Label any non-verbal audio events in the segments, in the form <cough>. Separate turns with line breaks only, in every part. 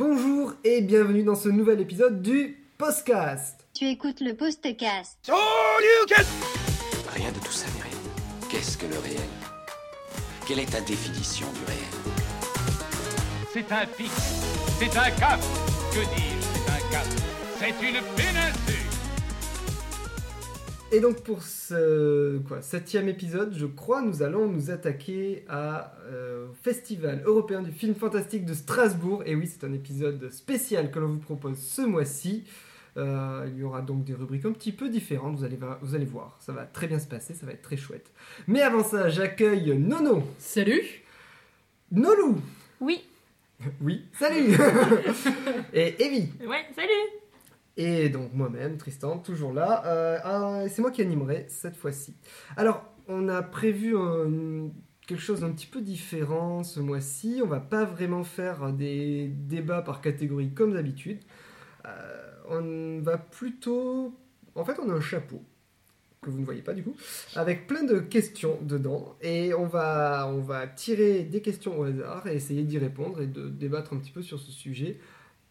Bonjour et bienvenue dans ce nouvel épisode du Postcast.
Tu écoutes le Postcast.
Rien de tout ça n'est réel. Qu'est-ce que le réel? Quelle est ta définition du réel?
C'est un fixe, c'est un cap. Que dis-je, c'est un cap? C'est une péninsule.
Et donc pour ce quoi, septième épisode, je crois, nous allons nous attaquer à euh, au Festival européen du film fantastique de Strasbourg. Et oui, c'est un épisode spécial que l'on vous propose ce mois-ci. Euh, il y aura donc des rubriques un petit peu différentes, vous allez, vous allez voir. Ça va très bien se passer, ça va être très chouette. Mais avant ça, j'accueille Nono,
Salut
Nolou,
Oui.
oui, salut <laughs> Et Evie.
Ouais, salut
Et donc moi-même, Tristan, toujours là. Euh, ah, c'est moi qui animerai cette fois-ci. Alors, on a prévu un- quelque chose d'un petit peu différent ce mois-ci. On va pas vraiment faire des débats par catégorie comme d'habitude. Euh, on va plutôt... En fait, on a un chapeau que vous ne voyez pas du coup, avec plein de questions dedans, et on va, on va tirer des questions au hasard et essayer d'y répondre et de débattre un petit peu sur ce sujet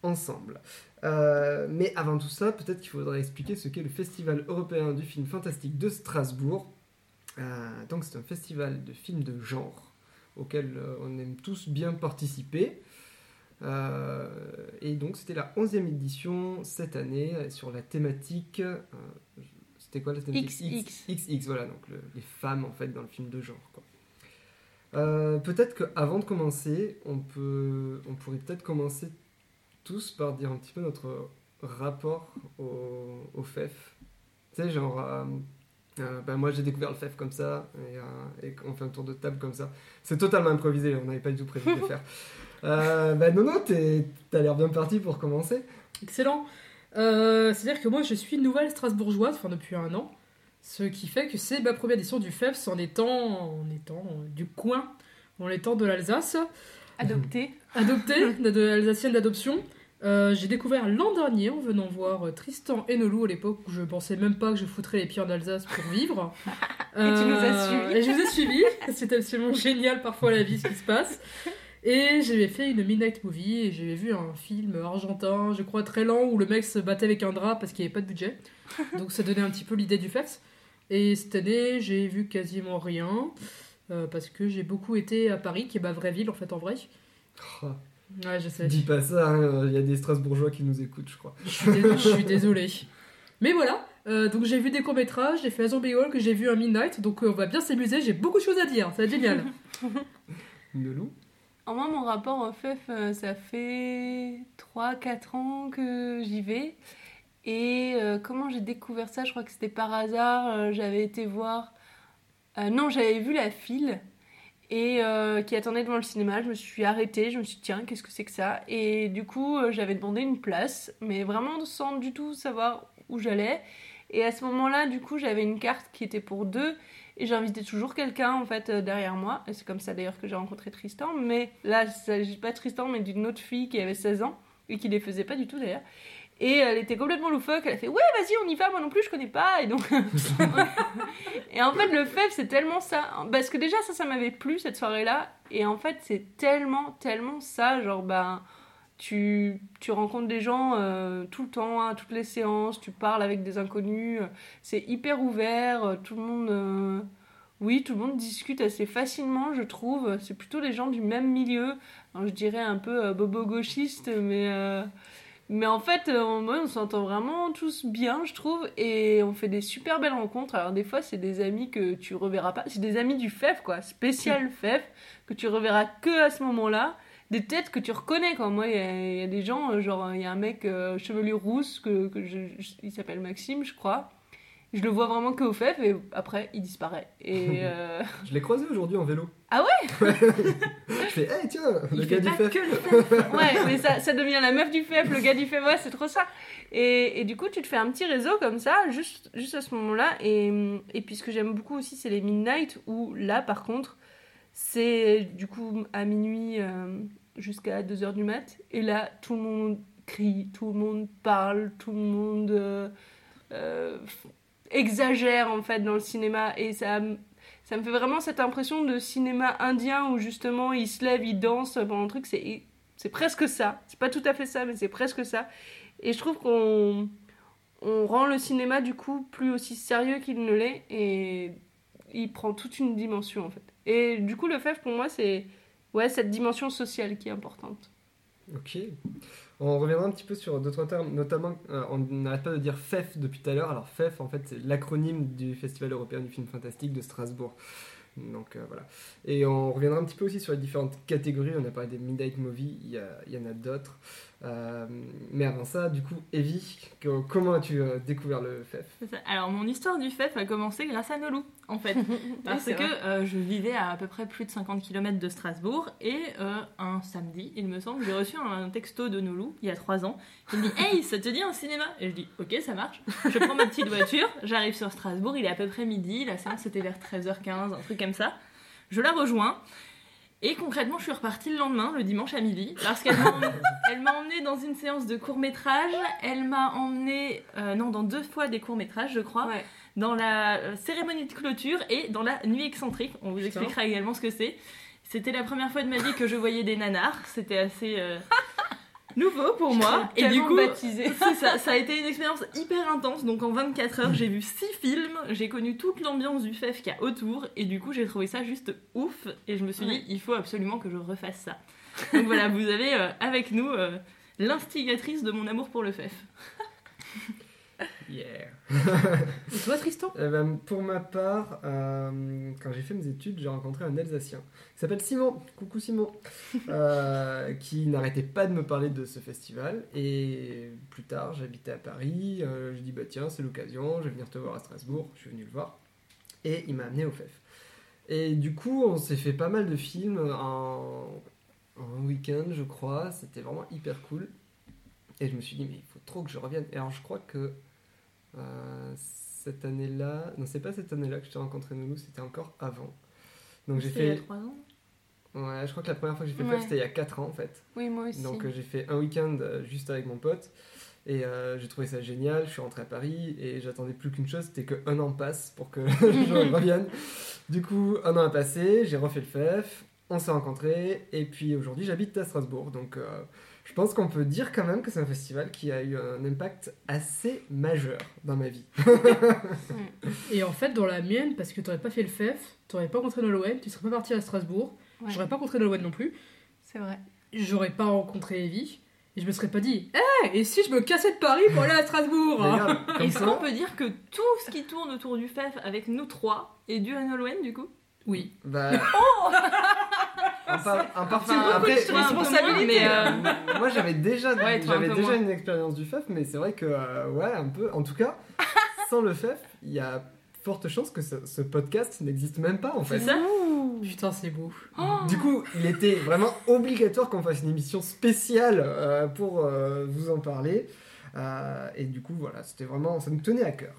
ensemble. Euh, mais avant tout ça, peut-être qu'il faudrait expliquer ce qu'est le Festival européen du film fantastique de Strasbourg. Euh, donc c'est un festival de films de genre auquel euh, on aime tous bien participer. Euh, et donc c'était la 11e édition cette année sur la thématique... c'était quoi la thématique?
XX.
XX, voilà, donc le- les femmes en fait dans le film de genre. quoi. Euh, peut-être qu'avant de commencer, on, peut, on pourrait peut-être commencer tous par dire un petit peu notre rapport au, au FEF. Tu sais, genre, euh, euh, ben moi j'ai découvert le FEF comme ça, et, euh, et on fait un tour de table comme ça. C'est totalement improvisé, on n'avait pas du tout prévu de le faire. Ben non, non, t'as l'air bien parti pour commencer.
Excellent C'est-à-dire que moi je suis nouvelle strasbourgeoise, enfin depuis un an, ce qui fait que c'est ma première édition du FEPS en étant, en étant du coin, en étant de l'Alsace,
Adopté.
adoptée, de, Alsacienne d'adoption. Euh, j'ai découvert l'an dernier en venant voir euh, Tristan et Nolou à l'époque où je pensais même pas que je foutrais les pieds en Alsace pour vivre. Euh, <laughs>
Et tu nous as suivis.
Et je vous ai suivis. C'est absolument génial parfois la vie ce qui se passe. Et j'avais fait une midnight movie et j'avais vu un film argentin, je crois très lent, où le mec se battait avec un drap parce qu'il n'y avait pas de budget. <laughs> Donc ça donnait un petit peu l'idée du FEPS. Et cette année, j'ai vu quasiment rien. Euh, parce que j'ai beaucoup été à Paris, qui est ma vraie ville en fait en vrai.
Oh,
Ouais, je sais.
dis pas ça, hein, il y a des Strasbourgeois qui nous écoutent, je crois.
Je suis, dés- je suis <laughs> désolée. Mais voilà, euh, donc j'ai vu des courts-métrages, j'ai fait un Zombie Hall, que j'ai vu un Midnight, donc euh, on va bien s'amuser, j'ai beaucoup de choses à dire, ça va être génial. <laughs>
Nelou
En moi, mon rapport au FEF, euh, ça fait 3-4 ans que j'y vais. Et euh, comment j'ai découvert ça Je crois que c'était par hasard. euh, j'avais été voir. Euh, non, j'avais vu la file et euh, qui attendait devant le cinéma. Je me suis arrêtée. Je me suis dit, tiens, qu'est-ce que c'est que ça? Et du coup, euh, j'avais demandé une place, mais vraiment sans du tout savoir où j'allais. Et à ce moment-là, du coup, j'avais une carte qui était pour deux. Et j'invitais toujours quelqu'un en fait derrière moi. Et c'est comme ça d'ailleurs que j'ai rencontré Tristan. Mais là, il s'agit pas de Tristan, mais d'une autre fille qui avait 16 ans et qui les faisait pas du tout d'ailleurs. Et elle était complètement loufoque. Elle a fait Ouais, vas-y, on y va. Moi non plus, je connais pas. Et donc. <laughs> et en fait, le FEF, c'est tellement ça. Parce que déjà, ça, ça m'avait plu cette soirée-là. Et en fait, c'est tellement, tellement ça. Genre, ben. Tu, tu rencontres des gens euh, tout le temps, à toutes les séances, tu parles avec des inconnus, c'est hyper ouvert, tout le monde, euh, oui, tout le monde discute assez facilement, je trouve. C'est plutôt des gens du même milieu, je dirais un peu euh, bobo gauchiste, mais mais en fait, euh, en mode, on s'entend vraiment tous bien, je trouve, et on fait des super belles rencontres. Alors des fois, c'est des amis que tu reverras pas, c'est des amis du FEF, quoi, spécial <laughs> FEF, que tu reverras que à ce moment-là. Des têtes que tu reconnais, quoi. Moi, il y, a- il y a des gens, euh, genre, il y a un mec euh, chevelure rousse, que, que je, je- il s'appelle Maxime, je crois. Je le vois vraiment que au FEF, et après, il disparaît. Et... <laughs> euh,
Je l'ai croisé aujourd'hui en vélo.
Ah
ouais? <laughs> Je fais, hey, tiens, le
Il
gars
fait
du
pas
FEF.
que le FEF. Ouais, mais ça, ça devient la meuf du FEF, le gars du FEF, ouais, c'est trop ça. Et, et du coup, tu te fais un petit réseau comme ça, juste, juste à ce moment-là. Et, et puis, ce que j'aime beaucoup aussi, c'est les midnight, où là, par contre, c'est du coup à minuit euh, jusqu'à 2h du mat. Et là, tout le monde crie, tout le monde parle, tout le monde euh, exagère en fait dans le cinéma. Et ça, ça me fait vraiment cette impression de cinéma indien où justement ils se lèvent, ils dansent pendant le truc. C'est C'est presque ça. C'est pas tout à fait ça, mais c'est presque ça. Et je trouve qu'on on rend le cinéma du coup plus aussi sérieux qu'il ne l'est et il prend toute une dimension en fait. Et du coup, le FEF pour moi, c'est ouais, cette dimension sociale qui est importante.
Ok. On reviendra un petit peu sur d'autres termes, notamment, euh, on n'arrête pas de dire FEF depuis tout à l'heure. Alors FEF, en fait, c'est l'acronyme du Festival européen du film fantastique de Strasbourg. Donc euh, voilà. Et on reviendra un petit peu aussi sur les différentes catégories. On a parlé des Midnight Movies, il y en a d'autres. Euh, mais avant ça, du coup, Evie, que- comment as-tu euh, découvert le FEF
ça. Alors, mon histoire du FEF a commencé grâce à Nolou, en fait. <laughs> Parce que euh, je vivais à à peu près plus de 50 km de Strasbourg et euh, un samedi, il me semble, j'ai reçu un texto de Nolou il y a 3 ans. Il me dit Hey, ça te dit un cinéma? Et je dis Ok, ça marche. Je prends ma petite voiture, j'arrive sur Strasbourg, il est à peu près midi, la séance c'était vers 13h15, un truc comme ça. Je la rejoins. Et concrètement, je suis repartie le lendemain, le dimanche à midi, parce qu'elle m'a <laughs> emmenée, dans une séance de court métrage. Elle m'a emmenée, euh, non, dans deux fois des courts métrages, je crois
Ouais.
dans la euh, cérémonie de clôture et dans la nuit excentrique. On vous expliquera également ce que c'est. C'était la première fois de ma vie que je voyais des nanars. C'était assez euh, <laughs> nouveau pour moi. Et du coup, <laughs> ça, ça a été une expérience hyper intense. Donc en 24 heures, j'ai vu 6 films. J'ai connu toute l'ambiance du FEF qu'il y a autour. Et du coup, j'ai trouvé ça juste ouf. Et je me suis dit, il faut absolument que je refasse ça. Donc voilà, vous avez euh, avec nous euh, l'instigatrice de mon amour pour le FEF. <laughs>
Yeah
Et toi, Tristan
Eh ben, pour ma part, euh, quand j'ai fait mes études, j'ai rencontré un Alsacien qui s'appelle Simon. Coucou Simon. <laughs> Euh, qui n'arrêtait pas de me parler de ce festival. Et plus tard, j'habitais à Paris. euh, je dis bah tiens, c'est l'occasion, je vais venir te voir à Strasbourg. Je suis venu le voir. Et il m'a amené au FEF. Et du coup, on s'est fait pas mal de films en, en week-end, je crois. C'était vraiment hyper cool. Et je me suis dit, mais il faut trop que je revienne. Et alors, je crois que cette année-là, non, c'est pas cette année-là que je t'ai rencontré Noulou, c'était encore avant. Donc j'ai
C'était il y a
fait.
3 ans.
Ouais, je crois que la première fois que j'ai fait le
Ouais.
FEF, c'était il y a 4 ans en fait.
Oui, moi aussi.
Donc euh, j'ai fait un week-end euh, juste avec mon pote. Et euh, j'ai trouvé ça génial. Je suis rentré à Paris et j'attendais plus qu'une chose, c'était qu'un an passe pour que <laughs> je <laughs> revienne. Du coup, un an a passé, j'ai refait le FEF, on s'est rencontrés et puis aujourd'hui j'habite à Strasbourg. Donc euh, je pense qu'on peut dire quand même que c'est un festival qui a eu un impact assez majeur dans ma vie. <laughs>
Et en fait, dans la mienne, parce que t'aurais pas fait le FEF, t'aurais pas rencontré Nolwenn, tu serais pas parti à Strasbourg,
Ouais.
j'aurais pas rencontré Nolwenn non plus,
C'est vrai.
j'aurais pas rencontré Evie, et je me serais pas dit, hé, et si je me cassais de Paris pour aller à Strasbourg <laughs>
Est-ce qu'on peut dire que tout ce qui tourne autour du FEF avec nous trois est dû à Nolwenn du coup?
Oui.
bah, <laughs> par-
Enfin,
après,
trouve un peu moins, mais euh,
Moi j'avais déjà,
Ouais, un
j'avais déjà
moins.
une expérience du FEF, mais c'est vrai que, euh, ouais, un peu. En tout cas, <laughs> sans le FEF, il y a forte chance que ce, ce podcast n'existe même pas en fait.
c'est ça
Putain, c'est beau.
Du coup, il était vraiment obligatoire qu'on fasse une émission spéciale euh, pour euh, vous en parler. Euh, et du coup, voilà, c'était vraiment, ça nous tenait à cœur.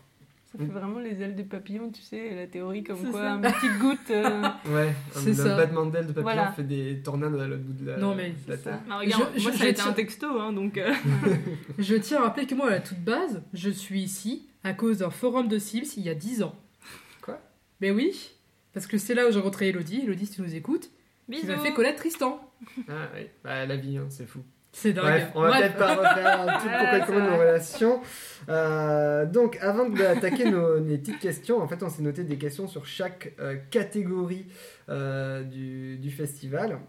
Ça fait vraiment les ailes des papillons, tu sais, la théorie comme quoi
ça.
une petite goutte. euh, <laughs>
Ouais,
C'est
un,
ça.
un battement d'aile de papillon
Voilà.
fait des tornades à l'autre bout de la,
Non, mais
de la terre.
Bah, regarde,
Je-
moi
je-
ça a été un
tiens-
texto, hein, donc euh, <laughs>
Je tiens à rappeler que moi, à la toute base, je suis ici à cause d'un forum de Sims il y a 10 ans.
Quoi?
Mais oui, parce que c'est là où j'ai rencontré Elodie, Elodie si tu nous écoutes, qui
bisous.
m'a fait connaître Tristan.
Ah oui, bah, la vie, hein, c'est fou.
C'est dingue.
Bref, on va peut-être pas refaire tout <laughs>
Ouais,
pourquoi et comment nos relations. Euh, donc, avant d'attaquer nos, <laughs> les petites questions, en fait, on s'est noté des questions sur chaque euh, catégorie euh, du, du festival.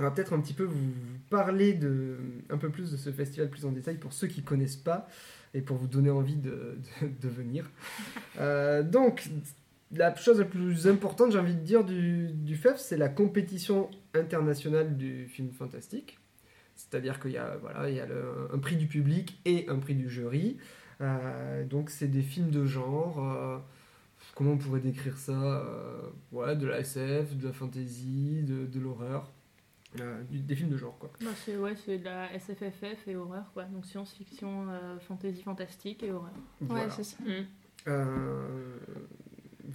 On va peut-être un petit peu vous, parler de, un peu plus de ce festival plus en détail pour ceux qui connaissent pas et pour vous donner envie de, de- de venir. <laughs> Euh, donc, la chose la plus importante, j'ai envie de dire, du, du FEF, c'est la compétition internationale du film fantastique. C'est-à-dire qu'il y a, voilà, il y a le- un prix du public et un prix du jury. Euh, donc c'est des films de genre. euh, comment on pourrait décrire ça euh, ouais, De la SF, de la fantasy, de, de l'horreur. Euh, des films de genre, quoi.
Bah, c'est ouais, c'est de la SFFF et horreur quoi, donc science-fiction, euh, fantasy fantastique et horreur.
Voilà.
Ouais, c'est ça.
Euh,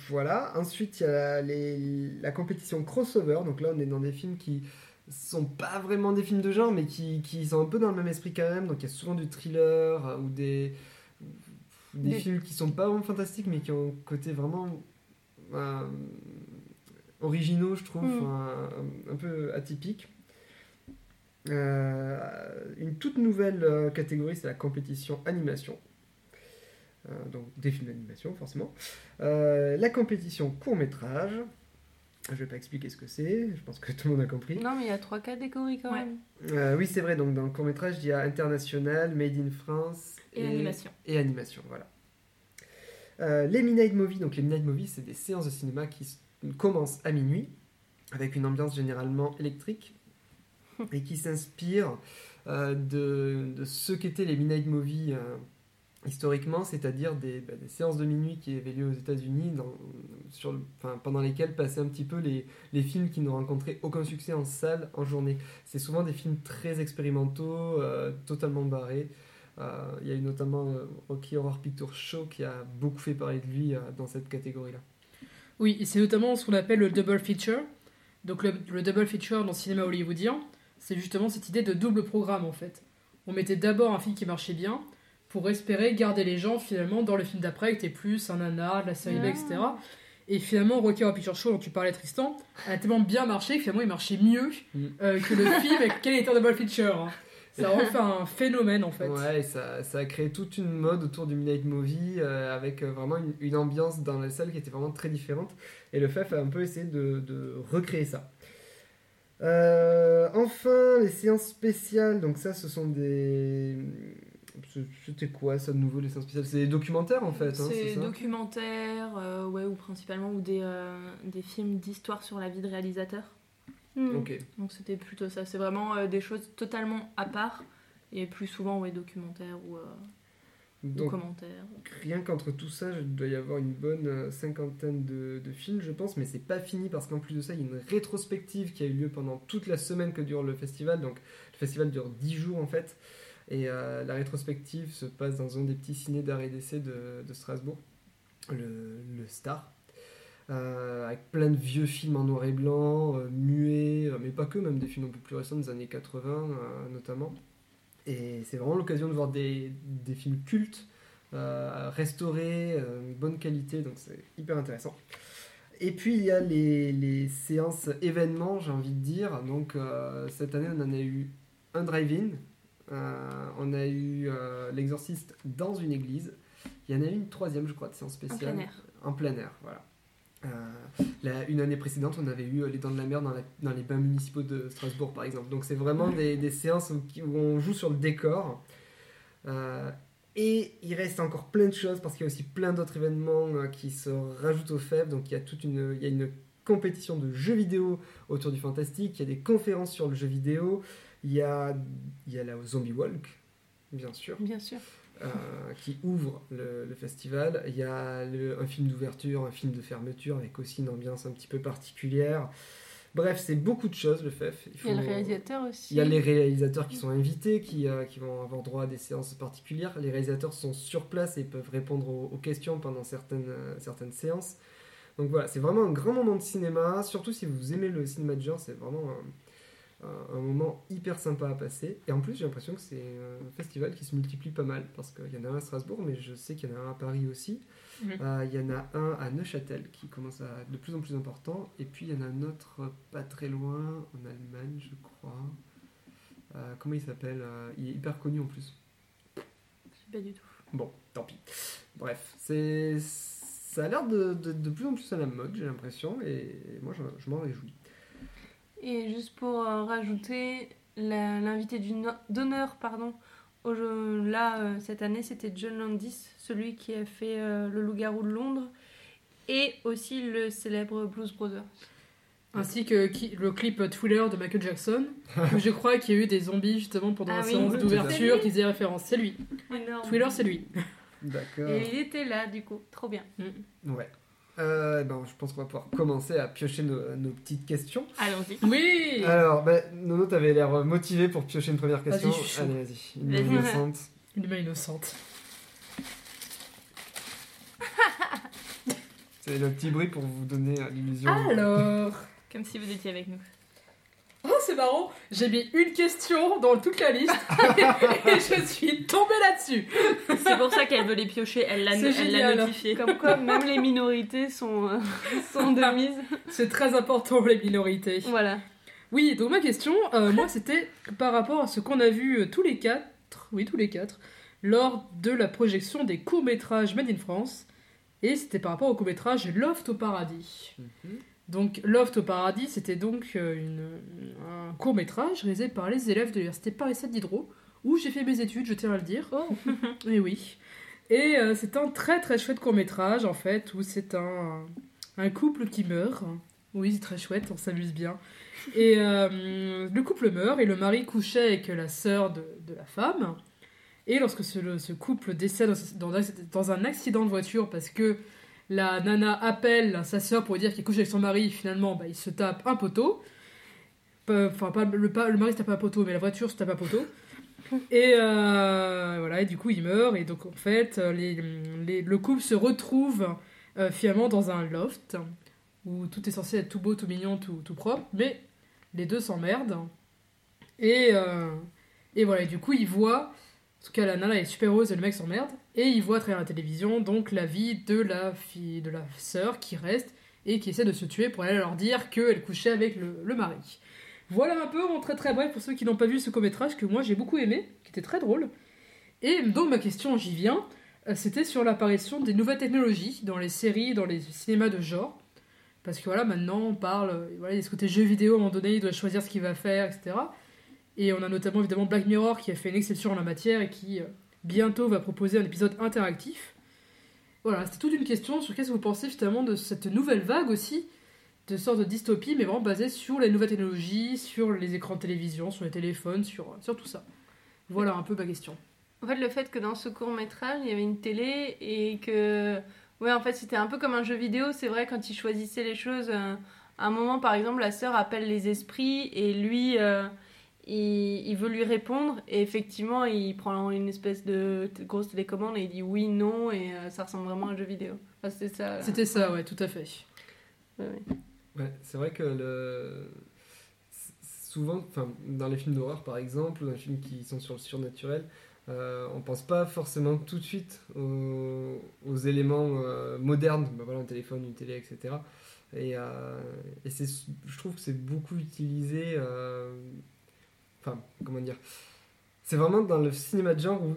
voilà. Ensuite, il y a la, les- la compétition crossover. Donc là, on est dans des films qui sont pas vraiment des films de genre, mais qui, qui sont un peu dans le même esprit quand même. Donc il y a souvent du thriller euh, ou des, des, films qui sont pas vraiment fantastiques, mais qui ont un côté vraiment euh, originaux, je trouve,
Mm.
un, un peu atypique. Euh, une toute nouvelle euh, catégorie, c'est la compétition animation. Euh, donc des films d'animation, forcément. La compétition court métrage. Je vais pas expliquer ce que c'est, je pense que tout le monde a compris.
Non, mais il y a trois catégories quand
Ouais.
même.
Euh, oui, c'est vrai, donc dans le court métrage, il y a international, made in France
Et animation.
Et animation, voilà. Euh, les Midnight Movies, donc les Midnight Movies, c'est des séances de cinéma qui commencent à minuit, avec une ambiance généralement électrique, <laughs> et qui s'inspirent euh, de, de ce qu'étaient les Midnight Movies euh, historiquement, c'est-à-dire des, bah, des séances de minuit qui avaient lieu aux États-Unis, pendant lesquelles passaient un petit peu les, films qui n'ont rencontré aucun succès en salle en journée. C'est souvent des films très expérimentaux, euh, totalement barrés. Euh, Il y a eu notamment euh, Rocky Horror Picture Show qui a beaucoup fait parler de lui dans cette catégorie-là.
Oui, c'est notamment ce qu'on appelle le double feature. Donc le double feature dans le cinéma hollywoodien, c'est justement cette idée de double programme en fait. On mettait d'abord un film qui marchait bien pour espérer garder les gens finalement dans le film d'après qui était plus un nanar, de la série B, etc. Et finalement, Rocky Horror Picture Show dont tu parlais Tristan, a tellement bien marché que finalement il marchait mieux
Mm.
euh, que le film avec quel était double feature. hein. Ça a <laughs> fait un phénomène en fait.
Ouais, et ça, ça a créé toute une mode autour du Midnight Movie euh, avec euh, vraiment une, une ambiance dans la salle qui était vraiment très différente. Et le FEF a un peu essayé de, de recréer ça. Euh, enfin, les séances spéciales. Donc, ça, ce sont des. C'était quoi ça de nouveau, les séances spéciales? C'est des documentaires en fait. hein,
c'est documentaires, euh, ouais, ou principalement ou des, euh, des films d'histoire sur la vie de réalisateur.
Hmm.
Ok.
Donc c'était plutôt ça. C'est vraiment euh, des choses totalement à part et plus souvent ouais, documentaires ou, euh, commentaires.
rien qu'entre tout ça, il doit y avoir une bonne cinquantaine de, de films, je pense, mais c'est pas fini parce qu'en plus de ça, il y a une rétrospective qui a eu lieu pendant toute la semaine que dure le festival. Donc, le festival dure 10 jours en fait, et euh, la rétrospective se passe dans un des petits ciné d'art et d'essai de, Strasbourg, le, Star. euh, avec plein de vieux films en noir et blanc, euh, muets, mais pas que, même des films un peu plus récents des années 80 euh, notamment. Et c'est vraiment l'occasion de voir des, des films cultes restaurés, bonne qualité, donc c'est hyper intéressant. Et puis il y a les, les séances événements, j'ai envie de dire. Donc cette année, on en a eu un drive-in, on a eu euh, l'exorciste dans une église. Il y en a eu une troisième, je crois, de séance
En
spéciale.
plein air.
En plein air, voilà. Euh, la- une année précédente, on avait eu euh, Les Dents de la Mer dans, la- dans les bains municipaux de Strasbourg, par exemple. Donc c'est vraiment des, des séances où, on joue sur le décor. Euh, et il reste encore plein de choses parce qu'il y a aussi plein d'autres événements euh, qui se rajoutent au FEB. Donc il y a toute une, il y a une compétition de jeux vidéo autour du fantastique. Il y a des conférences sur le jeu vidéo. Il y a, il y a la Zombie Walk, bien sûr
Bien sûr.
euh, qui ouvre le, le festival. Il y a le- un film d'ouverture, un film de fermeture avec aussi une ambiance un petit peu particulière. Bref, c'est beaucoup de choses le FEF.
Il y a le réalisateur aussi.
il y a les réalisateurs qui sont invités, qui, euh, qui vont avoir droit à des séances particulières. Les réalisateurs sont sur place et peuvent répondre aux, aux questions pendant certaines, euh, certaines séances. Donc voilà, c'est vraiment un grand moment de cinéma, surtout si vous aimez le cinéma de genre, c'est vraiment un, moment hyper sympa à passer. Et en plus, j'ai l'impression que c'est un festival qui se multiplie pas mal, parce qu'il y en a un à Strasbourg, mais je sais qu'il y en a un à Paris aussi. Euh, Il y en a un à Neuchâtel qui commence à être de plus en plus important, et puis il y en a un autre pas très loin, en Allemagne, je crois. Euh, comment il s'appelle Euh, Il est hyper connu en plus.
Je sais pas du tout.
Bon, tant pis. Bref, c'est ça a l'air de, de, de plus en plus à la mode, j'ai l'impression, et moi je, je m'en réjouis.
Et juste pour euh, rajouter, l'invité d'honneur, pardon, au jeu- là, euh, cette année, c'était John Landis, celui qui a fait euh, Le Loup-garou de Londres, et aussi le célèbre Blues Brothers.
Ainsi que qui- le clip Thriller de Michael Jackson, où je crois qu'il y a eu des zombies justement pendant
Ah
la
oui,
séance
oui,
d'ouverture qui faisaient référence. C'est lui.
Énorme.
Thriller, c'est lui.
D'accord.
Et il était là, du coup, trop bien.
Ouais. Euh, ben, je pense qu'on va pouvoir commencer à piocher nos, nos petites questions.
Allons-y.
Oui
Alors, ben, Nono, t'avais l'air motivé pour piocher une première question.
Vas-y, je suis chaud.
Allez, vas-y. Une
Vas-y.
innocente.
Une main innocente.
C'est le petit bruit pour vous donner euh, l'illusion.
Alors
Comme si vous étiez avec nous.
C'est marrant, j'ai mis une question dans toute la liste <laughs> et je suis tombée là-dessus.
C'est pour ça qu'elle veut les piocher. Elle l'a notifié.
Comme quoi, même les minorités sont, euh, <laughs> sont de mise.
C'est très important les minorités.
Voilà.
Oui, donc ma question, euh, moi, c'était par rapport à ce qu'on a vu euh, tous les quatre, oui, tous les quatre, lors de la projection des courts-métrages Made in France. Et c'était par rapport au court-métrage Loft au paradis. Donc, Loft au paradis, c'était donc euh, une- un court-métrage réalisé par les élèves de l'université Paris 7 Diderot, où j'ai fait mes études, je tiens à le dire. <laughs> Et oui. Et euh, c'est un très très chouette court-métrage, en fait, où c'est un, un couple qui meurt. Oui, c'est très chouette, on s'amuse bien. Et euh, le couple meurt et le mari couchait avec la sœur de, de la femme. Et lorsque ce, le- ce couple décède dans, dans- dans un accident de voiture parce que la nana appelle sa sœur pour lui dire qu'il couche avec son mari, finalement bah, il se tape un poteau. Enfin, pas, le, pas- le mari se tape un poteau, mais la voiture se tape un poteau. <laughs> Et euh, voilà, et du coup il meurt. Et donc en fait, les, les- le couple se retrouve euh, finalement dans un loft où tout est censé être tout beau, tout mignon, tout, tout propre, mais les deux s'emmerdent. Et, euh, et voilà, et du coup, ils voient, en tout cas, la nana est super heureuse et le mec s'emmerde, et ils voient à travers la télévision donc la vie de la fille, de la sœur qui reste et qui essaie de se tuer pour aller leur dire qu'elle couchait avec le, le mari. Voilà un peu en très très bref pour ceux qui n'ont pas vu ce court-métrage que moi j'ai beaucoup aimé, qui était très drôle. Et donc ma question, j'y viens, euh, c'était sur l'apparition des nouvelles technologies dans les séries, dans les cinémas de genre. Parce que voilà, maintenant on parle, euh, voilà, il y a ce côté jeu vidéo à un moment donné, il doit choisir ce qu'il va faire, etc. Et on a notamment évidemment Black Mirror qui a fait une exception en la matière et qui euh, bientôt va proposer un épisode interactif. Voilà, c'était toute une question sur qu'est-ce que vous pensez finalement de cette nouvelle vague aussi, de sorte de dystopie, mais vraiment basée sur les nouvelles technologies, sur les écrans de télévision, sur les téléphones, sur, sur tout ça. Voilà un peu ma question.
En fait, le fait que dans ce court métrage, il y avait une télé et que. Ouais, en fait, c'était un peu comme un jeu vidéo. C'est vrai, quand il choisissait les choses. euh, à un moment, par exemple, la sœur appelle les esprits et lui, euh, il, il veut lui répondre. Et effectivement, il prend une espèce de grosse télécommande et il dit oui, non. Et euh, ça ressemble vraiment à un jeu vidéo. Enfin, c'était ça.
C'était ça, ouais, tout à fait.
Ouais, ouais.
Ouais, c'est vrai que le... souvent, enfin, dans les films d'horreur par exemple, ou dans les films qui sont sur le surnaturel, euh, on pense pas forcément tout de suite aux, aux éléments euh, modernes, bah voilà, un téléphone, une télé, etc. Et, euh, et je trouve que c'est beaucoup utilisé. Enfin, comment dire C'est vraiment dans le cinéma de genre où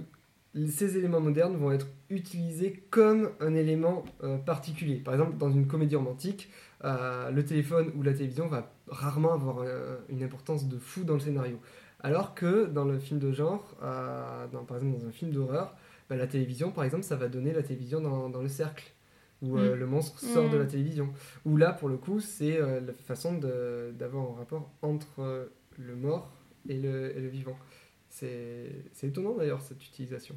ces éléments modernes vont être utilisés comme un élément euh, particulier. Par exemple, dans une comédie romantique, euh, le téléphone ou la télévision va rarement avoir euh, une importance de fou dans le scénario. Alors que dans le film de genre, dans- par exemple dans un film d'horreur, bah, la télévision, par exemple, ça va donner la télévision dans, dans le cercle, où
Mm.
le monstre sort de
Mm.
la télévision. Où là, pour le coup, c'est la façon d'avoir un rapport entre le mort et le, vivant. C'est étonnant d'ailleurs cette utilisation.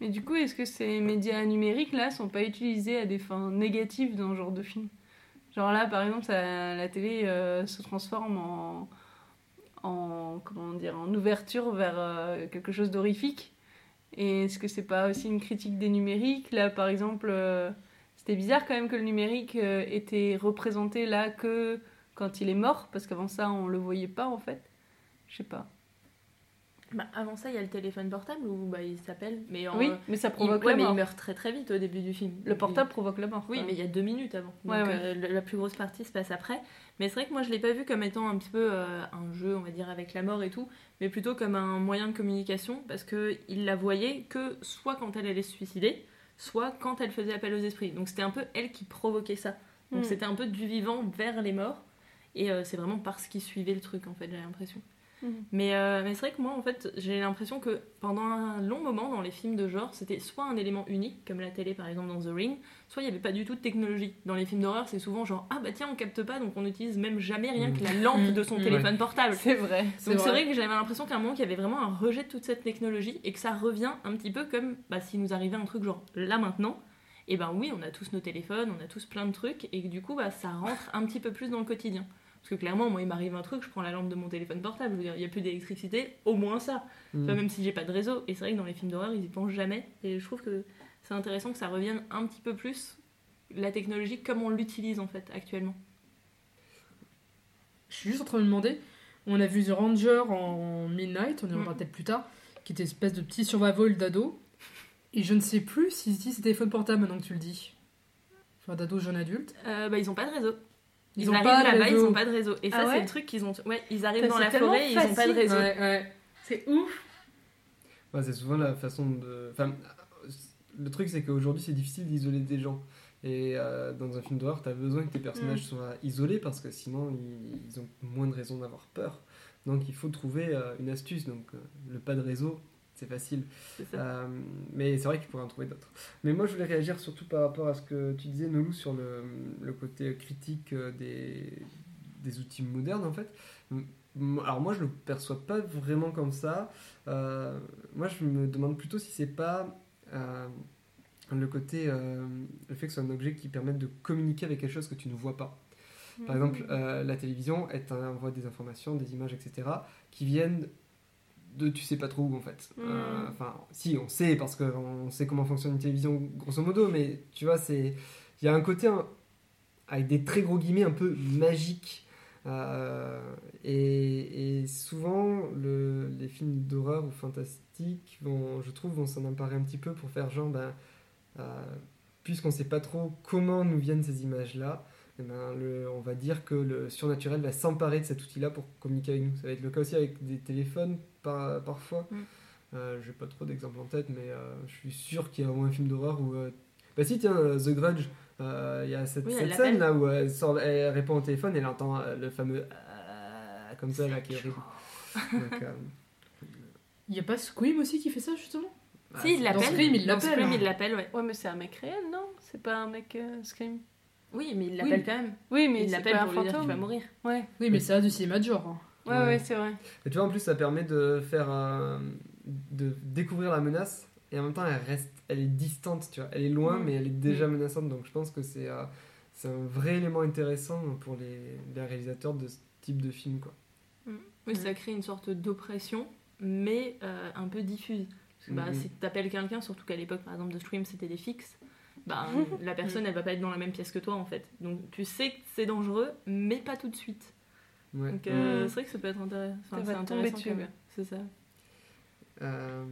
Mais du coup, est-ce que ces médias numériques là sont pas utilisés à des fins négatives dans ce genre de film? Genre là, par exemple, la télé euh, se transforme en, en comment dire, en ouverture vers euh, quelque chose d'horrifique. Et est-ce que c'est pas aussi une critique des numériques? Là, par exemple, euh, c'était bizarre quand même que le numérique était représenté là que quand il est mort, parce qu'avant ça, on le voyait pas en fait. Je sais pas.
Bah, avant ça, il y a le téléphone portable où bah, il s'appelle. Mais en-
Oui, mais ça
il,
provoque
ouais,
la
mais il
mort.
meurt très très vite au début du film.
Le
Il-
portable provoque la mort.
Oui,
quoi.
mais il y a deux minutes avant. Donc
Ouais, ouais.
euh, la plus grosse partie se passe après. Mais c'est vrai que moi, je l'ai pas vu comme étant un petit peu euh, un jeu, on va dire, avec la mort et tout, mais plutôt comme un moyen de communication parce que il la voyait que soit quand elle allait se suicider, soit quand elle faisait appel aux esprits. Donc c'était un peu elle qui provoquait ça. Donc
Mm.
c'était un peu du vivant vers les morts. Et euh, c'est vraiment parce qu'il suivait le truc, en fait, j'ai l'impression.
Mhm.
Mais, euh, mais c'est vrai que moi, en fait, j'ai l'impression que pendant un long moment dans les films de genre, c'était soit un élément unique, comme la télé par exemple dans The Ring, soit il n'y avait pas du tout de technologie. Dans les films d'horreur, c'est souvent genre ah bah tiens, on capte pas, donc on n'utilise même jamais rien que la lampe de son
Mhm.
téléphone portable.
C'est vrai.
C'est
Donc c'est
vrai.
vrai que j'avais l'impression qu'à un moment, qu'il y avait vraiment un rejet de toute cette technologie et que ça revient un petit peu comme bah, s'il nous arrivait un truc genre là maintenant. Et ben oui, on a tous nos téléphones, on a tous plein de trucs et que du coup, bah, ça rentre un petit peu plus dans le quotidien. Parce que clairement, moi, il m'arrive un truc, je prends la lampe de mon téléphone portable, je veux dire, il n'y a plus d'électricité, au moins ça.
Mm.
même si j'ai pas de réseau. Et c'est vrai que dans les films d'horreur, ils y pensent jamais. Et je trouve que c'est intéressant que ça revienne un petit peu plus la technologie comme on l'utilise en fait actuellement.
Je suis juste en train de me demander, on a vu The Ranger en Midnight, on y reviendra
Mm.
peut-être plus tard, qui était une espèce de petit survival d'ado. Et je ne sais plus s'ils utilisent ces téléphones portables maintenant que tu le dis. Enfin, d'ado, jeune adulte.
Euh, bah, ils ont pas de réseau. Ils,
Ils ont
arrivent
pas de
là-bas,
réseau.
ils ont pas de réseau. Et ça,
Ah
c'est
ouais
le truc qu'ils ont. Ouais, ils arrivent dans
c'est
la forêt, ils ont pas de réseau.
Ouais, ouais. C'est ouf.
Ouais, c'est souvent la façon de. Enfin, le truc, c'est qu'aujourd'hui, c'est difficile d'isoler des gens. Et euh, dans un film d'horreur, t'as besoin que tes personnages soient isolés parce que sinon, ils, ils ont moins de raisons d'avoir peur. Donc, il faut trouver euh, une astuce. Donc, euh, le pas de réseau, c'est facile. Euh, mais c'est vrai qu'il pourrait en trouver d'autres. Mais moi, je voulais réagir surtout par rapport à ce que tu disais, Nolou, sur le, le côté critique euh, des, des outils modernes, en fait. Alors moi, je le perçois pas vraiment comme ça. Euh, moi, je me demande plutôt si c'est pas euh, le côté, le fait que ce soit un objet qui permette de communiquer avec quelque chose que tu ne vois pas. Par exemple, euh, la télévision, elle t'envoie des informations, des images, etc., qui viennent de tu sais pas trop où en fait. Euh, Enfin, si, on sait parce qu'on sait comment fonctionne une télévision grosso modo, mais tu vois, c'est il y a un côté hein, avec des très gros guillemets un peu magique. Euh, et, et souvent, le- les films d'horreur ou fantastiques, vont, je trouve, vont s'en emparer un petit peu pour faire genre, ben, euh, puisqu'on sait pas trop comment nous viennent ces images-là, eh ben, le- on va dire que le surnaturel va s'emparer de cet outil-là pour communiquer avec nous. Ça va être le cas aussi avec des téléphones par- parfois.
Mm.
Euh, J'ai pas trop d'exemples en tête, mais euh, je suis sûr qu'il y a au moins un film d'horreur où. euh, Bah si, tiens, euh, The Grudge, euh, il y a cette,
Oui,
scène là où elle, sort, elle répond au téléphone et elle entend le fameux Ah comme ça là qui est horrible. Donc,
Il y a pas Scream aussi qui fait ça justement?
Bah,
Si, il
c'est-
l'appelle.
Scream, il l'appelle,
Scream,
hein.
il l'appelle, ouais.
Ouais, mais c'est un mec réel, non? C'est pas un mec euh, Scream?
Oui, mais il l'appelle
Oui.
quand même.
Oui, mais
il l'appelle pour lui dire
fantôme.
qu'il va mourir.
Ouais,
Oui, mais c'est là du cinéma de genre. hein.
ouais,
Ouais.
ouais, c'est vrai.
Et tu vois, en plus, ça permet de faire de découvrir la menace et en même temps, elle reste, elle est distante, tu vois. Elle est loin,
Mm.
mais elle est déjà menaçante. Donc, je pense que c'est euh, c'est un vrai élément intéressant pour les, les réalisateurs de ce type de film, quoi.
Oui, ça crée une sorte d'oppression, mais euh, un peu diffuse. Parce que bah,
Mhm.
si t'appelles quelqu'un, surtout qu'à l'époque, par exemple, de Scream, c'était des fixes, bah, <laughs> la personne, elle va pas être dans la même pièce que toi, en fait. Donc tu sais que c'est dangereux, mais pas tout de suite.
Ouais.
Donc euh,
Mhm.
c'est vrai que ça peut être intéressant.
Ça
Enfin,
va
c'est intéressant. C'est ça.
Euh,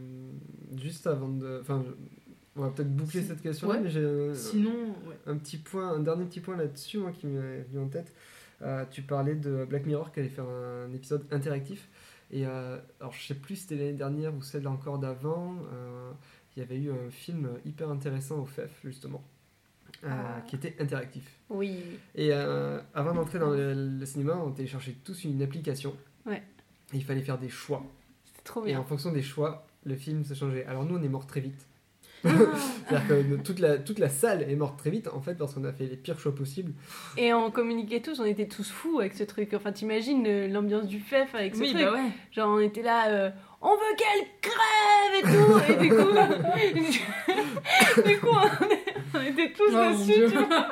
juste avant de, enfin, je- on va peut-être boucler
Si-
cette question,
ouais.
mais j'ai un,
Sinon, ouais.
un petit point, un dernier petit point là-dessus, moi, qui m'est venu en tête. Euh, tu parlais de Black Mirror qui allait faire un épisode interactif. Et euh, alors, je sais plus si c'était l'année dernière ou celle encore d'avant. Il y avait eu un film hyper intéressant au FEF, justement, euh,
Ah.
qui était interactif.
Oui.
Et euh, avant d'entrer dans le, le cinéma, on téléchargeait tous une application.
Ouais.
Et il fallait faire des choix.
C'est trop
Et
bien.
en fonction des choix, le film se changeait. Alors nous, on est mort très vite. <laughs> C'est-à-dire que toute la, toute la salle est morte très vite, en fait, parce qu'on a fait les pires choix possibles.
Et on communiquait tous, on était tous fous avec ce truc. Enfin, t'imagines l'ambiance du FEF avec ce
Oui,
truc.
bah ouais.
Genre, on était là, euh, on veut qu'elle crève et tout. Et du coup, <laughs> du coup on, on était tous
Oh,
dessus.
Dieu.
tu vois.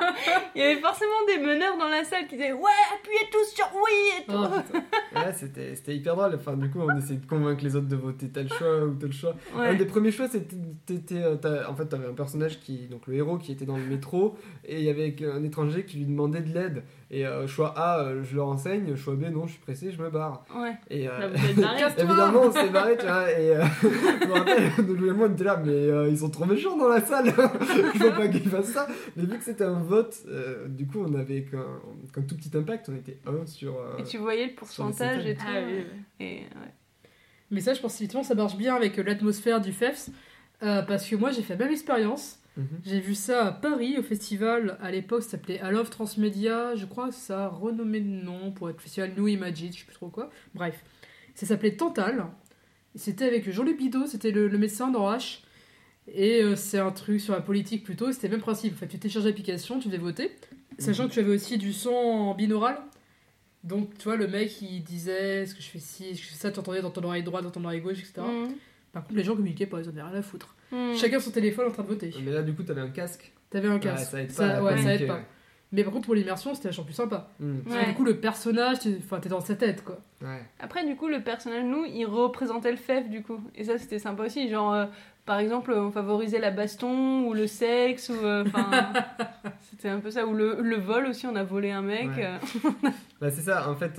Il y avait forcément des meneurs dans la salle qui disaient Ouais, appuyez tous sur oui et tout.
Oh. <laughs>
Ouais, c'était c'était hyper drôle. Enfin, du coup, on essayait de convaincre les autres de voter tel choix ou tel choix.
Ouais.
Un des premiers choix, c'était. euh, En fait, t'avais un personnage qui. Donc, le héros qui était dans le métro. Et il y avait un étranger qui lui demandait de l'aide. Et euh, choix A, euh, je le renseigne. Choix B, non, je suis pressé, je me barre.
Ouais.
Et. euh,
Là, vous êtes barrés. <laughs>
Évidemment, on s'est barré, tu vois, et euh, <laughs> je me rappelle, nous et moi, on était là, mais euh, ils sont trop méchants dans la salle, <laughs> je veux pas qu'ils fassent ça. Mais vu que c'était un vote, euh, du coup, on avait qu'un qu'un tout petit impact, on était 1 sur. euh,
Et tu voyais le pourcentage et tout.
Ah oui, oui.
Et, ouais.
Mais ça, je pense effectivement, ça marche bien avec l'atmosphère du FEFS. euh, parce que moi, j'ai fait la même expérience.
Mhm.
J'ai vu ça à Paris, au festival. À l'époque, ça s'appelait Alov Transmedia. Je crois que ça a renommé de nom pour être festival New Imagine, je sais plus trop quoi. Bref. Ça s'appelait Tantal. C'était avec Jean-Luc Bidot, c'était le, le médecin dans H. Et euh, c'est un truc sur la politique plutôt. C'était le même principe. En fait, tu télécharges l'application, tu devais voter. Sachant que tu avais aussi du son en binaural. Donc, tu vois, le mec, il disait Est-ce que je fais ci, est-ce que je fais ça Tu entendais dans ton oreille droite, dans ton oreille gauche, etc.
Mhm.
Par contre, les gens communiquaient pas, ils en avaient rien à foutre.
Mhm.
Chacun son téléphone en train de voter.
Mais là, du coup, t'avais un casque.
T'avais un
Ouais,
casque.
ça aide pas.
Ça- ouais, ça aide pas. Mais par contre, pour l'immersion, c'était vachement plus sympa.
Mhm.
Parce que
Ouais.
du coup, le personnage, t'es dans sa tête, quoi.
Ouais.
Après, du coup, le personnage, nous, il représentait le FEF, du coup. Et ça, c'était sympa aussi. Genre, euh, par exemple, on favorisait la baston ou le sexe, ou. euh, Enfin. <laughs> c'était un peu ça. Ou le, le vol aussi, on a volé un mec.
Ouais.
euh, <laughs>
Bah, c'est ça, en fait.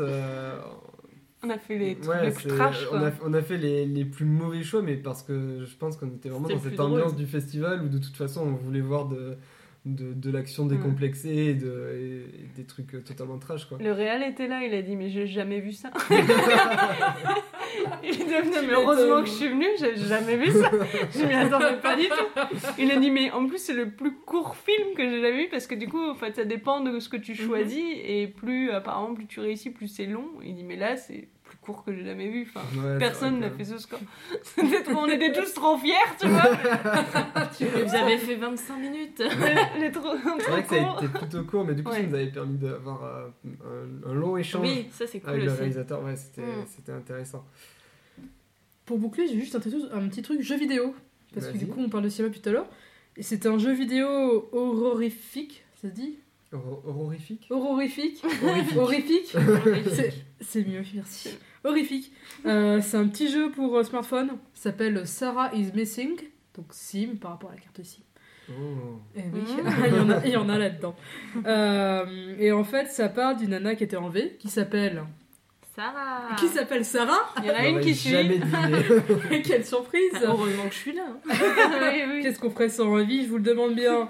On a fait les trucs
ouais,
les plus trash,
on, a, on a fait les, les plus mauvais choix, mais parce que je pense qu'on était vraiment dans cette
drôle.
ambiance du festival où de toute façon on voulait voir de, de, de l'action décomplexée et, de, et des trucs euh, totalement trash, quoi.
Le réal était là, il a dit mais j'ai jamais vu ça. <laughs> il est devenu mais heureusement que je suis venue, j'ai jamais vu ça. Je m'y attendais pas du tout. Il a dit mais en plus c'est le plus court film que j'ai jamais vu parce que du coup en fait ça dépend de ce que tu choisis et plus apparemment plus tu réussis plus c'est long. Il dit mais là c'est court que j'ai jamais vu. Enfin,
Ouais, c'est
personne n'a
que-
fait ce score. <laughs> On était tous trop fiers, tu vois. <laughs>
Vous avez fait 25 minutes. <laughs>
Est trop,
C'est vrai que ça a été plutôt court, mais du coup, ça nous avait permis d'avoir euh, un, un long échange
Oui, ça c'est cool
avec le réalisateur. Ouais, c'était
Mm.
c'était intéressant.
Pour boucler, j'ai juste un, petit- un petit truc jeu vidéo. Parce que du coup, on parle de cinéma tout à l'heure. Et c'était un jeu vidéo horrifique, ça se dit
Hor- Horrifique
Horrifique C'est- C'est mieux, merci. Horrifique. Euh, c'est un petit jeu pour euh, smartphone. Ça s'appelle Sarah is Missing. Donc SIM par rapport à la carte SIM.
Oh.
Eh oui,
Mmh. <laughs>
il y en a, en là-dedans. Euh, et en fait, ça part d'une nana qui était enlevée, qui s'appelle
Sarah.
qui s'appelle Sarah.
Il y en a une qui suit.
jamais deviné. <laughs>
Quelle surprise
Heureusement que je suis là. <laughs>
oui, oui.
Qu'est-ce qu'on ferait sans vie Je vous le demande bien.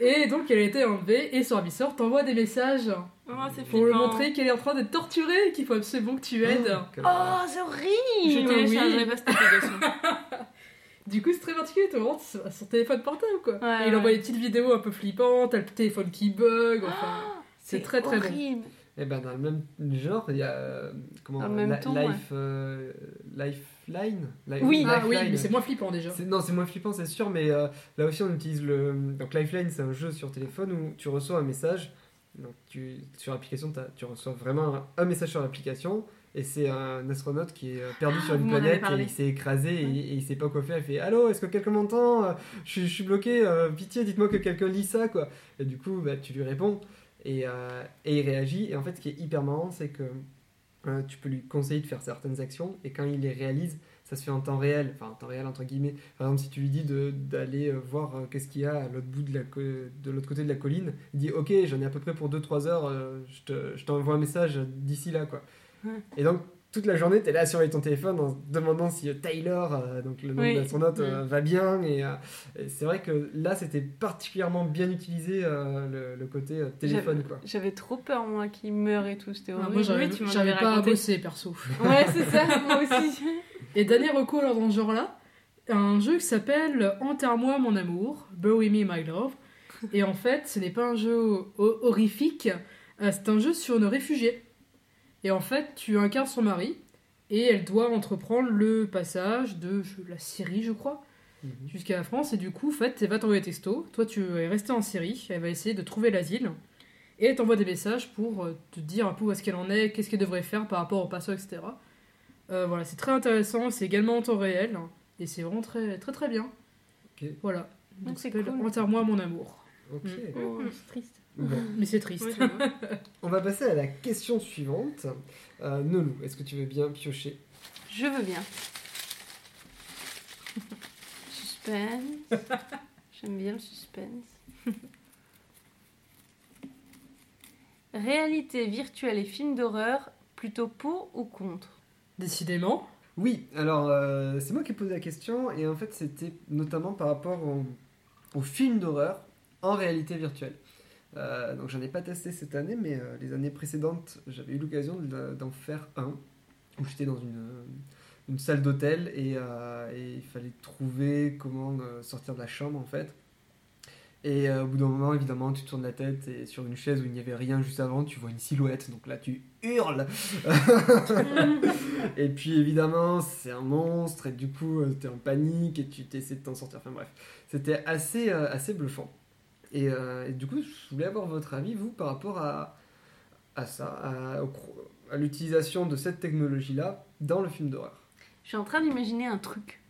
Et donc, elle a été enlevée et son ravisseur t'envoie des messages
Oh,
pour lui
flippant.
montrer qu'elle est en train d'être torturée et qu'il faut absolument que tu aides.
Quelle
Oh,
horreur.
c'est
Je
horrible
téléchargerai
oui.
pas cette application. <laughs>
Du coup, c'est très particulier, tu vois, sur son téléphone portable, quoi.
Ouais,
et il
ouais.
envoie des petites vidéos un peu flippantes, t'as le téléphone qui bug, enfin... c'est très, très bon.
Horrible.
Eh ben, dans le même genre, il y a. euh, Comment
même
Life, euh, Lifeline? Li-
Oui.
Ah oui, mais c'est moins flippant déjà.
C'est- Non, c'est moins flippant, c'est sûr, mais euh, là aussi on utilise le. Donc Lifeline, c'est un jeu sur téléphone où tu reçois un message. Donc tu, sur l'application, tu reçois vraiment un, un message sur l'application. Et c'est un astronaute qui est perdu
Ah,
sur une planète et il s'est écrasé et, et il sait pas quoi faire. Il fait Allô, est-ce que quelqu'un m'entend? Je, suis- je suis bloqué, euh, pitié, dites-moi que quelqu'un lit ça, quoi. Et du coup, bah, tu lui réponds et, euh, et il réagit. Et en fait, ce qui est hyper marrant, c'est que euh, tu peux lui conseiller de faire certaines actions et quand il les réalise, ça se fait en temps réel, enfin en temps réel entre guillemets. Par exemple, si tu lui dis d'aller euh, voir euh, qu'est-ce qu'il y a à l'autre bout de la de l'autre côté de la colline, il dit ok, j'en ai à peu près pour 2-3 heures, je te- je t'envoie un message d'ici là quoi.
Ouais.
Et donc toute la journée, tu es là sur ton téléphone en se demandant si euh, Taylor, euh, donc le nom
Oui.
de l'astronaute, euh, va bien. Et, euh, et c'est vrai que là, c'était particulièrement bien utilisé euh, le, le côté euh, téléphone quoi.
J'avais trop peur, moi, qu'il meure et tout. C'était
Ah,
horrible.
moi, j'arrive
oui, tu m'en
j'arrive
avais
pas à bosser, perso.
Ouais, c'est ça, moi aussi. <laughs>
Et dernier recours alors dans ce genre-là, un jeu qui s'appelle Enterre-moi mon amour, Bury me my love. Et en fait, ce n'est pas un jeu ho- horrifique, c'est un jeu sur une réfugiée. Et en fait, tu incarnes son mari, et elle doit entreprendre le passage de je- la Syrie, je crois,
Mhm.
jusqu'à la France. Et du coup, en fait, elle va t'envoyer des textos. Toi, tu es resté en Syrie, elle va essayer de trouver l'asile. Et elle t'envoie des messages pour euh, te dire un peu où est-ce qu'elle en est, qu'est-ce qu'elle devrait faire par rapport au passage, etc. Euh, voilà, c'est très intéressant, c'est également en temps réel, hein, et c'est vraiment très très très bien. Voilà. Donc
c'est cool.
Enterre-moi mon amour.
Ok.
Oh.
c'est triste.
Bon. <laughs>
Mais c'est triste. <laughs>
On va passer à la question suivante. Euh, Nelou, est-ce que tu veux bien piocher?
Je veux bien. Suspense. <laughs> J'aime bien le suspense. Réalité virtuelle et film d'horreur, plutôt pour ou contre?
Décidément.
Oui, alors euh, c'est moi qui ai posé la question et en fait c'était notamment par rapport au, au film d'horreur en réalité virtuelle. Euh, donc j'en ai pas testé cette année, mais euh, les années précédentes j'avais eu l'occasion de- d'en faire un où j'étais dans une, une salle d'hôtel et, euh, et il fallait trouver comment sortir de la chambre en fait. Et au bout d'un moment, évidemment, tu tournes la tête et sur une chaise où il n'y avait rien juste avant, tu vois une silhouette. Donc là, tu hurles. <laughs> et puis évidemment, c'est un monstre et du coup, tu es en panique et tu t'essaies de t'en sortir. Enfin bref, c'était assez, assez bluffant. Et, euh, et du coup, je voulais avoir votre avis, vous, par rapport à, à ça, à, l'utilisation de cette technologie-là dans le film d'horreur.
Je suis en train d'imaginer un truc.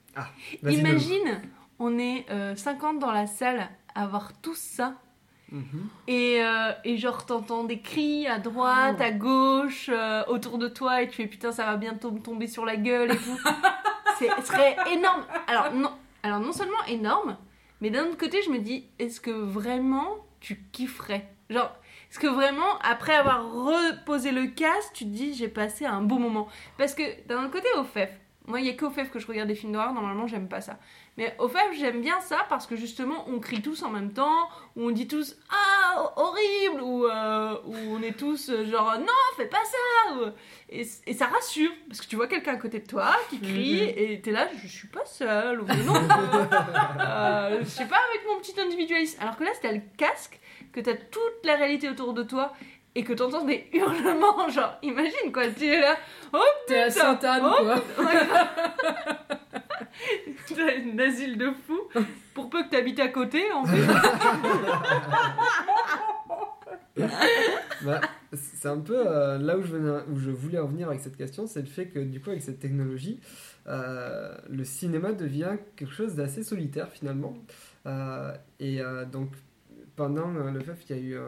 Nelou.
Imagine, on est euh, 50 dans la salle à voir tout ça.
Mhm.
Et, euh, et genre, t'entends des cris à droite, à gauche, euh, autour de toi, et tu fais putain, ça va bientôt me tomber sur la gueule et tout. <laughs> Ce serait énorme. Alors non, alors, non seulement énorme, mais d'un autre côté, je me dis, est-ce que vraiment tu kifferais? Genre, est-ce que vraiment, après avoir reposé le casque, tu te dis, j'ai passé un beau moment? Parce que d'un autre côté, au FEF, Moi, il y a qu'au FEF que je regarde des films d'horreur, normalement, j'aime pas ça. Mais au FEF, j'aime bien ça parce que justement, on crie tous en même temps, ou on dit tous Ah, horrible Ou, euh, ou on est tous euh, genre Non, fais pas ça ou- et, et ça rassure, parce que tu vois quelqu'un à côté de toi qui crie,
Mhm.
et t'es là, je suis pas seule, ou non, euh, euh, je suis pas avec mon petit individualisme. Alors que là, c'était le casque, que t'as toute la réalité autour de toi, et que t'entends des <laughs> hurlements, genre, imagine quoi, tu es là,
T'es à Sainte-Anne,
Oh,
quoi. <laughs>
T'as une asile de fou pour peu que t'habites à côté en fait. <laughs>
Bah, c'est un peu euh, là où je, venais- où je voulais en venir avec cette question, c'est le fait que du coup avec cette technologie, euh, le cinéma devient quelque chose d'assez solitaire finalement. Euh, et euh, donc pendant euh, le FEF, il y a eu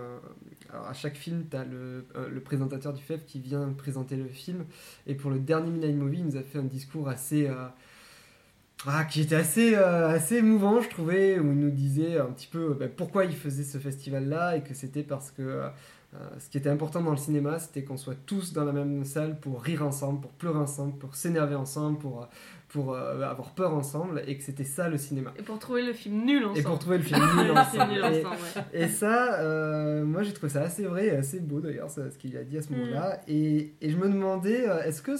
alors, à chaque film, tu as le, euh, le présentateur du FEF qui vient présenter le film. Et pour le dernier Midnight Movie, il nous a fait un discours assez... euh, ah, qui était assez, assez émouvant, je trouvais, où il nous disait un petit peu bah, pourquoi il faisait ce festival-là et que c'était parce que ce qui était important dans le cinéma, c'était qu'on soit tous dans la même salle pour rire ensemble, pour pleurer ensemble, pour s'énerver ensemble, pour, pour euh, avoir peur ensemble, et que c'était ça le cinéma.
Et pour trouver le film nul ensemble.
Et pour trouver le film nul <laughs> ensemble.
nul
Et-
ensemble, ouais.
et ça, euh, moi j'ai trouvé ça assez vrai et assez beau d'ailleurs, ce qu'il a dit à ce moment-là. Et, et je me demandais, euh, est-ce que.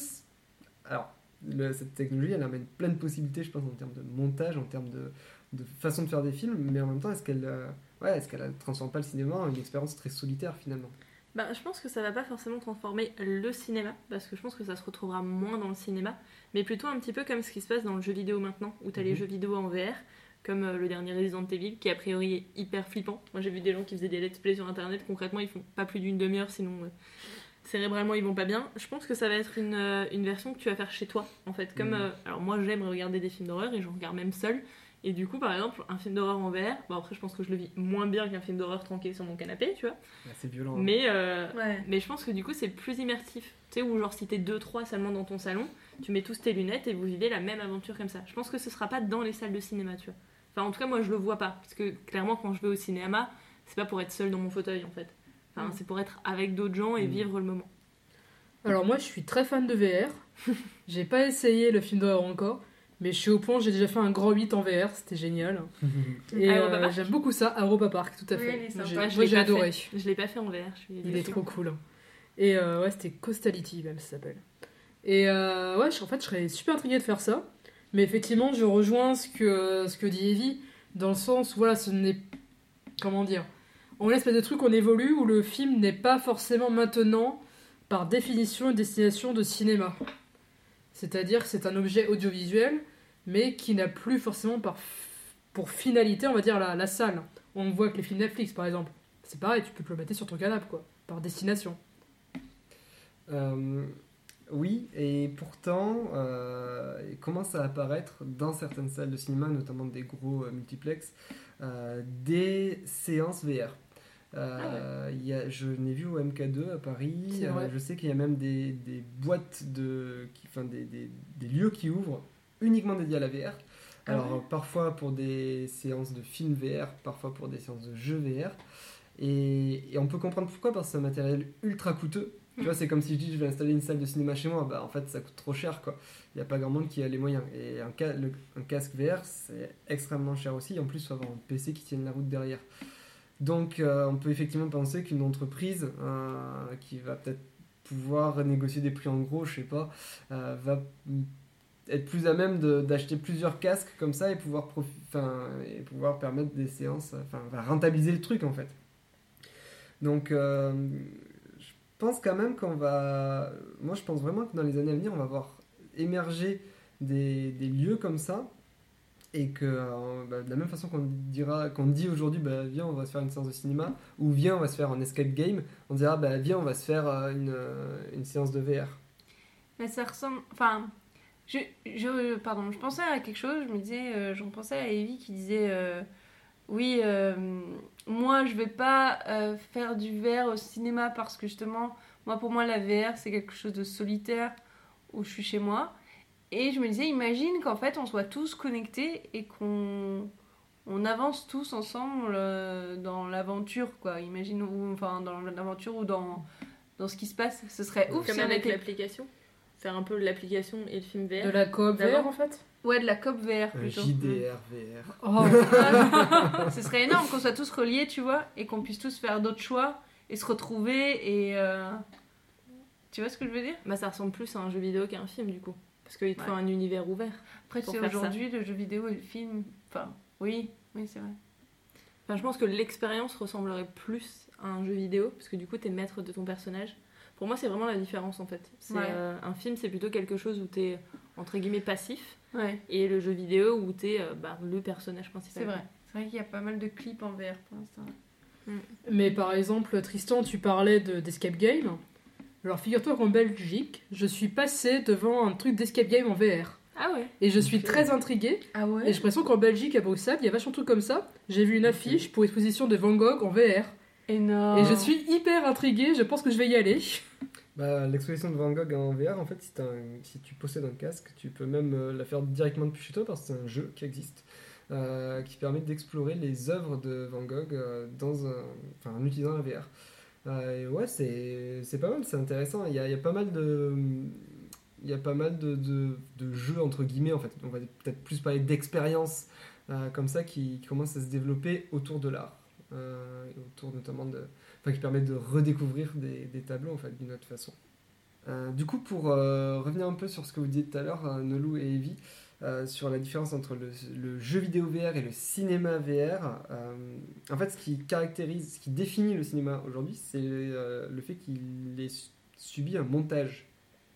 Alors, le- cette technologie, elle amène plein de possibilités, je pense, en termes de montage, en termes de, de façon de faire des films, mais en même temps, est-ce qu'elle euh, ouais, est qu'elle transforme pas le cinéma en une expérience très solitaire finalement?
Bah, je pense que ça va pas forcément transformer le cinéma, parce que je pense que ça se retrouvera moins dans le cinéma, mais plutôt un petit peu comme ce qui se passe dans le jeu vidéo maintenant, où t'as les
Mhm.
jeux vidéo en VR, comme euh, le dernier Resident Evil, qui a priori est hyper flippant. Moi j'ai vu des gens qui faisaient des let's play sur internet, concrètement ils font pas plus d'une demi-heure, sinon euh, cérébralement ils vont pas bien. Je pense que ça va être une, euh, une version que tu vas faire chez toi, en fait. Comme,
Mhm.
euh, alors moi j'aime regarder des films d'horreur, et j'en regarde même seul. Et du coup, par exemple, un film d'horreur en VR, bon après je pense que je le vis moins bien qu'un film d'horreur tranquille sur mon canapé, tu vois.
C'est violent. hein.
Mais, euh,
Ouais.
mais je pense que du coup, c'est plus immersif. Tu sais, où genre si t'es 2-3 seulement dans ton salon, tu mets tous tes lunettes et vous vivez la même aventure comme ça. Je pense que ce sera pas dans les salles de cinéma, tu vois. Enfin, en tout cas, moi, je le vois pas. Parce que clairement, quand je vais au cinéma, c'est pas pour être seul dans mon fauteuil, en fait. Enfin,
Mm.
c'est pour être avec d'autres gens et
Mm.
vivre le moment.
Alors moi, je suis très fan de VR. <laughs> j'ai pas essayé le film d'horreur encore, mais je suis au point, j'ai déjà fait un grand 8 en VR, c'était génial. <laughs> Et euh,
Park
j'aime beaucoup ça, Europa Park, tout à
Oui,
fait.
il est
Moi,
sympa.
j'ai moi,
pas
adoré.
fait. Je l'ai pas fait en VR. Je suis
Il est trop cool. Et euh, ouais, c'était Costality même, ça s'appelle. Et euh, ouais, en fait, je serais super intriguée de faire ça. Mais effectivement, je rejoins ce que, ce que dit Evie, dans le sens où, voilà, ce n'est. Comment dire On est espèce de truc, on évolue, où le film n'est pas forcément maintenant, par définition, une destination de cinéma. C'est-à-dire que c'est un objet audiovisuel, mais qui n'a plus forcément par, pour finalité, on va dire, la, la salle. On voit que les films Netflix, par exemple. C'est pareil, tu peux te le mettre sur ton canapé, quoi, par destination.
Euh, oui, et pourtant, euh, il commence à apparaître dans certaines salles de cinéma, notamment des gros euh, multiplex, euh, des séances VR. Euh, il y a, je n'ai vu au MK2 à Paris. Je sais qu'il y a même des, des boîtes de, qui, enfin des, des, des lieux qui ouvrent uniquement dédiés à la VR.
Ah
Alors euh, parfois pour des séances de films VR, parfois pour des séances de jeux VR. Et, et on peut comprendre pourquoi, parce que c'est un matériel ultra coûteux. Tu vois, c'est comme si je dis je vais installer une salle de cinéma chez moi, bah en fait ça coûte trop cher quoi. Il n'y a pas grand monde qui a les moyens. Et un, ca- le- un casque VR c'est extrêmement cher aussi. En plus, il faut avoir un PC qui tienne la route derrière. Donc euh, on peut effectivement penser qu'une entreprise euh, qui va peut-être pouvoir négocier des prix en gros, je sais pas, euh, va être plus à même d'acheter plusieurs casques comme ça et pouvoir, et pouvoir permettre des séances, enfin rentabiliser le truc en fait. Donc euh, je pense quand même qu'on va, moi je pense vraiment que dans les années à venir on va voir émerger des, des lieux comme ça et que euh, bah, de la même façon qu'on dira qu'on dit aujourd'hui bah, viens on va se faire une séance de cinéma ou viens on va se faire un escape game on dira bah, viens on va se faire euh, une, une séance de VR
Mais ça ressemble. Enfin, je, je, pardon, je pensais à quelque chose, je me disais, euh, j'en pensais à Evie qui disait euh, Oui, euh, moi je vais pas faire du VR au cinéma parce que justement, moi pour moi la VR c'est quelque chose de solitaire où je suis chez moi. Et je me disais, imagine qu'en fait on soit tous connectés et qu'on on avance tous ensemble dans l'aventure, quoi. Imagine, ou, enfin, dans l'aventure ou dans, dans ce qui se passe. Ce serait ouf
Comme
si
avec
était
l'application. Faire un peu l'application et le film VR.
De la coop. VR en fait
Ouais, de la COP VR
Un
plutôt.
JDR, VR.
Oh, <laughs>
Ce serait énorme qu'on soit tous reliés, tu vois, et qu'on puisse tous faire d'autres choix et se retrouver et. euh, Tu vois ce que je veux dire?
Bah, ça ressemble plus à un jeu vidéo qu'à un film, du coup. Parce qu'il te faut
Ouais.
un univers ouvert.
Après,
ça.
aujourd'hui, le jeu vidéo et le film. Enfin, oui, oui, c'est vrai.
Enfin, je pense que l'expérience ressemblerait plus à un jeu vidéo, parce que du coup, t'es maître de ton personnage. Pour moi, c'est vraiment la différence en fait. C'est,
Ouais.
euh, un film, c'est plutôt quelque chose où t'es entre guillemets passif,
Ouais,
et le jeu vidéo où t'es euh, bah, le personnage principal.
c'est vrai. C'est vrai qu'il y a pas mal de clips en VR pour l'instant.
Mais par exemple, Tristan, tu parlais de- d'escape game. Alors figure-toi qu'en Belgique, je suis passé devant un truc d'escape game en VR.
Ah ouais
Et je suis très intriguée.
Ah
Et j'ai l'impression qu'en Belgique, à Bruxelles, il y a vachement de trucs comme ça. J'ai vu une affiche pour exposition de Van Gogh en VR.
Énorme.
Et je suis hyper intriguée, je pense que je vais y aller.
Bah, L'exposition de Van Gogh en VR, en fait, si, t'as un- si tu possèdes un casque, tu peux même euh, la faire directement depuis chez toi parce que c'est un jeu qui existe euh, qui permet d'explorer les œuvres de Van Gogh euh, dans un, enfin, en utilisant la VR. Euh, et ouais, c'est c'est pas mal, c'est intéressant. Il y a, il y a pas mal de. Il y a pas mal de, de- de jeux, entre guillemets, en fait. On va peut-être plus parler d'expériences euh, comme ça qui, qui commencent à se développer autour de l'art. Euh, autour notamment enfin, qui permettent de redécouvrir des, tableaux en fait d'une autre façon. Euh, du coup, pour euh, revenir un peu sur ce que vous disiez tout à l'heure, Nolou et Evie, sur la différence entre le, jeu vidéo VR et le cinéma VR, en fait, ce qui caractérise, ce qui définit le cinéma aujourd'hui, c'est le fait qu'il ait su- subi un montage.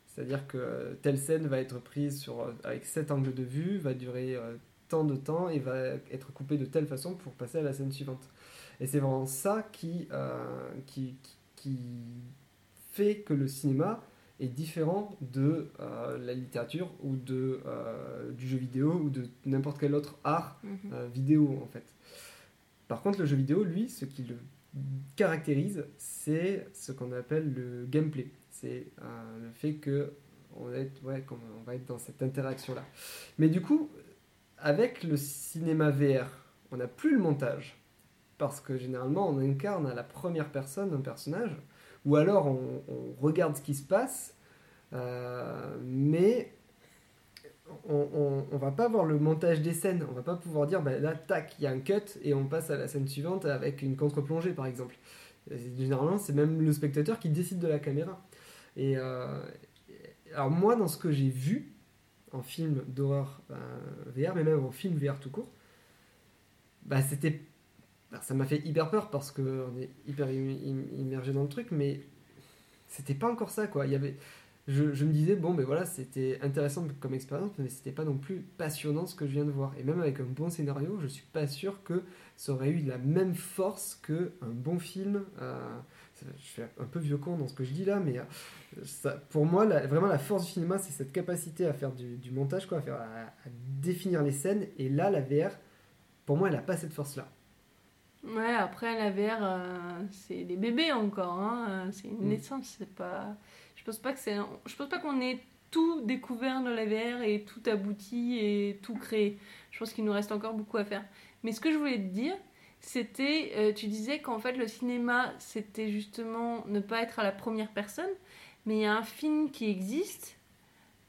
C'est-à-dire que telle scène va être prise sur, avec cet angle de vue, va durer tant de temps et va être coupée de telle façon pour passer à la scène suivante. Et c'est vraiment ça qui, euh, qui, fait que le cinéma est différent de euh, la littérature ou de, euh, du jeu vidéo ou de n'importe quel autre art
Mhm.
vidéo en fait. Par contre, le jeu vidéo, lui, ce qui le caractérise, c'est ce qu'on appelle le gameplay. C'est le fait que ouais, on va être dans cette interaction-là. Mais du coup, avec le cinéma VR, on n'a plus le montage. Parce que généralement, on incarne à la première personne un personnage, ou alors on, regarde ce qui se passe, euh, mais on, on, on va pas voir le montage des scènes. On va pas pouvoir dire, bah, là, tac, il y a un cut et on passe à la scène suivante avec une contre-plongée, par exemple. Généralement, c'est même le spectateur qui décide de la caméra. Et euh, alors moi, dans ce que j'ai vu en film d'horreur euh, VR, mais même en film VR tout court, bah c'était, ça m'a fait hyper peur parce que on est hyper im- im- immergé dans le truc, mais c'était pas encore ça quoi. Il y avait, je, me disais bon, ben voilà, c'était intéressant comme expérience, mais c'était pas non plus passionnant ce que je viens de voir. Et même avec un bon scénario, je suis pas sûr que ça aurait eu la même force que un bon film. euh, je suis un peu vieux con dans ce que je dis là, mais euh, pour moi, vraiment la force du cinéma, c'est cette capacité à faire du, montage, quoi, à, à définir les scènes. Et là, la VR, pour moi, elle a pas cette force-là.
Ouais, après la VR, euh, c'est des bébés encore, hein, euh, c'est une
Mm.
naissance, c'est pas. Je pense pas que c'est. Je pense pas qu'on ait tout découvert dans la VR et tout abouti et tout créé. Je pense qu'il nous reste encore beaucoup à faire. Mais ce que je voulais te dire, c'était, euh, tu disais qu'en fait le cinéma, c'était justement ne pas être à la première personne, mais il y a un film qui existe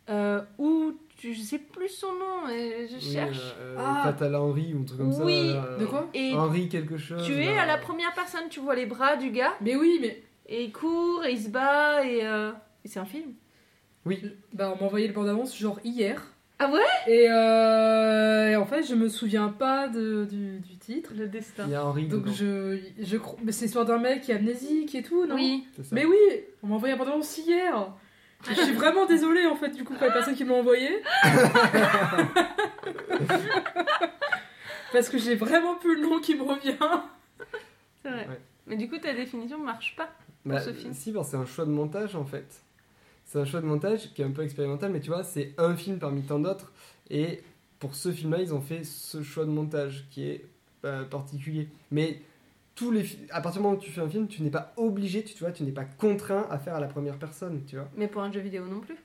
euh, où je sais plus son nom, euh, je
Oui,
cherche.
euh, euh,
Ah.
Fatal Henry ou un truc comme ça.
Oui.
là,
De quoi
Et
Henry quelque chose.
tu es
là.
à la première personne, tu vois les bras du gars.
Mais oui, mais
Et il court, et il se bat, et, euh, et c'est un film.
Oui,
bah, on m'a envoyé le bande-annonce genre hier.
Ah ouais?
Et, euh, et en fait, je me souviens pas de, du, du titre.
Le destin.
il y a Henry
Donc
dedans,
je, je crois. Mais c'est l'histoire d'un mec qui est amnésique et tout, non?
Oui.
Mais oui, on m'a envoyé un bande-annonce hier. Je suis vraiment désolée en fait du coup pour les personnes qui me l'ont envoyé. Parce que j'ai vraiment plus le nom qui me revient.
C'est vrai.
Ouais.
Mais du coup, ta définition marche pas.
Bah,
ce film.
Si, parce que c'est un choix de montage en fait. C'est un choix de montage qui est un peu expérimental, mais tu vois, c'est un film parmi tant d'autres. Et pour ce film-là, ils ont fait ce choix de montage qui est euh, particulier. Mais tous les à partir du moment où tu fais un film, tu n'es pas obligé, tu, tu vois, tu n'es pas contraint à faire à la première personne, tu vois.
Mais pour un jeu vidéo non plus?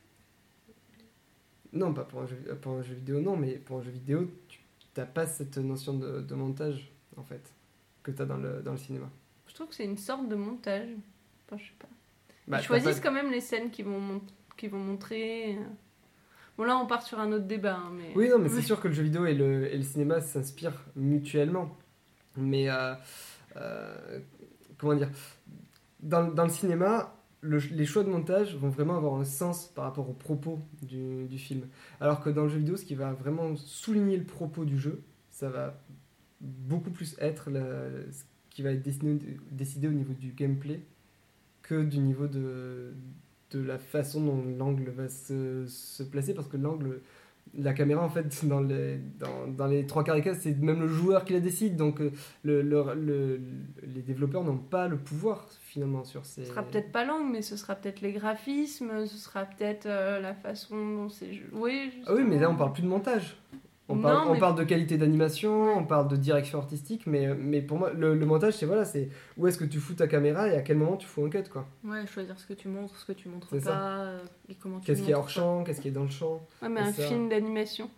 Non, pas pour un jeu, pour un jeu vidéo, non, mais pour un jeu vidéo, tu n'as pas cette notion de, de montage, en fait, que tu as dans le, dans le cinéma.
Je trouve que c'est une sorte de montage. Enfin, je sais pas.
Bah,
Ils choisissent
pas-
quand même les scènes qui vont, qu'ils vont montrer. Bon, là, on part sur un autre débat. hein, mais...
Oui, non, mais <laughs> c'est sûr que le jeu vidéo et le, et le cinéma s'inspirent mutuellement. Mais, euh, euh, comment dire? Dans, le cinéma, le- les choix de montage vont vraiment avoir un sens par rapport au propos du, film. Alors que dans le jeu vidéo, ce qui va vraiment souligner le propos du jeu, ça va beaucoup plus être ce qui va être décidé, au niveau du gameplay que du niveau de, de la façon dont l'angle va se, se placer. Parce que l'angle, la caméra, en fait, dans les, dans, dans les trois quarts des cas, c'est même le joueur qui la décide. Donc euh, le, le- le- les développeurs n'ont pas le pouvoir finalement sur ces.
Ce sera peut-être pas l'angle, mais ce sera peut-être les graphismes, ce sera peut-être euh, la façon dont c'est joué.
Ah oui, mais là on parle plus de montage. On,
Non,
parle, on
mais-
parle de qualité d'animation, on parle de direction artistique, mais, mais pour moi, le, le montage, c'est voilà, c'est où est-ce que tu fous ta caméra et à quel moment tu fous un cut, quoi.
Ouais, choisir ce que tu montres, ce que tu montres pas,
ça.
euh, et comment tu
Qu'est-ce qui est
montres,
hors champ, qu'est-ce qui est dans le champ.
Ouais, mais un
ça.
film d'animation.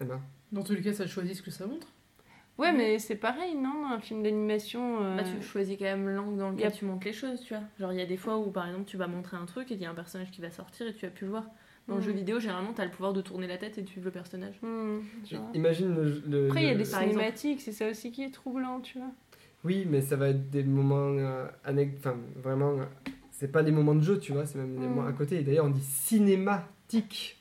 Eh ben,
Dans tous les cas, ça choisit ce que ça montre.
Ouais, mais c'est pareil, non Un film d'animation. euh,
Bah, tu choisis quand même l'angle dans lequel
a-
tu montes les choses, tu vois. Genre, il y a des fois où, par exemple, tu vas montrer un truc et il y a un personnage qui va sortir et tu vas plus le voir. Dans le jeu vidéo, généralement, t'as le pouvoir de tourner la tête et de suivre le personnage.
vois.
imagine le. le-
Après, il y a des cinématiques, c'est ça aussi qui est troublant, tu vois.
Oui, mais ça va être des moments euh, anec- Enfin, vraiment, euh, c'est pas les moments de jeu, tu vois, c'est même des
Mm.
moments à côté. Et d'ailleurs, on dit cinématique.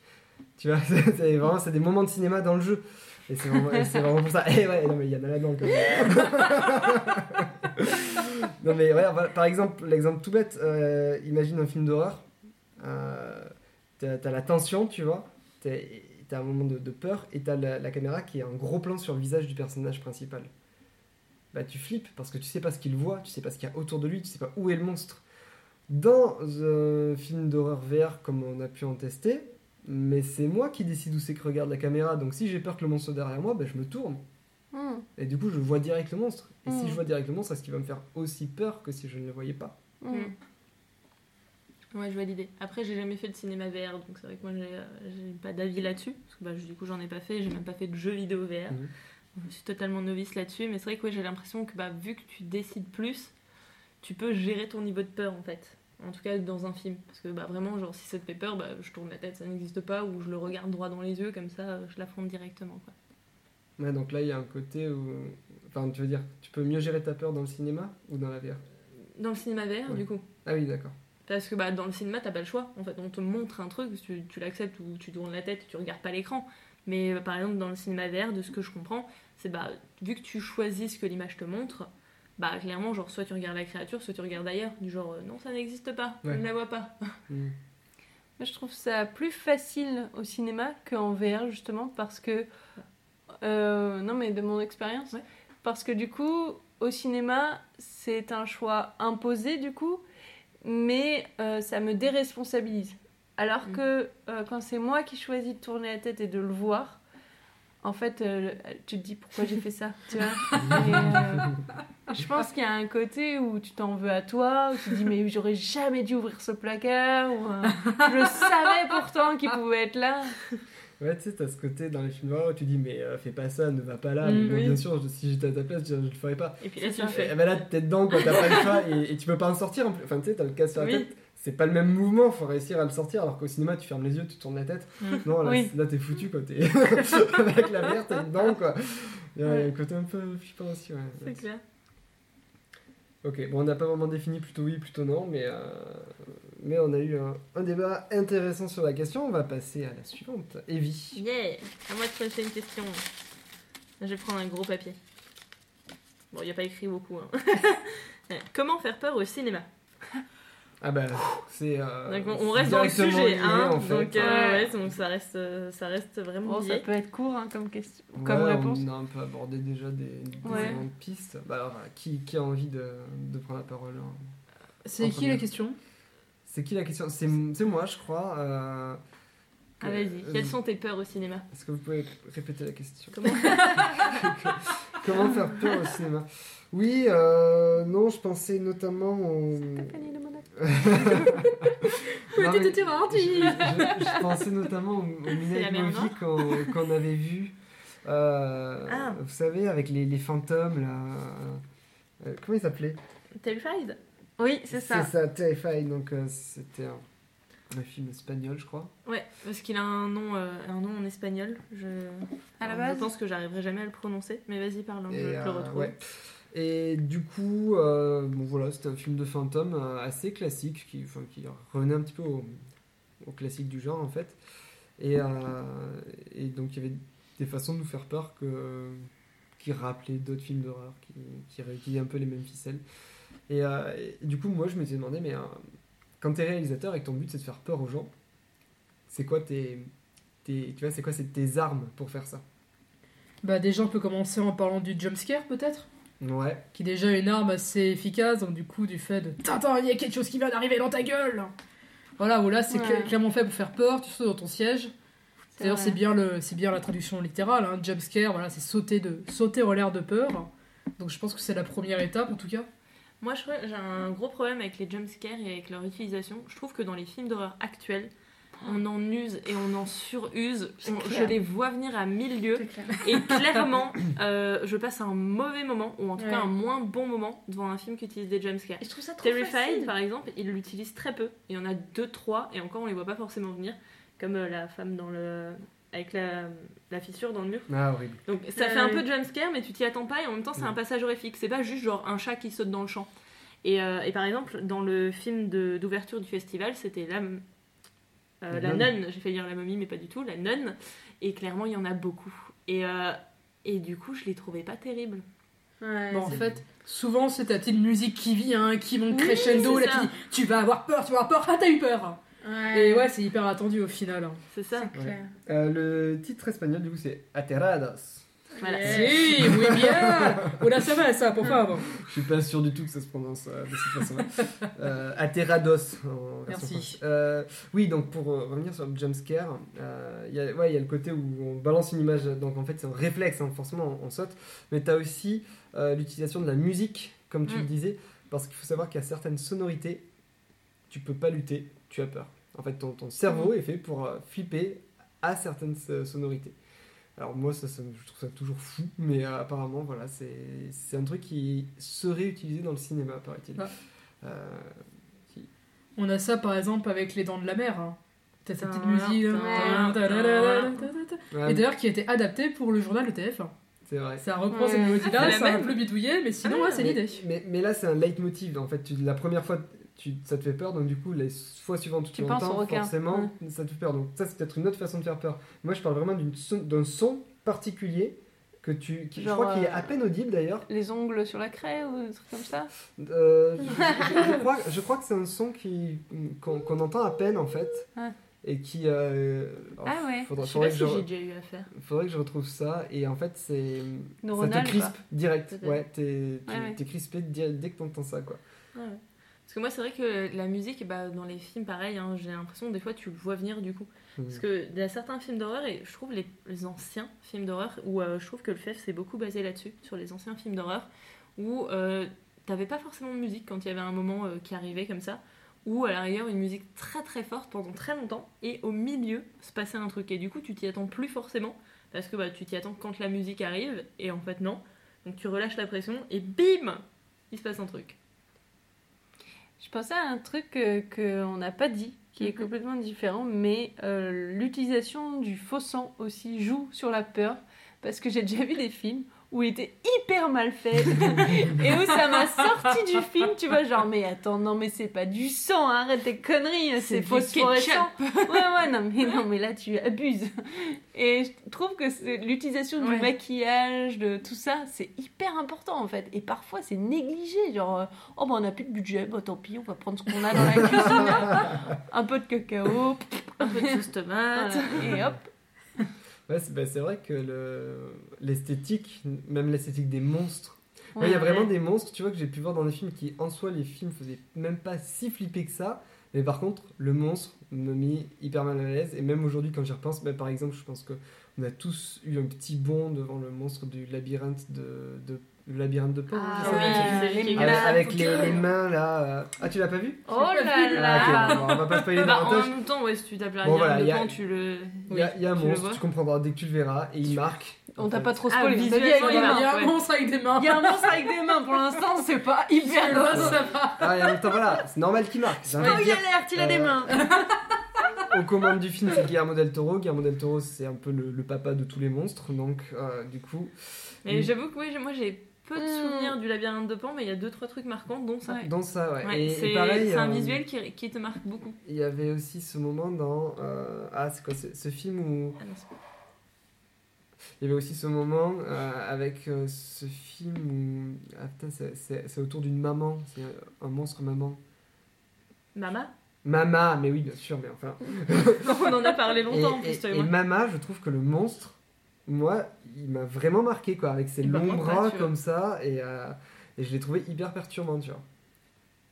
Tu vois, <laughs> c'est vraiment, c'est des moments de cinéma dans le jeu. Et c'est vraiment, et pour ça. Eh ouais, non, mais il y en a là-dedans quand même. <laughs> non, mais ouais, par exemple, l'exemple tout bête, euh, imagine un film d'horreur. Euh, t'as, t'as la tension, tu vois. T'as, un moment de, de peur et t'as la, la caméra qui est un gros plan sur le visage du personnage principal bah, tu flippes parce que tu sais pas ce qu'il voit, tu sais pas ce qu'il y a autour de lui, tu sais pas où est le monstre. Dans un film d'horreur VR comme on a pu en tester, mais c'est moi qui décide où c'est que regarde la caméra, donc si j'ai peur que le monstre soit derrière moi, bah, je me tourne.
Hmm,
Et du coup, je vois direct le monstre. Et si
Mm.
je vois direct le monstre, est-ce qu'il va me faire aussi peur que si je ne le voyais pas?
Hmm.
Ouais, je vois l'idée. Après, j'ai jamais fait de cinéma VR, donc c'est vrai que moi, j'ai, euh, j'ai pas d'avis là-dessus. Parce que bah, du coup, j'en ai pas fait, j'ai même pas fait de jeux vidéo VR.
Mhm.
Je suis totalement novice là-dessus, mais c'est vrai que ouais, j'ai l'impression que bah, vu que tu décides plus, tu peux gérer ton niveau de peur en fait. En tout cas, dans un film. Parce que bah, vraiment, genre, si ça te fait peur, bah, je tourne la tête, ça n'existe pas, ou je le regarde droit dans les yeux, comme ça, euh, je l'affronte directement. Quoi.
Ouais, donc là, il y a un côté où. Enfin, tu veux dire, tu peux mieux gérer ta peur dans le cinéma ou dans la VR
Dans le cinéma VR,
Ouais.
du coup.
Ah oui, d'accord.
Parce que bah, dans le cinéma, t'as pas le choix. En fait, on te montre un truc, tu, tu l'acceptes ou tu tournes la tête, tu regardes pas l'écran. Mais euh, par exemple, dans le cinéma VR, de ce que je comprends, c'est bah, vu que tu choisis ce que l'image te montre, bah clairement, genre, soit tu regardes la créature, soit tu regardes ailleurs. Du genre, euh, non, ça n'existe pas,
Ouais.
je ne la vois pas. <laughs>
Mm.
Moi, je trouve ça plus facile au cinéma qu'en VR, justement, parce que. euh, non, mais de mon expérience.
Ouais.
Parce que du coup, au cinéma, c'est un choix imposé, du coup, mais euh, ça me déresponsabilise. Alors
Mm.
que euh, quand c'est moi qui choisis de tourner la tête et de le voir, en fait, euh, tu te dis pourquoi j'ai fait ça, tu vois? Et, je pense qu'il y a un côté où tu t'en veux à toi, où tu te dis mais j'aurais jamais dû ouvrir ce placard, ou je savais pourtant qu'il pouvait être là.
Ouais, tu sais, t'as ce côté dans les films d'horreur où tu dis, mais euh, fais pas ça, ne va pas là.
Mm,
mais bon,
oui.
bien sûr, je- si j'étais à ta place, je, je le ferais pas.
Et puis là, tu le fais.
Et ben là, t'es dedans, quoi, t'as pas le choix <laughs> et, et tu peux pas en sortir. en plus. Enfin, tu sais, t'as le casque sur la
Oui.
tête. C'est pas le même mouvement, faut réussir à le sortir. Alors qu'au cinéma, tu fermes les yeux, tu tournes la tête.
Mm.
Non, là,
Oui.
là, t'es foutu, quoi. T'es <laughs> avec la VR, t'es dedans, quoi. Il y a un côté un peu flippant aussi, ouais.
C'est clair.
Ok, bon, on n'a pas vraiment défini plutôt oui, plutôt non, mais, euh, mais on a eu un, un débat intéressant sur la question. On va passer à la suivante. Evie.
Yeah À moi de poser une question. Je vais prendre un gros papier. Bon, il n'y a pas écrit beaucoup. hein. <laughs> Comment faire peur au cinéma?
Ah bah, c'est. euh,
Donc on, reste dans le sujet,
lié,
hein.
en fait.
Donc, euh,
Ouais.
ouais, donc ça reste, ça reste vraiment
Bon, ça peut être court hein, comme, question,
Ouais,
comme réponse.
On a un peu abordé déjà des, des
Ouais.
éléments de pistes. Bah alors, qui, qui a envie de, de prendre la parole hein
C'est qui la question?
C'est qui la question? C'est moi, je crois. euh,
Ah vas-y,
euh,
quelles sont tes peurs au cinéma?
Est-ce que vous pouvez répéter la question?
Comment? <laughs>
Comment faire peur au cinéma? Oui, euh, non, je pensais notamment au. <laughs> Non, mais
gentil.
je, je- je pensais notamment au, au qu'on qu'on avait vu. euh,
Ah.
Vous savez, avec les, les fantômes là. Euh, comment il s'appelait?
Terrified
Oui, c'est ça.
C'est ça, Terrified. Donc euh, c'était un, un film espagnol, je crois.
Ouais, parce qu'il a un nom, euh, un nom en espagnol. Je...
À la base
Je pense que j'arrivenai jamais à le prononcer, mais vas-y, parle, je, le
euh,
retrouve.
ouais. Et du coup, euh, bon voilà, c'était un film de fantôme euh, assez classique qui, enfin, qui revenait un petit peu au, au classique du genre en fait. Et, euh, et donc il y avait des façons de nous faire peur que, qui rappelaient d'autres films d'horreur, qui, qui réutilisaient un peu les mêmes ficelles. Et, euh, et du coup, moi je m'étais demandé, mais euh, quand t'es réalisateur et que ton but c'est de faire peur aux gens, c'est quoi tes, tes, tu vois, c'est quoi c'est tes armes pour faire ça?
Bah déjà on peut commencer en parlant du jumpscare peut-être?
Ouais.
qui est déjà une arme assez efficace, donc du coup du fait de Tintin, il y a quelque chose qui vient d'arriver dans ta gueule Voilà, où là c'est
Ouais.
clairement fait pour faire peur, tu sautes dans ton siège. D'ailleurs c'est bien, le, c'est bien la traduction littérale, hein, jumpscare, voilà, c'est sauter, de, sauter en l'air de peur. Donc je pense que c'est la première étape en tout cas.
Moi, j'ai un gros problème avec les jumpscares et avec leur utilisation. Je trouve que dans les films d'horreur actuels, on en use et on en suruse. On- je les vois venir à mille
clair.
Et <laughs> clairement, euh, je passe un mauvais moment, ou en tout
Ouais.
cas un moins bon moment, devant un film qui utilise des jumpscares.
Je trouve ça trop
Terrified,
facile.
par exemple, il l'utilise très peu. Il y en a deux, trois, et encore on les voit pas forcément venir. Comme euh, la femme dans le. Avec la, la fissure dans le mur.
Ah, horrible.
Donc ça
Ouais,
fait un peu de jumpscare, mais tu t'y attends pas, et en même temps c'est
Ouais.
un passage horrifique. C'est pas juste genre un chat qui saute dans le champ. Et, euh, et par exemple, dans le film de- d'ouverture du festival, c'était la, euh,
La nonne.
J'ai fait lire la momie, mais pas du tout, la nonne. Et clairement, il y en a beaucoup. Et, euh, et du coup, je les trouvais pas terribles.
Ouais,
Bon, en fait, souvent c'est ta petite musique qui vient, qui monte
Oui,
crescendo,
c'est
là qui dit Tu vas avoir peur, tu vas avoir peur, ah t'as eu peur
Ouais.
Et ouais, c'est hyper attendu au final. hein.
C'est ça.
Clair.
Euh, le titre espagnol, du coup, c'est Ateradas.
Voilà.
Yeah.
Si, muy bien Una cerveza, por favor
Je suis pas sûr du tout que ça se prononce euh, de cette façon-là. <laughs> Euh, Aterados. En version
Merci.
Euh, oui, donc pour euh, revenir sur le jumpscare, euh, il y a- ouais, il y a le côté où on balance une image, donc en fait c'est un réflexe, hein, forcément on, on saute, mais tu as aussi euh, l'utilisation de la musique, comme tu
Mm.
le disais, parce qu'il faut savoir qu'il y a certaines sonorités, tu peux pas lutter, tu as peur. En fait, ton, ton cerveau est fait pour euh, flipper à certaines euh, sonorités. Alors moi, ça, ça me- je trouve ça toujours fou, mais euh, apparemment, voilà, c'est un truc qui serait utilisé dans le cinéma, paraît-il.
Ouais.
Euh,
On a ça par exemple avec Les Dents de la Mer. Hein. T'as cette petite
Voilà.
musique. Et d'ailleurs qui a été adapté pour le journal de TF1.
c'est vrai.
Ça reprend
Ouais.
cette
Ah,
mélodie-là,
c'est la
ça a un
même
peu bidouillé, mais sinon,
Ah,
ouais, c'est l'idée.
mais, mais là, c'est un leitmotiv. En fait, tu, la première fois, tu, ça te fait peur, donc du coup, les fois suivantes, tu,
Tu penses au
forcément, ça te fait peur. Donc ça, c'est peut-être une autre façon de faire peur. Moi, je parle vraiment d'un son particulier que tu, qui, je crois qu'il est
euh,
à peine audible d'ailleurs.
Les ongles sur la craie ou des trucs comme ça
Euh, je, je- je <laughs> crois, je crois que c'est un son qu'on entend à peine en fait
Ouais.
et qui. euh, alors,
Ah ouais.
faudrait,
Je sais pas
que
si j'ai déjà eu affaire.
faudrait que je retrouve ça et en fait c'est ça te crispe direct. Ouais, t'es
Ouais,
crispé dès que t'entends ça quoi.
Ouais. Parce que moi, c'est vrai que la musique, bah, dans les films, pareil, hein, j'ai l'impression des fois tu le vois venir du coup. Parce que il y a certains films d'horreur, et je trouve les, les anciens films d'horreur, où euh, je trouve que le FEF s'est beaucoup basé là-dessus, sur les anciens films d'horreur, où euh, t'avais pas forcément de musique quand il y avait un moment euh, qui arrivait comme ça, ou à l'arrière une musique très très forte pendant très longtemps, et au milieu se passait un truc. Et du coup, tu t'y attends plus forcément, parce que bah, tu t'y attends quand la musique arrive, et en fait, non. Donc tu relâches la pression, et bim Il se passe un truc.
Je pensais à un truc que- qu'on n'a pas dit, qui est
Mhm.
complètement différent, mais euh, l'utilisation du faux sang aussi joue sur la peur, parce que j'ai déjà vu des films où il était hyper mal fait, <laughs> et où ça m'a sorti du film, tu vois, genre, mais attends, non, mais c'est pas du sang, arrête tes conneries,
C'est
phosphorescent. <laughs> Ouais, ouais, non, mais non, mais là, tu abuses. Et je trouve que l'utilisation
Ouais.
du maquillage, de tout ça, c'est hyper important, en fait. Et parfois, c'est négligé, genre, euh, oh, bah, on n'a plus de budget, bah, tant pis, on va prendre ce qu'on a dans la cuisine. <laughs> Un peu de cacao,
Un peu de sauce tomate.
et hop.
Ouais, c'est bah, vrai que le- l'esthétique, même l'esthétique des monstres. Ouais, il y a vraiment des monstres, tu vois, que j'ai pu voir dans des films qui, en soi, les films faisaient même pas si flipper que ça. Mais par contre, le monstre me met hyper mal à l'aise. Et même aujourd'hui, quand j'y repense, bah, par exemple, je pense que on a tous eu un petit bond devant le monstre du labyrinthe de, de le labyrinthe de Pan.
Ah
oui,
les
est
avec, les, les mains là. Ah, tu l'as pas vu
Oh là
Ah,
là
bon, on va pas spoiler
Bah, en même temps, ouais, si tu tapes la
Bon, voilà,
de
y a-
Pan, tu le.
Il y a, il y a un monstre, tu comprendras dès que tu le verras, et il marque.
On t'a pas trop
Ah,
spoilé, avec
Il y
les
a,
mains.
il y a un monstre avec des mains.
Il y a un monstre avec des mains, pour l'instant, c'est pas <laughs> hyper grave.
ça va.
Ah, et en même temps, voilà, c'est normal qu'il marque.
Oh, il alerte, il a des
Euh,
mains. <laughs>
aux commandes du film, c'est Guillermo del Toro. Guillermo del Toro, c'est un peu le, le papa de tous les monstres, donc euh, du coup,
Mais j'avoue que oui, moi j'ai peu de souvenirs du labyrinthe de Pan, mais il y a deux trois trucs marquants, dont ça.
Dans ça, ouais.
Ouais,
et, et
c'est
pareil,
c'est un
euh,
visuel qui, qui te marque beaucoup.
il y avait aussi ce moment dans euh, ah c'est quoi ce, ce film où
Ah non, c'est-
il y avait aussi ce moment euh, avec ce film où ah putain c'est- c'est c'est autour d'une maman, c'est un monstre maman.
Mama?
Mama, mais oui bien sûr, mais enfin. <laughs>
On en a parlé
Et,
longtemps en
et-
plus, toi et
et. Mama, je trouve que le monstre, moi, il m'a vraiment marqué, quoi, avec ses longs bras comme ça, et, euh, et je l'ai trouvé hyper perturbant, tu vois.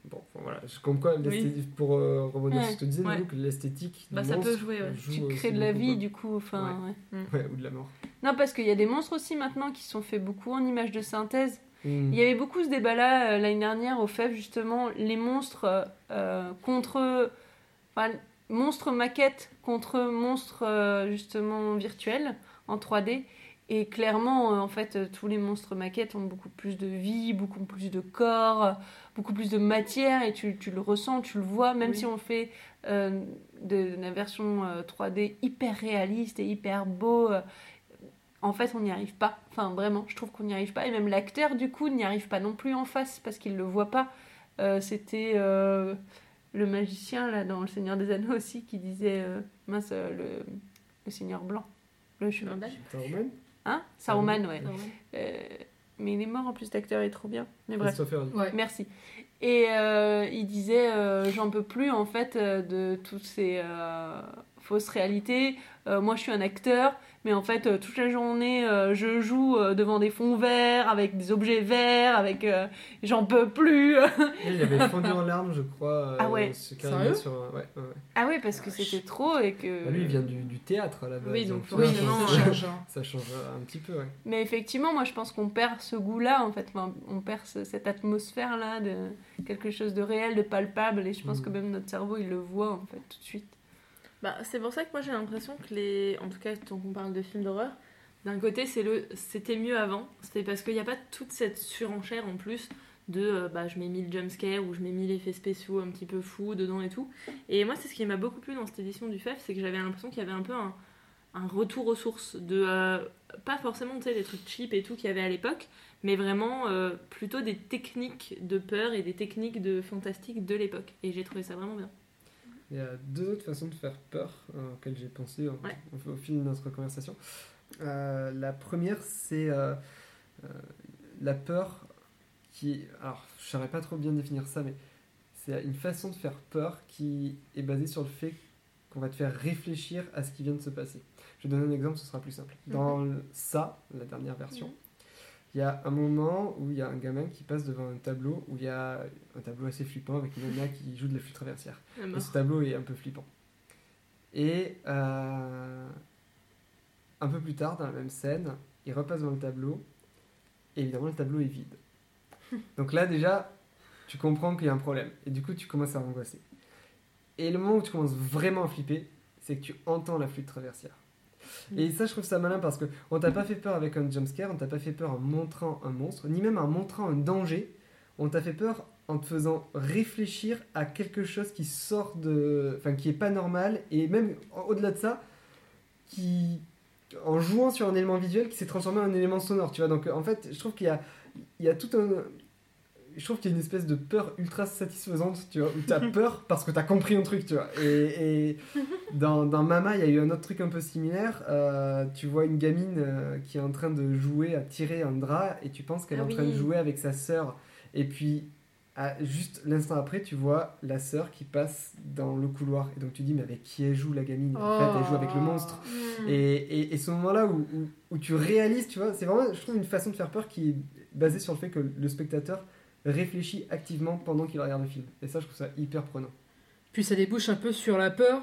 Bon, voilà, je- comme quoi, l'esthétique- pour euh, rebondir sur ce que tu disais,
Ouais.
L'esthétique
Bah, ça peut jouer, ouais.
joue
Tu
aussi
crées de la vie,
quoi.
du coup. Enfin, ouais.
Ouais, ou de la mort.
Non, parce qu'il y a des monstres aussi maintenant qui sont faits beaucoup en images de synthèse.
Hmm.
Il y avait beaucoup ce débat-là euh, l'année dernière au FEF, justement, les monstres euh, euh, contre. Enfin, monstres maquettes contre monstres, euh, justement, virtuels en 3D. Et clairement, euh, en fait, euh, tous les monstres maquettes ont beaucoup plus de vie, beaucoup plus de corps, euh, beaucoup plus de matière, et tu, tu le ressens, tu le vois, même
Oui.
si on fait euh, de, de la version euh, 3D hyper réaliste et hyper beau. euh, en fait, on n'y arrive pas. Enfin, vraiment, je trouve qu'on n'y arrive pas. Et même l'acteur, du coup, n'y arrive pas non plus en face parce qu'il ne le voit pas. Euh, C'était euh, le magicien, là, dans Le Seigneur des Anneaux aussi, qui disait euh, mince, le, le Seigneur Blanc. Le chemin.
Gandalf
Saruman
Hein Saruman, ouais. Euh, mais il est mort en plus, l'acteur est trop bien. Mais bref.
Ouais.
Merci. Et euh, il disait euh, J'en peux plus en fait de toutes ces euh, fausses réalités. Euh, moi je suis un acteur, mais en fait euh, toute la journée euh, je joue euh, devant des fonds verts, avec des objets verts, avec. euh, J'en peux plus
Et <laughs> Il avait fondu en larmes, je crois. euh,
Ah ouais.
ce
Sérieux
sur ouais, ouais.
Ah ouais, parce que c'était trop et que.
Bah, lui, il vient du, du théâtre à la base.
Oui, donc
Oui,
forcément,
ça change. hein.
ça change un petit peu, ouais.
Mais effectivement, moi je pense qu'on perd ce goût-là en fait. Enfin, on perd ce- cette atmosphère-là de quelque chose de réel, de palpable, et je pense
Mhm.
que même notre cerveau il le voit en fait tout de suite.
Bah, c'est pour ça que moi j'ai l'impression que les. En tout cas, tant qu'on parle de films d'horreur, d'un côté c'est le c'était mieux avant. C'était parce qu'il n'y a pas toute cette surenchère en plus de euh, bah, je mets 1000 jumpscares ou je mets 1000 effets spéciaux un petit peu fous dedans et tout. Et moi, c'est ce qui m'a beaucoup plu dans cette édition du FEF, c'est que j'avais l'impression qu'il y avait un peu un, retour aux sources de. euh, pas forcément des trucs cheap et tout qu'il y avait à l'époque, mais vraiment euh, plutôt des techniques de peur et des techniques de fantastique de l'époque. Et j'ai trouvé ça vraiment bien.
Il y a deux autres façons de faire peur euh, auxquelles j'ai pensé en-
Ouais.
au, au fil de notre conversation. Euh, la première, c'est euh, la peur qui. Alors, je ne saurais pas trop bien définir ça, mais c'est une façon de faire peur qui est basée sur le fait qu'on va te faire réfléchir à ce qui vient de se passer. Je vais donner un exemple, ce sera plus simple. Dans le- ça, la dernière version, il y a un moment où il y a un gamin qui passe devant un tableau où il y a un tableau assez flippant avec une nana qui joue de la flûte traversière.
La
Et ce tableau est un peu flippant. Et euh, un peu plus tard, dans la même scène, il repasse dans le tableau. Et évidemment, le tableau est vide. <laughs> Donc là, déjà, tu comprends qu'il y a un problème. Et du coup, tu commences à angoisser. Et le moment où tu commences vraiment à flipper, c'est que tu entends la flûte traversière. Et ça, je trouve ça malin parce que on t'a pas fait peur avec un jumpscare, on t'a pas fait peur en montrant un monstre, ni même en montrant un danger. On t'a fait peur en te faisant réfléchir à quelque chose qui sort de. Enfin, qui est pas normal, et même au-delà de ça, qui. En jouant sur un élément visuel qui s'est transformé en un élément sonore, tu vois. Donc, en fait, je trouve qu'il y a, il y a tout un. Je trouve qu'il y a une espèce de peur ultra satisfaisante, tu vois, où t'as <laughs> peur parce que t'as compris un truc, tu vois. Et, et <laughs> dans, dans Mama, il y a eu un autre truc un peu similaire. Euh, tu vois une gamine euh, qui est en train de jouer à tirer un drap et tu penses qu'elle
Ah
est en train de jouer avec sa sœur. Et puis, à- juste l'instant après, tu vois la sœur qui passe dans le couloir. Et donc tu dis, mais avec qui elle joue la gamine? En fait, elle joue avec le monstre.
Hmm.
Mm.
Et, et, et ce moment-là où, où, où tu réalises, tu vois, c'est vraiment, je trouve, une façon de faire peur qui est basée sur le fait que le spectateur réfléchit activement pendant qu'il regarde le film. Et ça, je trouve ça hyper prenant.
Puis ça débouche un peu sur la peur